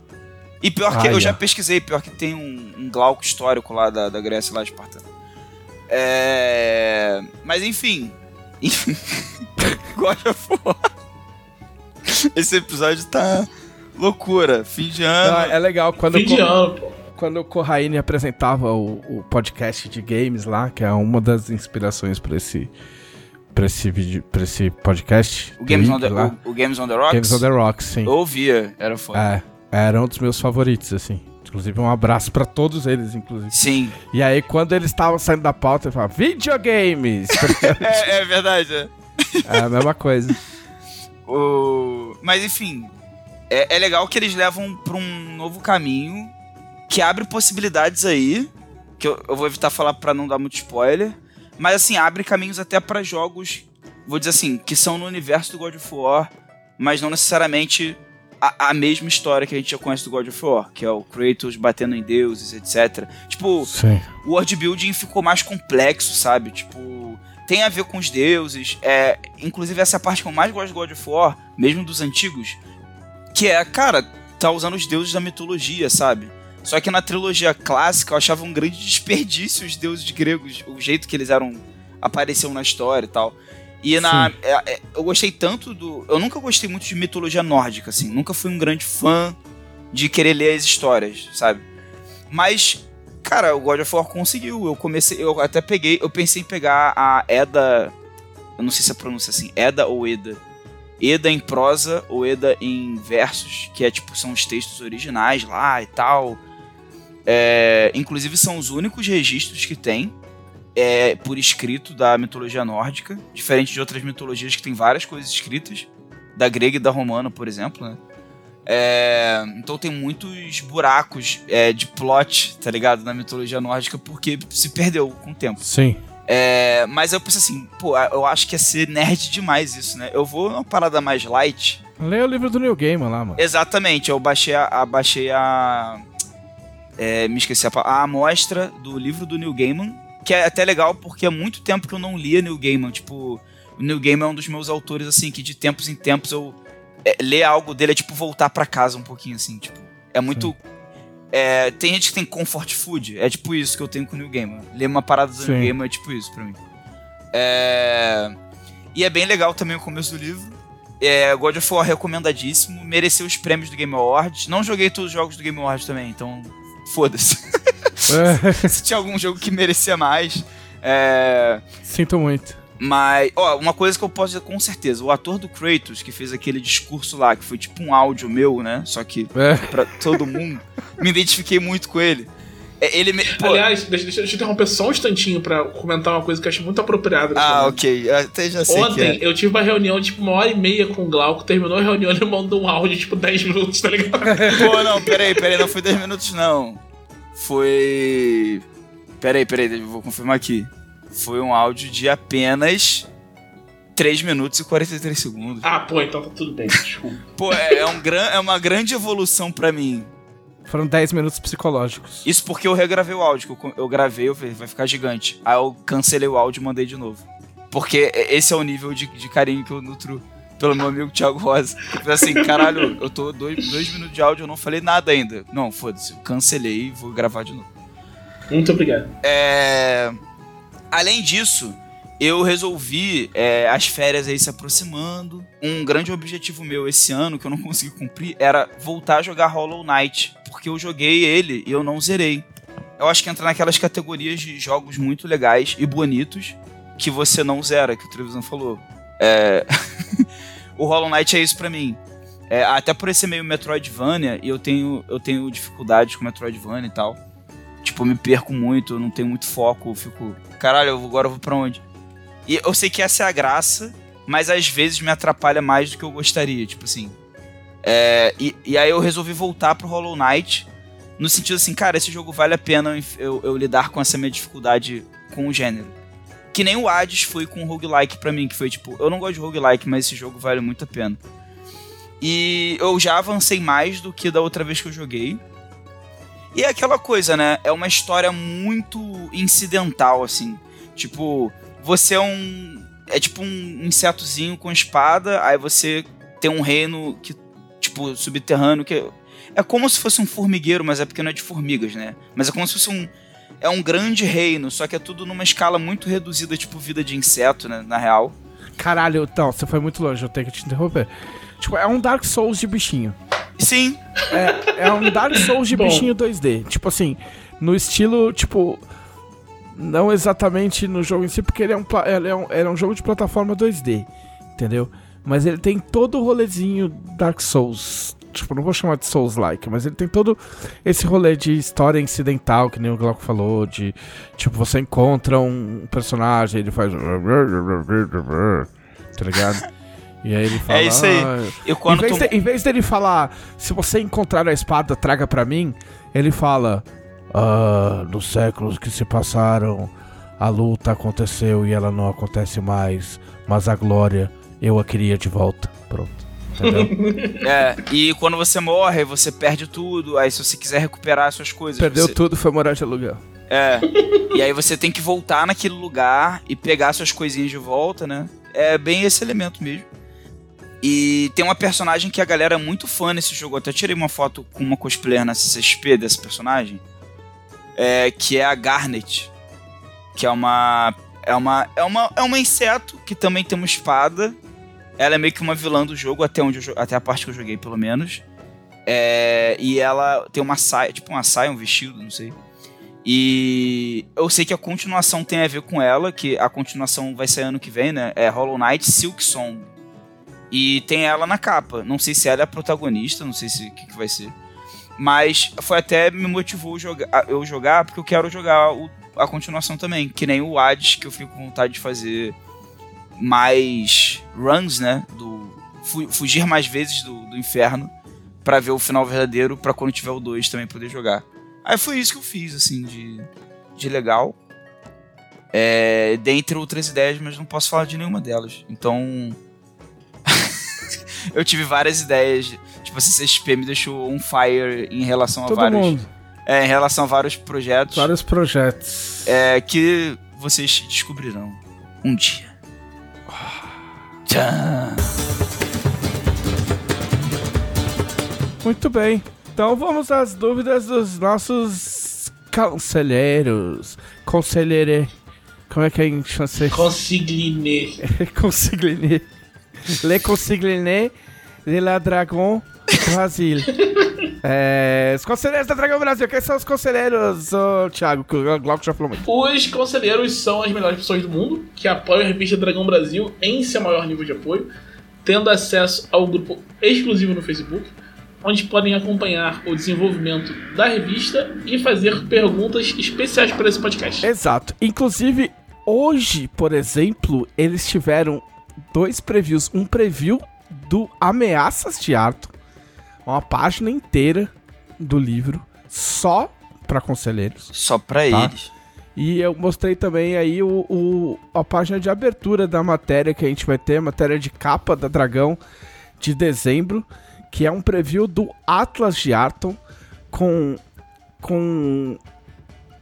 E pior que Ai, eu já pesquisei, pior que tem um, um glauco histórico lá da, da Grécia, lá espartano. É. Mas enfim. Enfim. God of War. Esse episódio tá loucura. Fim de ano. Não, é legal quando, Fim de eu, ano, pô. quando o Corraine apresentava o, o podcast de games lá, que é uma das inspirações pra esse, pra esse, vídeo, pra esse podcast. O Games, on the, o, o Games on the Rocks? Games on the Rocks, sim. Eu ouvia, era foda. É, era um dos meus favoritos, assim. Inclusive, um abraço pra todos eles, inclusive. Sim. E aí, quando eles estavam saindo da pauta, eu falava, videogames! É, é verdade, é. é a mesma coisa. O... Mas enfim, é, é legal que eles levam pra um novo caminho que abre possibilidades aí. Que eu, eu vou evitar falar pra não dar muito spoiler. Mas assim, abre caminhos até pra jogos, vou dizer assim, que são no universo do God of War, mas não necessariamente a, a mesma história que a gente já conhece do God of War, que é o Kratos batendo em deuses, etc. Tipo, Sim. o world building ficou mais complexo, sabe? Tipo, tem a ver com os deuses. É, inclusive, essa parte que eu mais gosto do God of War, mesmo dos antigos, que é, cara, tá usando os deuses da mitologia, sabe? Só que na trilogia clássica eu achava um grande desperdício os deuses gregos, o jeito que eles eram apareciam na história e tal. E na, é- é- eu gostei tanto do. Eu nunca gostei muito de mitologia nórdica, assim. Nunca fui um grande fã de querer ler as histórias, sabe? Mas Cara, o God of War conseguiu. Eu comecei, eu até peguei, eu pensei em pegar a Eda, eu não sei se a pronúncia é assim, Eda ou Eda. Eda em prosa ou Eda em versos, que é tipo são os textos originais lá e tal. É, inclusive são os únicos registros que tem é, por escrito da mitologia nórdica, diferente de outras mitologias que tem várias coisas escritas, da grega e da romana, por exemplo, né? É, então tem muitos buracos é, de plot, tá ligado? Na mitologia nórdica, porque se perdeu com o tempo. Sim. É, mas eu pensei assim, pô, eu acho que ia ser nerd demais isso, né? Eu vou numa parada mais light. Lê o livro do New Gamer lá, mano. Exatamente, eu baixei a. a- baixei a. é, me esqueci a, a amostra do livro do Neil Gaiman, que é até legal porque há muito tempo que eu não lia Neil Gaiman. Tipo, o Neil Gaiman é um dos meus autores, assim, que de tempos em tempos eu. É, ler algo dele é tipo voltar pra casa um pouquinho, assim, tipo. É muito. é, tem gente que tem comfort food, é tipo isso que eu tenho com o Neil Gaiman. Ler uma parada do Sim. Neil Gaiman é tipo isso pra mim. É, e é bem legal também o começo do livro. É, God of War recomendadíssimo, mereceu os prêmios do Game Awards. Não joguei todos os jogos do Game Awards também, então foda-se. se tinha algum jogo que merecia mais. É, Sinto muito. mas, ó, uma coisa que eu posso dizer com certeza: o ator do Kratos, que fez aquele discurso lá, que foi tipo um áudio meu, né? Só que É. pra todo mundo, me identifiquei muito com ele. É, Ele me. Pô, Aliás, deixa, deixa, eu interromper só um instantinho pra comentar uma coisa que eu acho muito apropriada. ah, ok. eu Até já sei Ontem é. eu tive uma reunião, tipo, uma hora e meia com o Glauco, terminou a reunião, ele mandou um áudio, tipo, 10 minutos, tá ligado? Pô, não, peraí, peraí, não foi 10 minutos, não. Foi. Peraí, peraí, vou confirmar aqui. Foi um áudio de apenas 3 minutos e 43 segundos. ah, pô, então tá tudo bem, desculpa. Pô, é, é um gran, é uma grande evolução pra mim. Foram 10 minutos psicológicos. Isso porque eu regravei o áudio, que eu, eu gravei, eu falei, vai ficar gigante. Aí eu cancelei o áudio e mandei de novo. Porque esse é o nível de, de carinho que eu nutro pelo meu amigo Thiago Rosa. Tipo assim, caralho, eu tô dois, dois minutos de áudio, eu não falei nada ainda. Não, foda-se, eu cancelei e vou gravar de novo. Muito obrigado. É... Além disso, eu resolvi, é, as férias aí se aproximando. Um grande objetivo meu esse ano, que eu não consegui cumprir, era voltar a jogar Hollow Knight. Porque eu joguei ele e eu não zerei. Eu acho que entra naquelas categorias de jogos muito legais e bonitos que você não zera, que o Trevisan falou. É... o Hollow Knight é isso pra mim. É, até por esse meio Metroidvania, eu tenho, eu tenho dificuldades com Metroidvania e tal. Tipo, eu me perco muito, eu não tenho muito foco, eu fico. Caralho, agora eu vou pra onde? E eu sei que essa é a graça, mas às vezes me atrapalha mais do que eu gostaria, tipo assim. É, e, e aí eu resolvi voltar pro Hollow Knight, no sentido assim, cara, esse jogo vale a pena eu, eu lidar com essa minha dificuldade com o gênero. Que nem o Hades foi com o roguelike pra mim, que foi tipo, eu não gosto de roguelike, mas esse jogo vale muito a pena. E eu já avancei mais do que da outra vez que eu joguei. E é aquela coisa, né? É uma história muito incidental, assim. Tipo, você é um. É tipo um insetozinho com espada, aí você tem um reino que. Tipo, subterrâneo, que. É como se fosse um formigueiro, mas é porque não é de formigas, né? Mas é como se fosse um. É um grande reino, só que é tudo numa escala muito reduzida, tipo vida de inseto, né? Na real. Caralho, não, você foi muito longe, eu tenho que te interromper. Tipo, é um Dark Souls de bichinho. Sim, É, é um Dark Souls de Bom. bichinho 2D. Tipo assim, no estilo, tipo. Não exatamente no jogo em si, porque ele é um, ele é um, ele é um jogo de plataforma 2D, entendeu? Mas ele tem todo o rolezinho Dark Souls. Tipo, não vou chamar de Souls-like, mas ele tem todo esse rolê de história incidental, que nem o Glauco falou, de tipo, você encontra um personagem, ele faz. Tá ligado? E aí ele fala. isso aí. "Ah, e em quando vez, tu... de- em vez dele falar, se você encontrar a espada, traga pra mim, ele fala, ah, nos séculos que se passaram, a luta aconteceu e ela não acontece mais, mas a glória, eu a queria de volta. Pronto. Entendeu? É, e quando você morre, você perde tudo. Aí se você quiser recuperar as suas coisas. Perdeu você... tudo, foi morar de aluguel. É. E aí você tem que voltar naquele lugar e pegar suas coisinhas de volta, né? É bem esse elemento mesmo. E tem uma personagem que a galera é muito fã nesse jogo. Eu até tirei uma foto com uma cosplayer na CCXP dessa personagem. É, que é a Garnet. Que é uma. É uma. É uma. É um inseto que também tem uma espada. Ela é meio que uma vilã do jogo, até onde eu, até a parte que eu joguei, pelo menos. É, e ela tem uma saia, tipo uma saia, um vestido, não sei. E eu sei que a continuação tem a ver com ela, que a continuação vai ser ano que vem, né? É Hollow Knight Silk Song. E tem ela na capa. Não sei se ela é a protagonista, não sei se o que, que vai ser. Mas foi até me motivou eu jogar, porque eu quero jogar o- a continuação também. Que nem o Hades, que eu fico com vontade de fazer mais runs, né? Do, fu- fugir mais vezes do, do inferno pra ver o final verdadeiro, pra quando tiver o 2 também poder jogar. Aí foi isso que eu fiz, assim, de, de legal. É, dentre outras ideias, mas não posso falar de nenhuma delas. Então. eu tive várias ideias. Tipo, a CCXP me deixou on fire em relação a Todo vários. mundo. É, em relação a vários projetos Vários projetos. é, que vocês descobrirão um dia. Tchan. Muito bem. Então vamos às dúvidas dos nossos conselheiros. Conselheire. Como é que é em francês? Consigline. Consigliné. Le consigliné de la dragon Brasil. É, os conselheiros da Dragão Brasil. Quem são os conselheiros, ô, Thiago? Que o Glauco já falou muito. Os conselheiros são as melhores pessoas do mundo que apoiam a revista Dragão Brasil em seu maior nível de apoio, tendo acesso ao grupo exclusivo no Facebook, onde podem acompanhar o desenvolvimento da revista e fazer perguntas especiais para esse podcast. Exato. Inclusive, hoje, por exemplo, eles tiveram dois previews. Um preview do Ameaças de Arthur, uma página inteira do livro, só para conselheiros. Só pra Tá. eles. E eu mostrei também aí o, o- a página de abertura da matéria que a gente vai ter, matéria de capa da Dragão de dezembro, que é um preview do Atlas de Arton com com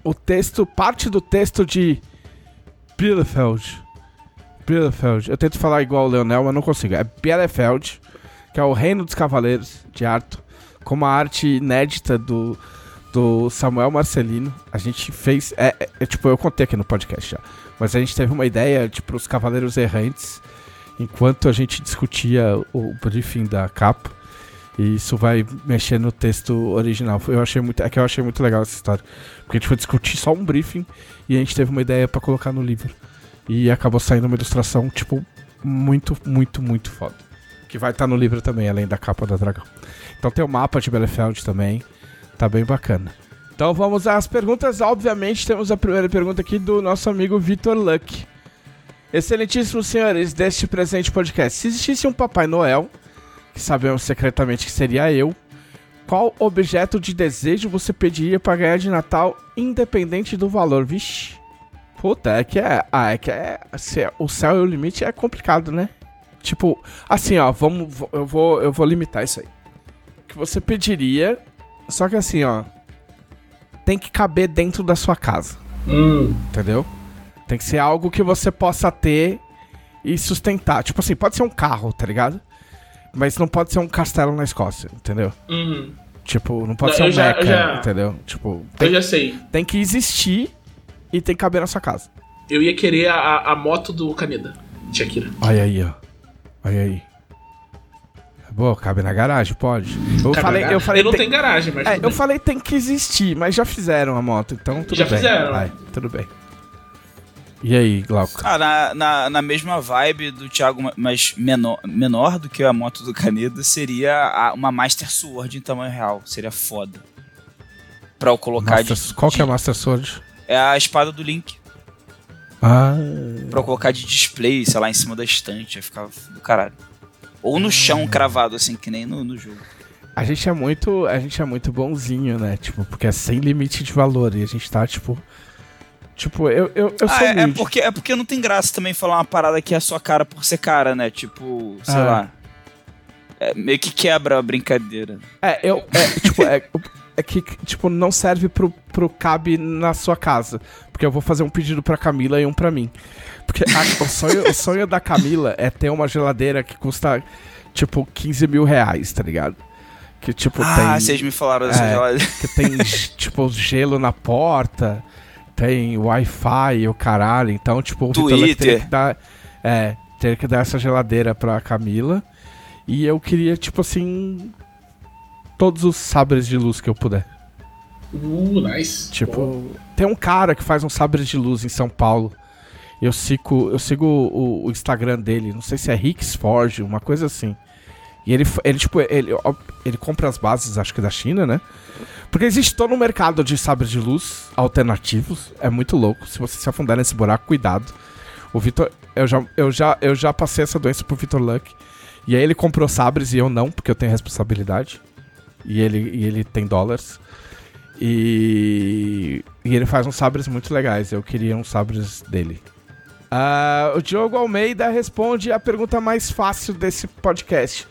o texto, parte do texto de Bielefeld. Bielefeld. Eu tento falar igual o Leonel, mas não consigo. É Bielefeld, que é o Reino dos Cavaleiros de Arton, com uma arte inédita do do Samuel Marcelino. A gente fez. É, é- é, tipo, eu contei aqui no podcast já. Mas a gente teve uma ideia, tipo, os Cavaleiros Errantes, enquanto a gente discutia o briefing da capa. E isso vai mexer no texto original. Eu achei muito. É que eu achei muito legal essa história. Porque a gente foi discutir só um briefing e a gente teve uma ideia pra colocar no livro. E acabou saindo uma ilustração, tipo, muito, muito, muito foda. Que vai estar no livro também, além da capa da dragão. Então tem o mapa de Bielefeld também. Tá bem bacana. Então vamos às perguntas. Obviamente, temos a primeira pergunta aqui do nosso amigo Vitor Luck. Excelentíssimos senhores deste presente podcast. Se existisse um Papai Noel, que sabemos secretamente que seria eu, qual objeto de desejo você pediria pra ganhar de Natal, independente do valor? Vixe. Puta, é que é. Ah, é que é. é- o céu e o limite é complicado, né? Tipo, assim, ó, vamos. Eu vou, eu vou limitar isso aí. Que você pediria só que assim, ó. Tem que caber dentro da sua casa, Hum, entendeu? Tem que ser algo que você possa ter e sustentar. Tipo assim, pode ser um carro, tá ligado? Mas não pode ser um castelo na Escócia, entendeu? uhum. Tipo, não pode Não, ser um eu já- eu mecha, já- entendeu? Tipo, Eu tem, já sei. tem que existir e tem que caber na sua casa. Eu ia querer a, a moto do Kaneda, de Shakira. Olha aí, ó. Olha aí. Boa, cabe na garagem, pode. Eu Cabe falei, eu falei, não tem- tenho garagem, mas. É, eu falei tem que existir, mas já fizeram a moto, então tudo Já bem. fizeram. Vai, tudo bem. E aí, Glauco? Ah, na, na, na mesma vibe do Thiago, ma- mas menor, menor do que a moto do Caneda, seria a- uma Master Sword em tamanho real. Seria foda. Pra eu colocar Master- de, qual que é a Master Sword? É a espada do Link. Ah, Pra eu colocar de display, sei lá, em cima da estante. Ia ficar do caralho. Ou no chão cravado, assim, que nem no, no jogo. a gente é muito, a gente é muito bonzinho, né? Tipo, porque é sem limite de valor e a gente tá tipo Tipo, eu eu, eu ah, sou é, é porque, é porque não tem graça também falar uma parada que é a sua cara por ser cara, né? Tipo, sei Ah. lá. É, meio que quebra a brincadeira. É, eu é, tipo, é que tipo não serve pro, pro cabe na sua casa, porque eu vou fazer um pedido pra Camila e um pra mim. Porque a- o, sonho, o sonho da Camila é ter uma geladeira que custa, tipo, 15 mil reais, tá ligado? Que, tipo, ah, tem... vocês me falaram dessa É. geladeira. Que tem, tipo, gelo na porta, tem Wi-Fi e o caralho. Então, tipo, o Luck teria Twitter. que dar... É, teria que dar essa geladeira pra Camila. E eu queria, tipo assim... Todos os sabres de luz que eu puder. Uh, nice. Tipo, tem um cara que faz um sabre de luz em São Paulo. Eu sigo, eu sigo o, o Instagram dele, não sei se é Rix Forge, uma coisa assim. E ele, ele tipo, ele, ele compra as bases, acho que da China, né? Porque existe todo um mercado de sabres de luz alternativos. É muito louco. Se você se afundar nesse buraco, cuidado. O Vitor, eu já, eu já, eu já passei essa doença pro Vitor Luck. E aí ele comprou sabres e eu não, porque eu tenho responsabilidade. E ele, e ele tem dólares. E, e ele faz uns sabres muito legais. Eu queria uns sabres dele. Ah, o Diogo Almeida responde a pergunta mais fácil desse podcast: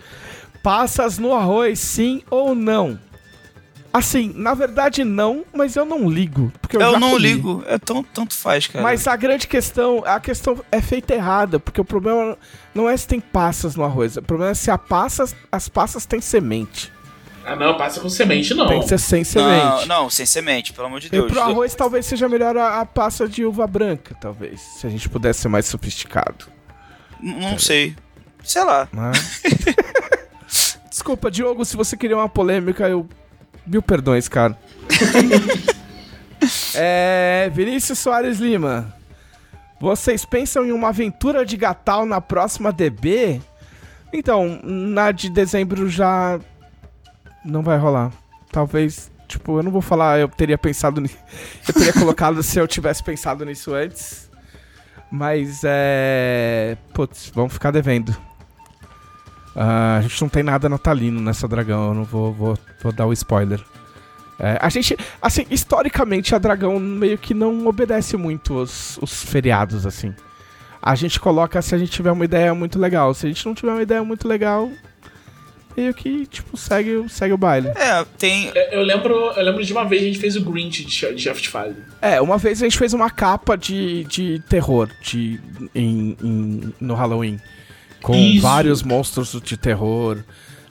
Passas no arroz, sim ou não? Assim, na verdade não, mas eu não ligo. Porque eu, Eu não comi. ligo. É tão, tanto faz, cara. Mas a grande questão, a questão é feita errada, porque o problema não é se tem passas no arroz, o problema é se a passas, as passas têm semente. Ah, não, passa com semente, não. Tem que ser sem não, semente. não, sem semente, pelo amor de E Deus. pro arroz talvez seja melhor a, a passa de uva branca, talvez. Se a gente pudesse ser mais sofisticado. N- Não sei. Sei lá. Né? Desculpa, Diogo, se você queria uma polêmica, eu. Mil perdões, cara. é. Vinícius Soares Lima. Vocês pensam em uma aventura de Gatal na próxima DB? Então, na de dezembro já. Não vai rolar. Talvez. Tipo, eu não vou falar, eu teria pensado nisso. Eu teria colocado se eu tivesse pensado nisso antes. Mas é. Putz, vamos ficar devendo. Ah, a gente não tem nada natalino nessa dragão, eu não vou, vou, vou dar o spoiler. É, a gente, assim, historicamente a dragão meio que não obedece muito os, os feriados, assim. A gente coloca se a gente tiver uma ideia muito legal. Se a gente não tiver uma ideia muito legal, meio que, tipo, segue, segue o baile. É, tem. Eu, eu lembro, eu lembro de uma vez a gente fez o Grinch de, Shaft File. É, uma vez a gente fez uma capa de, de terror de, em, em- no Halloween. Com Isso. vários monstros de terror.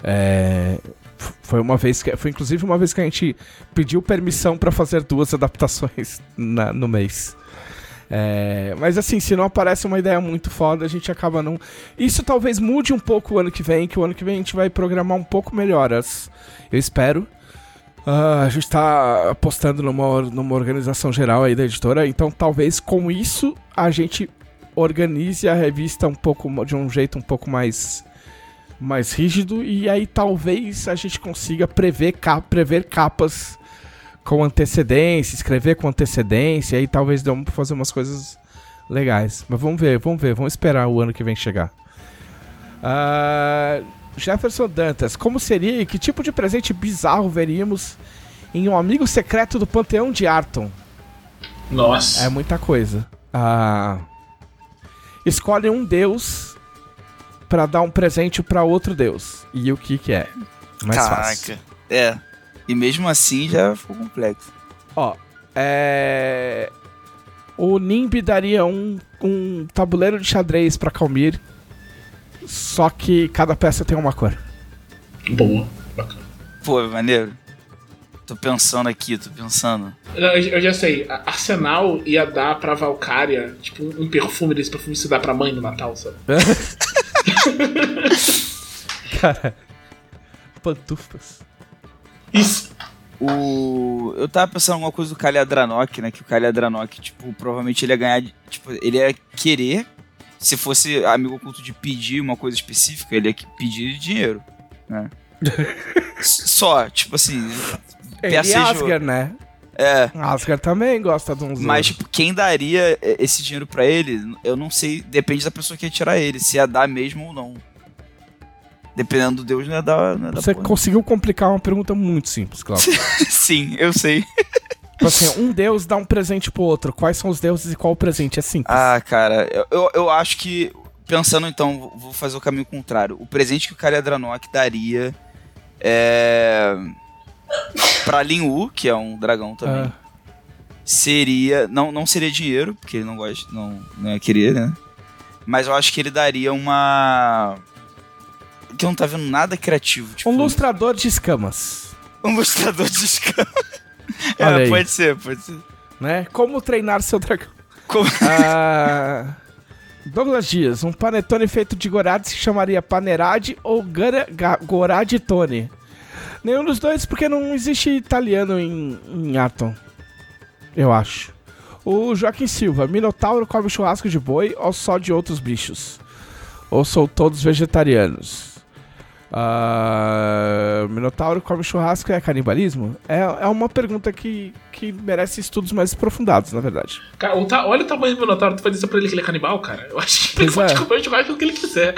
É, foi uma vez que. Foi inclusive uma vez que a gente pediu permissão pra fazer duas adaptações na- no mês. É, mas assim, se não aparece uma ideia muito foda, a gente acaba não. Isso talvez mude um pouco o ano que vem, que o ano que vem a gente vai programar um pouco melhor. As, eu espero. Ah, a gente tá apostando numa, numa organização geral aí da editora, então talvez com isso a gente organize a revista um pouco de um jeito um pouco mais mais rígido e aí talvez a gente consiga prever, prever capas com antecedência, escrever com antecedência, e aí talvez dê um pra fazer umas coisas legais. Mas vamos ver, vamos ver, vamos esperar o ano que vem chegar. Ah, Jefferson Dantas, como seria e que tipo de presente bizarro veríamos em um amigo secreto do Panteão de Arton? Nossa. É muita coisa. Ah, escolhe um deus pra dar um presente pra outro deus. E o que que é? Mais fácil. Caraca. É. E mesmo assim já ficou complexo. Ó, é... O Nimb daria um, um tabuleiro de xadrez pra Calmir. Só que cada peça tem uma cor. Boa. Bacana. Pô, maneiro. Tô pensando aqui, tô pensando. Eu, eu já sei, Arsenal ia dar pra Valkyria, tipo, um perfume desse perfume se dá pra mãe no Natal, sabe? Cara. Pantufas. Isso. O... Eu tava pensando em alguma coisa do Kaliadranok, né? Que o Kaliadranok, tipo, provavelmente ele ia ganhar. Tipo, ele ia querer. Se fosse amigo oculto de pedir uma coisa específica, ele ia pedir dinheiro. Né? Só, tipo assim. Ele e. Asgard, né? É. Asgard também gosta de uns. Mas, tipo, quem daria esse dinheiro pra ele, eu não sei. Depende da pessoa que ia tirar ele, se ia dar mesmo ou não. Dependendo do Deus, não ia dar. Não dar Você porra. conseguiu complicar uma pergunta muito simples, Cláudio. Sim, eu sei. tipo assim, um deus dá um presente pro outro. Quais são os deuses e qual o presente? É simples. Ah, cara, eu, eu, eu acho que. Pensando então, vou fazer o caminho contrário. O presente que o Kaliadranok daria é. Pra Lin Wu, que é um dragão também. Ah, Seria. Não, não seria dinheiro, porque ele não gosta. Não, não ia querer, né? Mas eu acho que ele daria uma. Que eu não tá vendo nada criativo. Tipo, um lustrador de escamas. um lustrador de escama. Olha é, pode ser, pode ser. Né? Como treinar seu dragão. Como- Ah, Douglas Dias, um panetone feito de gorade se chamaria Panerade ou Gara- Ga- Gorade Tone? Nenhum dos dois, porque não existe italiano em, em Atom. Eu acho. O Joaquim Silva, Minotauro come churrasco de boi ou só de outros bichos? Ou são todos vegetarianos? Ah, Minotauro come churrasco é canibalismo? É, é uma pergunta que, que merece estudos mais aprofundados, na verdade. Cara, o ta- olha o tamanho do Minotauro, tu vai dizer pra ele que ele é canibal, cara? Eu acho que ele Pois pode é. comer o churrasco que ele quiser.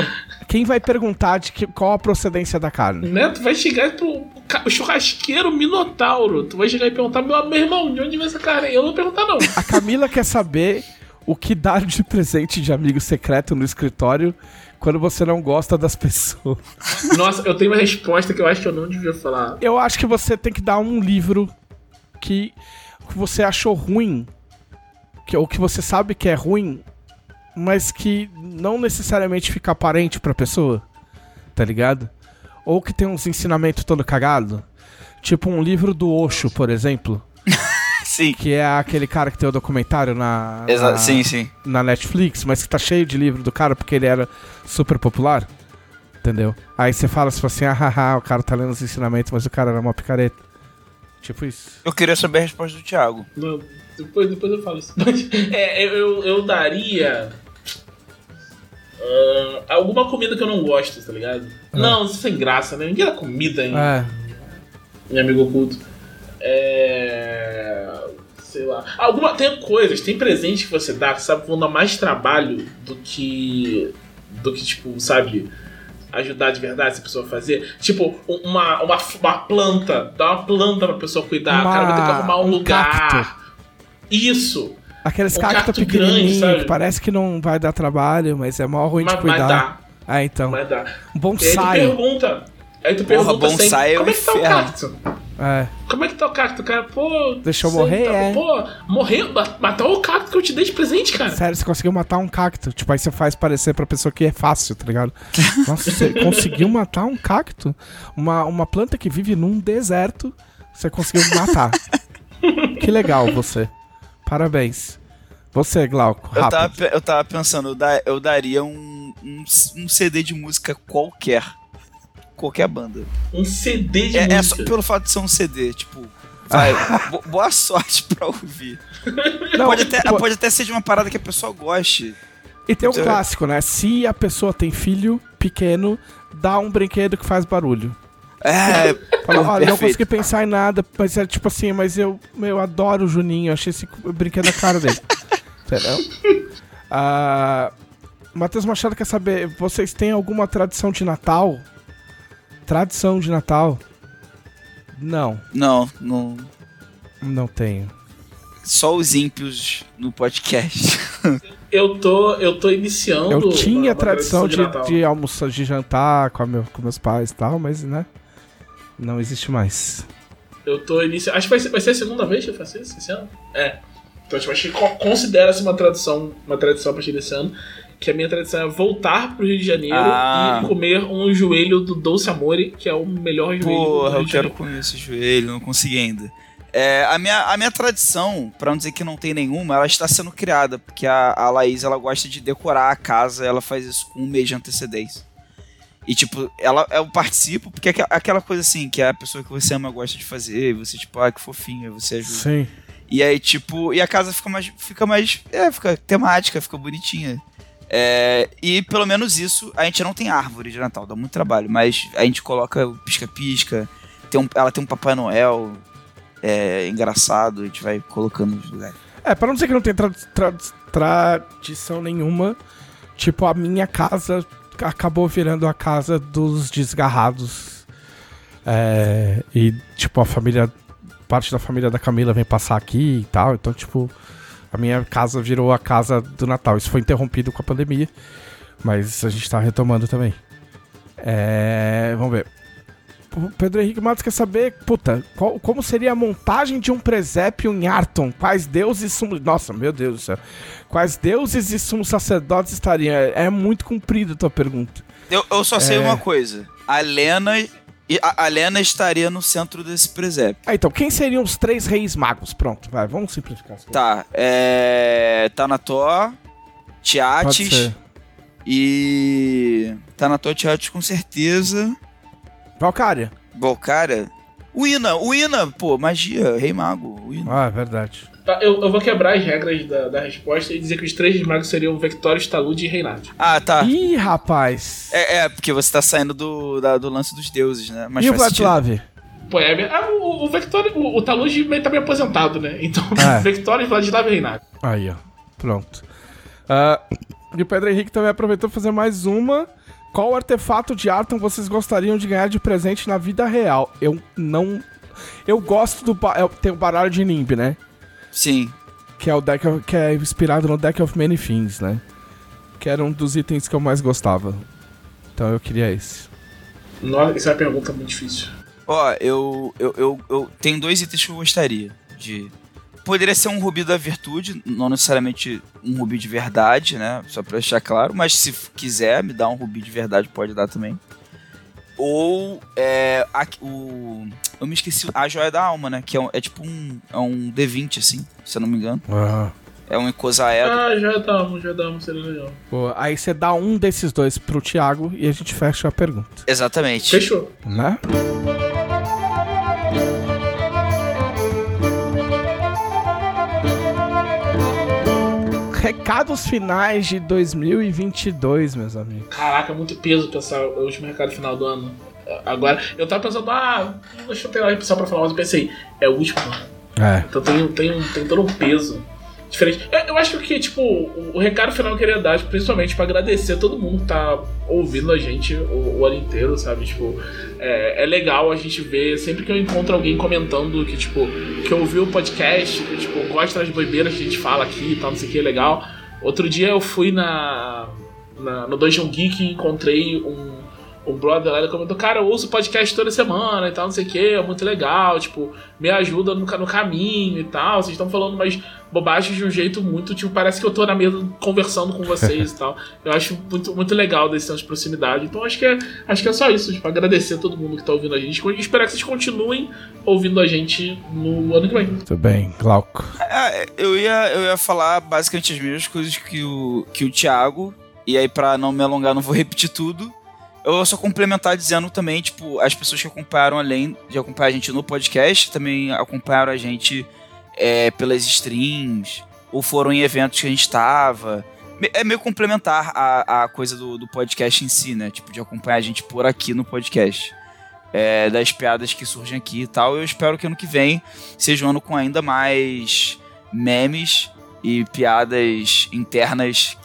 Quem vai perguntar de que, qual a procedência da carne? Né? Tu vai chegar pro o churrasqueiro Minotauro. Tu vai chegar e perguntar, meu, meu irmão, de onde vem essa carne? Eu não vou perguntar, não. A Camila quer saber o que dar de presente de amigo secreto no escritório quando você não gosta das pessoas. Nossa, eu tenho uma resposta que eu acho que eu não devia falar. Eu acho que você tem que dar um livro que você achou ruim, que, ou que você sabe que é ruim, mas que não necessariamente fica aparente pra pessoa, tá ligado? Ou que tem uns ensinamentos todo cagado. Tipo um livro do Osho, por exemplo. Sim. Que é aquele cara que tem o documentário na, Exa na, sim, sim. na Netflix, mas que tá cheio de livro do cara porque ele era super popular. Entendeu? Aí você fala assim, assim, ah, haha, o cara tá lendo os ensinamentos, mas o cara era uma picareta. Tipo isso. Eu queria saber a resposta do Thiago. Não, depois, depois eu falo isso. Mas, é, eu, eu, eu daria. ah, alguma comida que eu não gosto, tá ligado? Não, isso é sem graça, né? Ninguém dá comida em, É. em amigo oculto. É. Sei lá. Alguma, tem coisas, tem presentes que você dá que sabe que vão dar mais trabalho do que. do que, tipo, sabe. Ajudar de verdade essa pessoa a fazer. Tipo, uma, uma, uma planta. Dá uma planta pra pessoa cuidar. O cara vai ter que arrumar um, um lugar. cacto. Isso. Aqueles Um cactos cacto pequenininhos, que parece que não vai dar trabalho, mas é mó ruim Mas, de mas cuidar. dá. Ah, então. Mas dá. Um E aí tu bonsai. pergunta. Aí tu Porra, pergunta bonsai sempre, é como um é que tá o inferno. cacto? É. Como é que tá o cacto, cara? Pô. Deixa eu sei, morrer, tá- é. Pô, morreu. ma- Matar o cacto que eu te dei de presente, cara. Sério, você conseguiu matar um cacto. Tipo, aí você faz parecer pra pessoa que é fácil, tá ligado? Nossa, você conseguiu matar um cacto? Uma, uma planta que vive num deserto, você conseguiu matar. que legal você. Parabéns. Você, Glauco, Eu tava, rápido. eu tava pensando, eu, da- eu daria um, um, um CD de música qualquer. Qualquer banda. Um CD de É, é só pelo fato de ser um CD, tipo. Vai, bo- boa sorte pra ouvir. Não, Pode até, pô, pode até ser de uma parada que a pessoa goste. E tem um Então- clássico, né? Se a pessoa tem filho pequeno, dá um brinquedo que faz barulho. É, Fala, olha, não consegui pensar em nada, mas é tipo assim, mas eu, eu adoro o Juninho, achei esse brinquedo na cara dele. Entendeu? Ah, Matheus Machado quer saber, vocês têm alguma tradição de Natal? Tradição de Natal? Não, Não, não. não tenho. Só os ímpios no podcast. Eu tô, eu tô iniciando. Eu tinha uma- uma tradição de, Natal. de almoçar, de jantar com, a meu, com meus pais e tal, mas, né? Não existe mais. Eu tô iniciando. Acho que vai ser, vai ser a segunda vez que eu faço isso esse ano. É. Então, tipo, acho que co- considera-se uma tradição, uma tradição a partir desse ano. Que a minha tradição é voltar pro Rio de Janeiro Ah. e comer um joelho do Dolce Amore, que é o melhor joelho do Porra, Rio eu quero comer esse joelho, não consegui ainda. É, a, minha, a minha tradição, pra não dizer que não tem nenhuma, ela está sendo criada, porque a, a Laís ela gosta de decorar a casa, ela faz isso com um mês de antecedência. E tipo, ela, eu participo, porque é aquela coisa assim, que a pessoa que você ama gosta de fazer, e você, tipo, ah, que fofinho, você ajuda. Sim. E aí, tipo, e a casa fica mais. Fica mais. É, fica temática, fica bonitinha. É, e pelo menos isso, a gente não tem árvore de Natal, dá muito trabalho, mas a gente coloca o pisca-pisca, tem um, ela tem um Papai Noel é, engraçado, a gente vai colocando nos lugares. É, pra não dizer que não tem tra- tra- tradição nenhuma, tipo, a minha casa acabou virando a casa dos desgarrados. É, e, tipo, a família. Parte da família da Camila vem passar aqui e tal. Então, tipo, a minha casa virou a casa do Natal. Isso foi interrompido com a pandemia. Mas a gente tá retomando também. É. Vamos ver. O Pedro Henrique Matos quer saber, puta, qual- como seria a montagem de um presépio em Arton? Quais deuses sumos. Nossa, meu Deus do céu. Quais deuses e sumos sacerdotes estariam? É, é muito comprido a tua pergunta. Eu, eu só sei É. uma coisa: a Lena. E A, a Lena estaria no centro desse presépio. Ah, então, quem seriam os três reis magos? Pronto, vai, vamos simplificar as. Tá, é. Pode Tiates. E. Tanator Tiates com certeza. Valkyria. Bom, cara. O Ina, o Ina, pô, magia, rei mago. Ah, é verdade. Tá, eu, eu vou quebrar as regras da, da resposta e dizer que os três magos seriam Vectorius, Talude e Reinaldo. Ah, tá. Ih, rapaz. É, é, porque você tá saindo do, da- do lance dos deuses, né? Mas e o. Vladislav? Pô, é, ah, o, o Vectorius, o, o Talude meio- tá meio aposentado, né? Então, É. Vectorius, Vladislav e Reinaldo. Aí, ó. Pronto. Ah, e o Pedro Henrique também aproveitou pra fazer mais uma. Qual artefato de Arton vocês gostariam de ganhar de presente na vida real? Eu não. Eu gosto do. ba- é, Tem o baralho de Nimb, né? Sim. Que é o deck of- que é inspirado no Deck of Many Things, né? Que era um dos itens que eu mais gostava. Então eu queria esse. Nossa, essa é uma pergunta muito difícil. Ó, eu, eu, eu, eu tenho dois itens que eu gostaria de. Poderia ser um rubi da virtude, não necessariamente um rubi de verdade, né? Só pra deixar claro, mas se quiser me dar um rubi de verdade, pode dar também. Ou é, a- o. Eu me esqueci, a joia da alma, né? Que é, um- é tipo um. É um D20, assim, se eu não me engano. Ah. É um Ecosaedo. Ah, já damos, já damos, seria legal. Boa. Aí você dá um desses dois pro Thiago e a gente fecha a pergunta. Exatamente. Fechou. Né? Recados finais de 2022, meus amigos. Caraca, muito peso pensar o último recado final do ano. Agora, eu tava pensando, ah, deixa eu pegar o pessoal pra falar, mas eu pensei, é o último ano. É. Então tem, tem, tem todo um peso diferente. Eu, eu acho que, tipo, o, recado final que eu queria dar, tipo, principalmente pra agradecer a todo mundo que tá ouvindo a gente o, o ano inteiro, sabe? Tipo, é, é legal a gente ver, sempre que eu encontro alguém comentando que, tipo, que ouviu o podcast, que, tipo, gosta das boibeiras que a gente fala aqui e tal, não sei o que, é legal. Outro dia eu fui na, na no Dungeon Geek e encontrei um o brother lá ele comentou, cara, eu ouço podcast toda semana e tal, não sei o que, é muito legal, tipo, me ajuda no, no caminho e tal, vocês estão falando mais bobagens de um jeito muito, tipo, parece que eu tô na mesa conversando com vocês e tal. Eu acho muito, muito legal desse senso de proximidade. Então acho que é, acho que é só isso, tipo, agradecer a todo mundo que tá ouvindo a gente e esperar que vocês continuem ouvindo a gente no ano que vem. Muito bem, Glauco. É, eu, ia, eu ia falar basicamente as mesmas coisas que o, que o Thiago, e aí pra não me alongar não vou repetir tudo. Eu vou só complementar dizendo também, tipo, as pessoas que acompanharam além de acompanhar a gente no podcast, também acompanharam a gente é, pelas streams, ou foram em eventos que a gente estava. É meio complementar a, a coisa do, do podcast em si, né? Tipo, de acompanhar a gente por aqui no podcast. É, das piadas que surgem aqui e tal. Eu espero que ano que vem seja um ano com ainda mais memes e piadas internas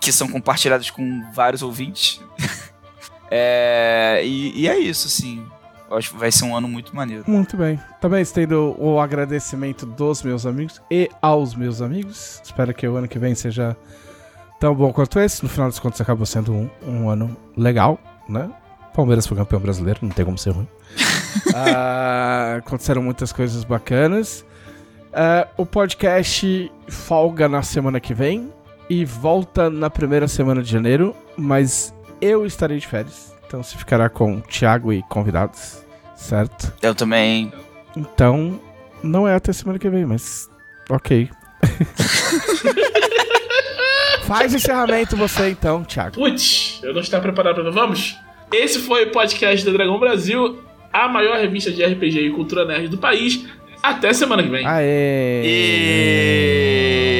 que são compartilhadas com vários ouvintes. É, e, e, é isso, assim. Eu acho que vai ser um ano muito maneiro. Muito bem. Também estendo o agradecimento dos meus amigos e aos meus amigos. Espero que o ano que vem seja tão bom quanto esse. No final das contas, acabou sendo um, um ano legal, né? Palmeiras foi campeão brasileiro, não tem como ser ruim. uh, aconteceram muitas coisas bacanas. Uh, o podcast folga na semana que vem e volta na primeira semana de janeiro, mas eu estarei de férias. Então se ficará com Thiago e convidados, certo? Eu também. Então, não é até semana que vem, mas ok. Faz o encerramento você então, Thiago. Putz, eu não estou preparado para Vamos? Esse foi o podcast da Dragão Brasil, a maior revista de RPG e cultura nerd do país. Até semana que vem. Aê! E...